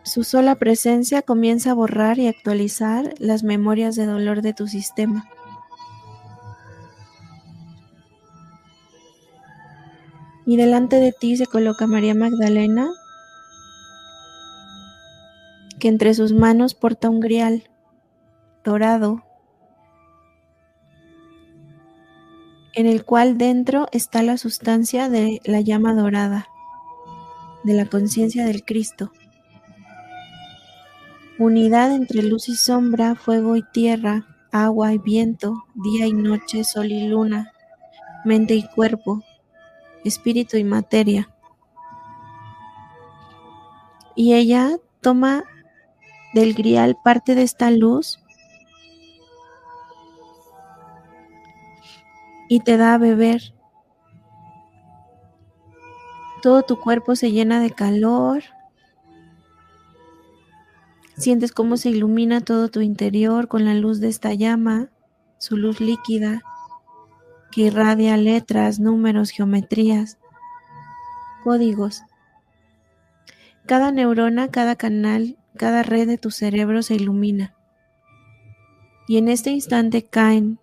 Su sola presencia comienza a borrar y actualizar las memorias de dolor de tu sistema. y delante de ti se coloca María Magdalena, que entre sus manos porta un grial dorado, en el cual dentro está la sustancia de la llama dorada, de la conciencia del Cristo. Unidad entre luz y sombra, fuego y tierra, agua y viento, día y noche, sol y luna, mente y cuerpo, espíritu y materia. Y ella toma del grial parte de esta luz y te da a beber. Todo tu cuerpo se llena de calor. Sientes cómo se ilumina todo tu interior con la luz de esta llama, su luz líquida que irradia letras, números, geometrías, códigos. Cada neurona, cada canal, cada red de tu cerebro se ilumina. Y en este instante caen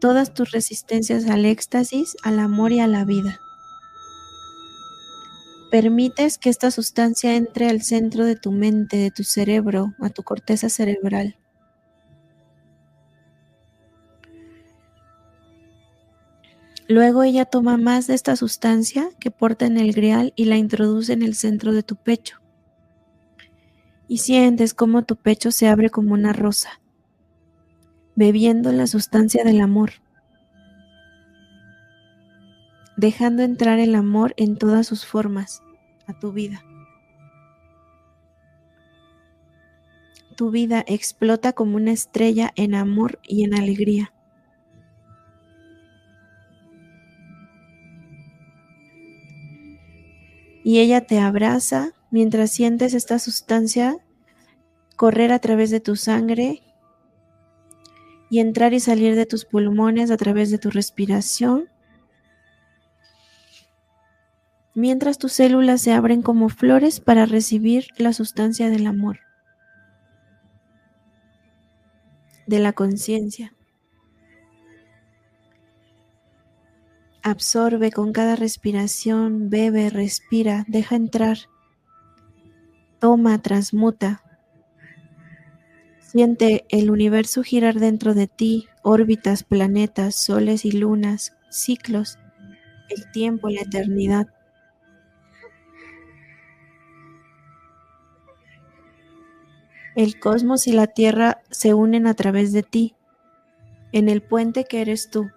todas tus resistencias al éxtasis, al amor y a la vida. Permites que esta sustancia entre al centro de tu mente, de tu cerebro, a tu corteza cerebral. Luego ella toma más de esta sustancia que porta en el grial y la introduce en el centro de tu pecho. Y sientes como tu pecho se abre como una rosa, bebiendo la sustancia del amor, dejando entrar el amor en todas sus formas a tu vida. Tu vida explota como una estrella en amor y en alegría. Y ella te abraza mientras sientes esta sustancia correr a través de tu sangre y entrar y salir de tus pulmones a través de tu respiración, mientras tus células se abren como flores para recibir la sustancia del amor, de la conciencia. Absorbe con cada respiración, bebe, respira, deja entrar. Toma, transmuta. Siente el universo girar dentro de ti, órbitas, planetas, soles y lunas, ciclos, el tiempo, la eternidad. El cosmos y la tierra se unen a través de ti, en el puente que eres tú.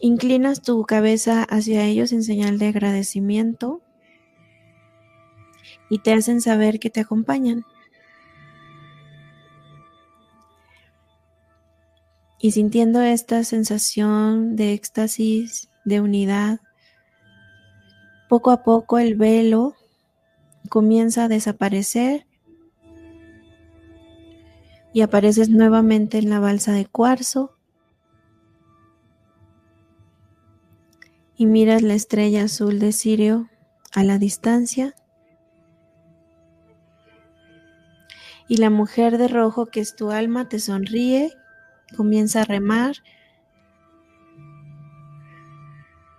Inclinas tu cabeza hacia ellos en señal de agradecimiento y te hacen saber que te acompañan. Y sintiendo esta sensación de éxtasis, de unidad, poco a poco el velo comienza a desaparecer y apareces nuevamente en la balsa de cuarzo y miras la estrella azul de Sirio a la distancia. Y la mujer de rojo que es tu alma te sonríe, comienza a remar,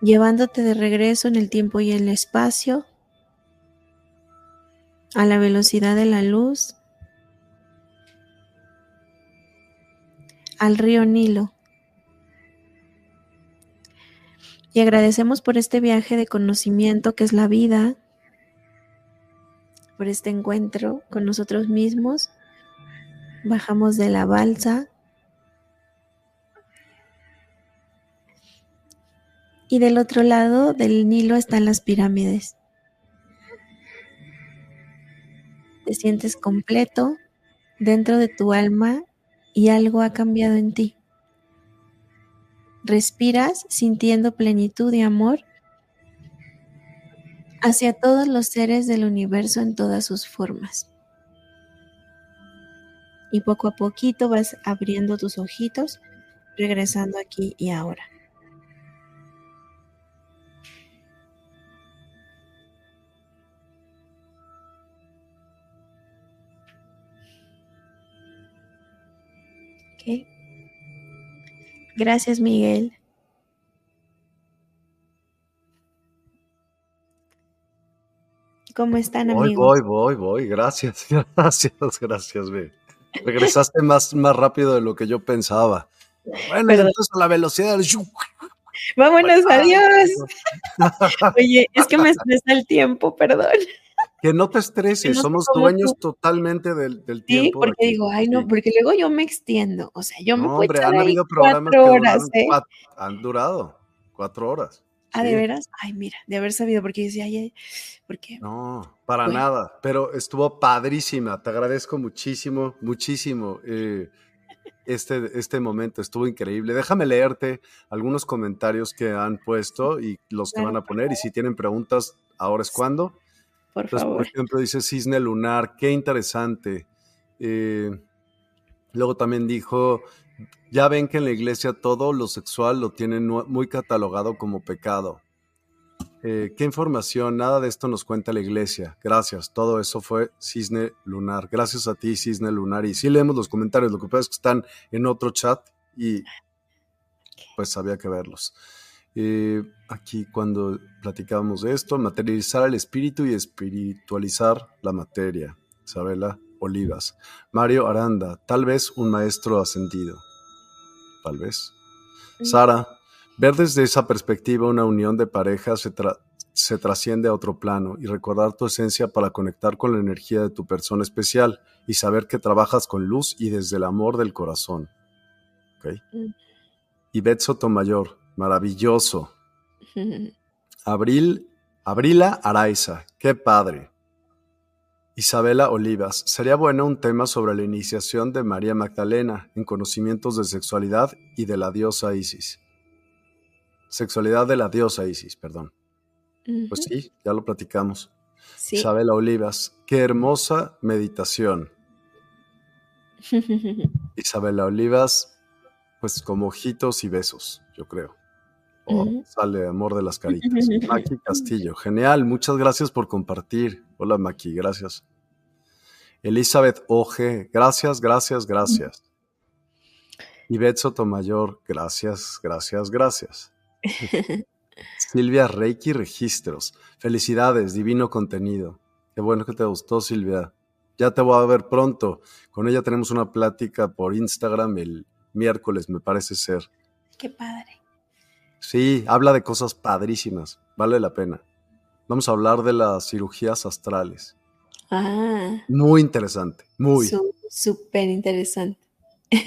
llevándote de regreso en el tiempo y el espacio, a la velocidad de la luz, al río Nilo. Y agradecemos por este viaje de conocimiento que es la vida, por este encuentro con nosotros mismos. Bajamos de la balsa. Y del otro lado del Nilo están las pirámides. Te sientes completo dentro de tu alma y algo ha cambiado en ti. Respiras sintiendo plenitud y amor hacia todos los seres del universo en todas sus formas. Y poco a poquito vas abriendo tus ojitos, regresando aquí y ahora. Gracias, Miguel. ¿Cómo están, amigos? Voy, voy, voy, voy. [LAUGHS] Gracias, gracias, gracias. Regresaste más, más rápido de lo que yo pensaba. Bueno, entonces a la velocidad del... Vámonos, adiós. [LAUGHS] Oye, es que me estresa el tiempo, perdón. Que no te estreses, somos dueños totalmente del, tiempo. Sí, porque digo, ay no, porque luego yo me extiendo, o sea, yo me puedo echar han habido programas cuatro horas, ¿eh? han durado cuatro horas. Ah, ¿de veras? Ay, mira, de haber sabido, porque decía, ay, ¿por qué? No, para nada, pero estuvo padrísima, te agradezco muchísimo, muchísimo. Eh, este, este momento estuvo increíble. Déjame leerte algunos comentarios que han puesto y los que van a poner. Y si tienen preguntas, ahora es cuando. Por favor. Por ejemplo, dice Cisne Lunar, qué interesante. Eh, luego también dijo, ya ven que en la iglesia todo lo sexual lo tienen muy catalogado como pecado. Eh, ¿Qué información? Nada de esto nos cuenta la iglesia. Gracias. Todo eso fue Cisne Lunar. Gracias a ti, Cisne Lunar. Y sí leemos los comentarios. Lo que pasa es que están en otro chat y pues había que verlos. Eh, aquí cuando platicábamos de esto, materializar el espíritu y espiritualizar la materia. Isabela Olivas. Mario Aranda, tal vez un maestro ascendido. Tal vez. Mm. Sara, Ver desde esa perspectiva una unión de pareja se, se, trasciende a otro plano y recordar tu esencia para conectar con la energía de tu persona especial y saber que trabajas con luz y desde el amor del corazón. ¿Okay? Mm. Ivette Sotomayor, maravilloso. [LAUGHS] Abril, Abrila Araiza, qué padre. Isabela Olivas, sería bueno un tema sobre la iniciación de María Magdalena en conocimientos de sexualidad y de la diosa Isis. Sexualidad de la diosa Isis, perdón. Pues sí, ya lo platicamos. Isabela Olivas, qué hermosa meditación. [LAUGHS] Isabela Olivas, pues como ojitos y besos, yo creo. Oh, sale amor de las caritas. Maki Castillo, genial, muchas gracias por compartir. Hola Maki, gracias. Elizabeth Oje, gracias, gracias, gracias. Ivette Sotomayor, gracias, gracias, gracias. [LAUGHS] Silvia Reiki Registros. Felicidades, divino contenido. Qué bueno que te gustó, Silvia. Ya te voy a ver pronto. Con ella tenemos una plática por Instagram el miércoles, me parece ser. Qué padre. Sí, habla de cosas padrísimas. Vale la pena. Vamos a hablar de las cirugías astrales. Ah. Muy interesante, muy. Súper interesante.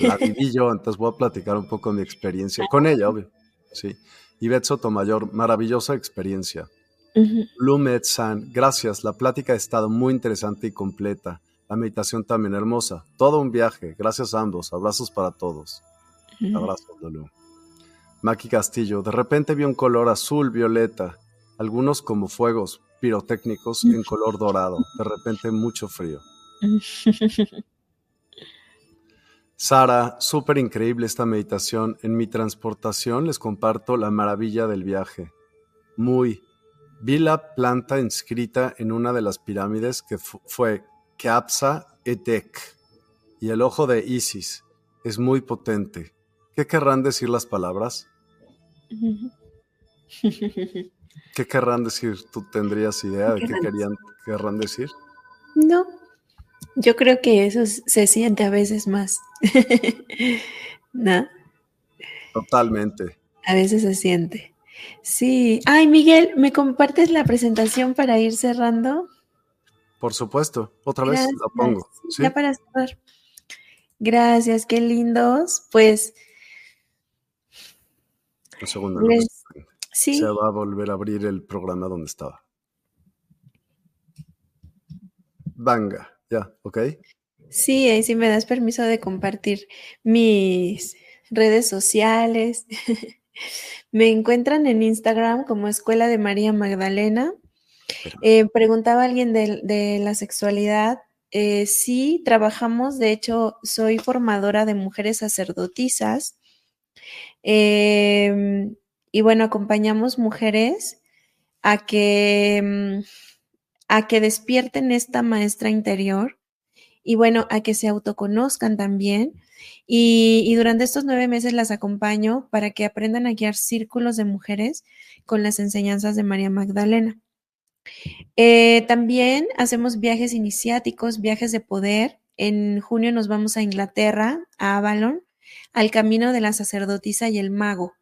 La viví yo, entonces voy a platicar un poco mi experiencia con ella, obvio. Sí. Ivette Sotomayor, maravillosa experiencia. Uh San, gracias. La plática ha estado muy interesante y completa. La meditación también hermosa. Todo un viaje. Gracias a ambos. Abrazos para todos. Abrazos, Lulu. Maki Castillo, de repente vi un color azul, violeta, algunos como fuegos pirotécnicos en color dorado. De repente mucho frío. [LAUGHS] Sara, súper increíble esta meditación. En mi transportación les comparto la maravilla del viaje. Muy. Vi la planta inscrita en una de las pirámides que fue Keapsa Etek y el ojo de Isis. Es muy potente. ¿Qué querrán decir las palabras? ¿Qué querrán decir? ¿Tú tendrías idea de qué querían, querrán decir? No, yo creo que eso se siente a veces más. [LAUGHS] ¿No? Totalmente. A veces se siente. Sí. Ay, Miguel, ¿me compartes la presentación para ir cerrando? Por supuesto. Otra vez la pongo. Ya para cerrar. Gracias, qué lindos. Pues. Un segundo. sí. Se va a volver a abrir el programa donde estaba. Vanga. Ya, ok. Sí, ahí sí me das permiso de compartir mis redes sociales. [LAUGHS] me encuentran en Instagram como Escuela de María Magdalena. Eh, preguntaba alguien de, la sexualidad. Eh, sí, trabajamos, de hecho, soy formadora de mujeres sacerdotisas. Em, y bueno, acompañamos mujeres a que mm, a que despierten esta maestra interior y bueno, a que se autoconozcan también. Y, durante estos nueve meses las acompaño para que aprendan a guiar círculos de mujeres con las enseñanzas de María Magdalena. Eh, también hacemos viajes iniciáticos, viajes de poder. En junio nos vamos a Inglaterra, a Avalon, al camino de la sacerdotisa y el mago.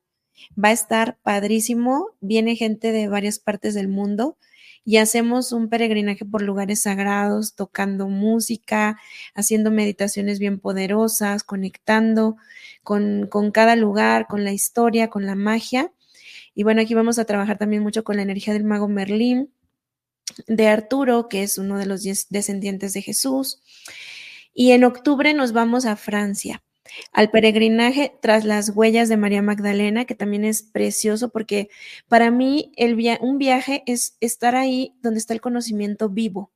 Va a estar padrísimo, viene gente de varias partes del mundo y hacemos un peregrinaje por lugares sagrados, tocando música, haciendo meditaciones bien poderosas, conectando con, con cada lugar, con la historia, con la magia. Y bueno, aquí vamos a trabajar también mucho con la energía del mago Merlín, de Arturo, que es uno de los descendientes de Jesús. Y en octubre nos vamos a Francia al peregrinaje tras las huellas de María Magdalena, que también es precioso porque para mí el un viaje es estar ahí donde está el conocimiento vivo.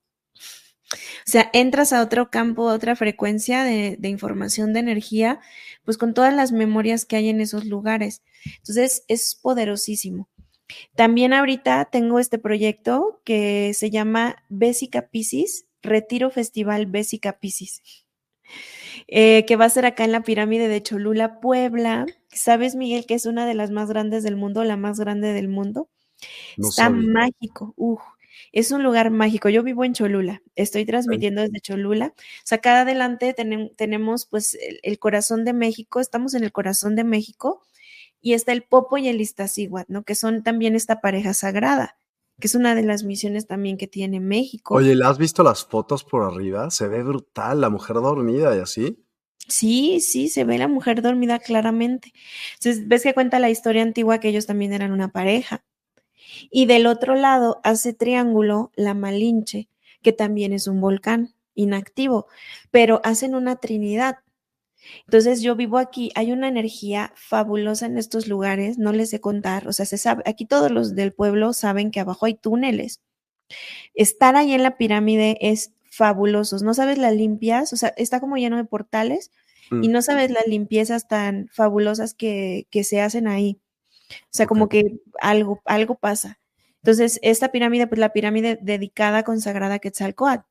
O sea, entras a otro campo, a otra frecuencia de, de, información, de energía, pues con todas las memorias que hay en esos lugares. Entonces, es poderosísimo. También ahorita tengo este proyecto que se llama Bésica Piscis, Retiro Festival Bésica Piscis, eh, que va a ser acá en la pirámide de Cholula, Puebla. ¿Sabes, Miguel, que es una de las más grandes del mundo, la más grande del mundo? Está mágico. es un lugar mágico. Yo vivo en Cholula, estoy transmitiendo desde Cholula. O sea, acá adelante tenemos pues el, corazón de México, estamos en el corazón de México y está el Popo y el Iztaccíhuatl, ¿no? Que son también esta pareja sagrada, que es una de las misiones también que tiene México. Oye, ¿le has visto las fotos por arriba? Se ve brutal, la mujer dormida y así. Sí, sí, se ve la mujer dormida claramente. Entonces, ves que cuenta la historia antigua que ellos también eran una pareja. Y del otro lado hace triángulo la Malinche, que también es un volcán inactivo, pero hacen una trinidad. Entonces yo vivo aquí, hay una energía fabulosa en estos lugares, no les sé contar, o sea, se sabe, aquí todos los del pueblo saben que abajo hay túneles. Estar ahí en la pirámide es fabuloso, no sabes las limpias, o sea, está como lleno de portales y no sabes las limpiezas tan fabulosas que, que se hacen ahí. O sea, como que algo, algo pasa. Entonces, esta pirámide, pues la pirámide dedicada, consagrada a Quetzalcoatl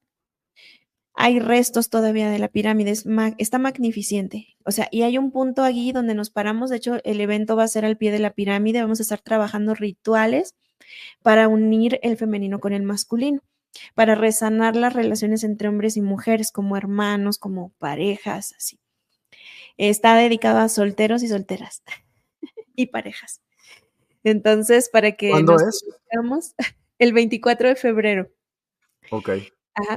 hay restos todavía de la pirámide, está magnificente. O sea, y hay un punto allí donde nos paramos, de hecho el evento va a ser al pie de la pirámide, vamos a estar trabajando rituales para unir el femenino con el masculino, para resanar las relaciones entre hombres y mujeres como hermanos, como parejas, así. Está dedicado a solteros y solteras [LAUGHS] y parejas. Entonces, para que ¿Cuándo es? [LAUGHS] el 24 de febrero. Ok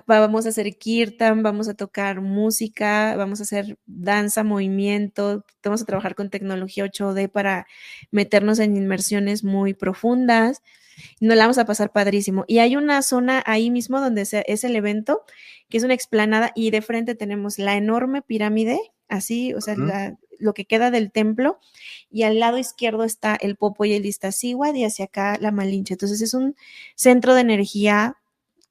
vamos a hacer kirtan, vamos a tocar música, vamos a hacer danza, movimiento, vamos a trabajar con tecnología 8D para meternos en inmersiones muy profundas. Nos la vamos a pasar padrísimo. Y hay una zona ahí mismo donde es el evento, que es una explanada, y de frente tenemos la enorme pirámide, así, o sea, lo que queda del templo, y al lado izquierdo está el Popo y el Iztaccíhuatl, y hacia acá la Malinche. Entonces es un centro de energía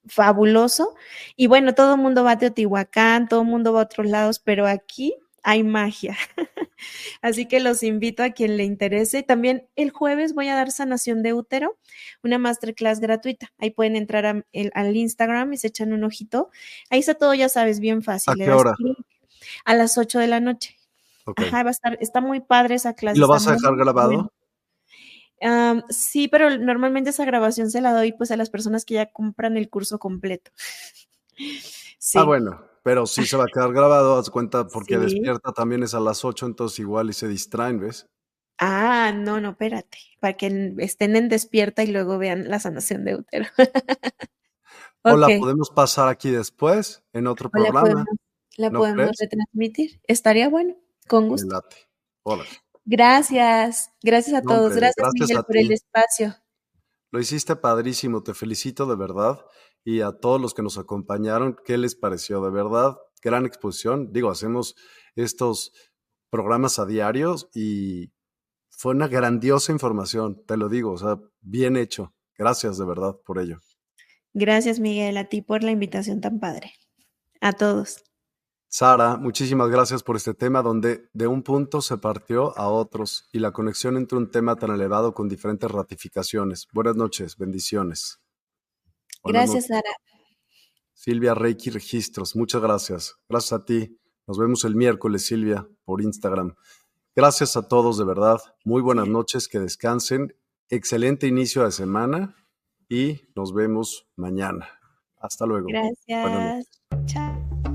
fabuloso. Y bueno, todo el mundo va a Teotihuacán, todo el mundo va a otros lados, pero aquí hay magia. [LAUGHS] Así que los invito a quien le interese. También el jueves voy a dar sanación de útero, una masterclass gratuita. Ahí pueden entrar al Instagram y se echan un ojito. Ahí está todo, ya sabes, bien fácil. ¿A qué hora? A las 8 de la noche. Ajá, va a estar, está muy padre esa clase. ¿Lo vas a dejar grabado? Sí, pero normalmente esa grabación se la doy pues a las personas que ya compran el curso completo. [LAUGHS] Ah, bueno, pero sí se va a quedar grabado, haz cuenta, porque despierta también es a las 8, entonces igual y se distraen, ¿ves? Ah, no, no, espérate, para que estén en despierta y luego vean la sanación de útero. [LAUGHS] O la podemos pasar aquí después, en otro programa. La podemos, retransmitir. Estaría bueno, con gusto. Hola. Gracias, gracias a todos. gracias, Miguel, por el espacio. Lo hiciste padrísimo, te felicito de verdad. Y a todos los que nos acompañaron, ¿qué les pareció? De verdad, gran exposición. Digo, hacemos estos programas a diarios y fue una grandiosa información, te lo digo, o sea, bien hecho. Gracias de verdad por ello. Gracias, Miguel, a ti por la invitación tan padre. A todos. Sara, muchísimas gracias por este tema donde de un punto se partió a otros y la conexión entre un tema tan elevado con diferentes ratificaciones. Buenas noches, bendiciones. gracias, Sara. Silvia Reiki Registros, muchas gracias. Gracias a ti. Nos vemos el miércoles, Silvia, por Instagram. Gracias a todos, de verdad. Muy buenas noches, que descansen. Excelente inicio de semana y nos vemos mañana. Hasta luego. Gracias. Chao.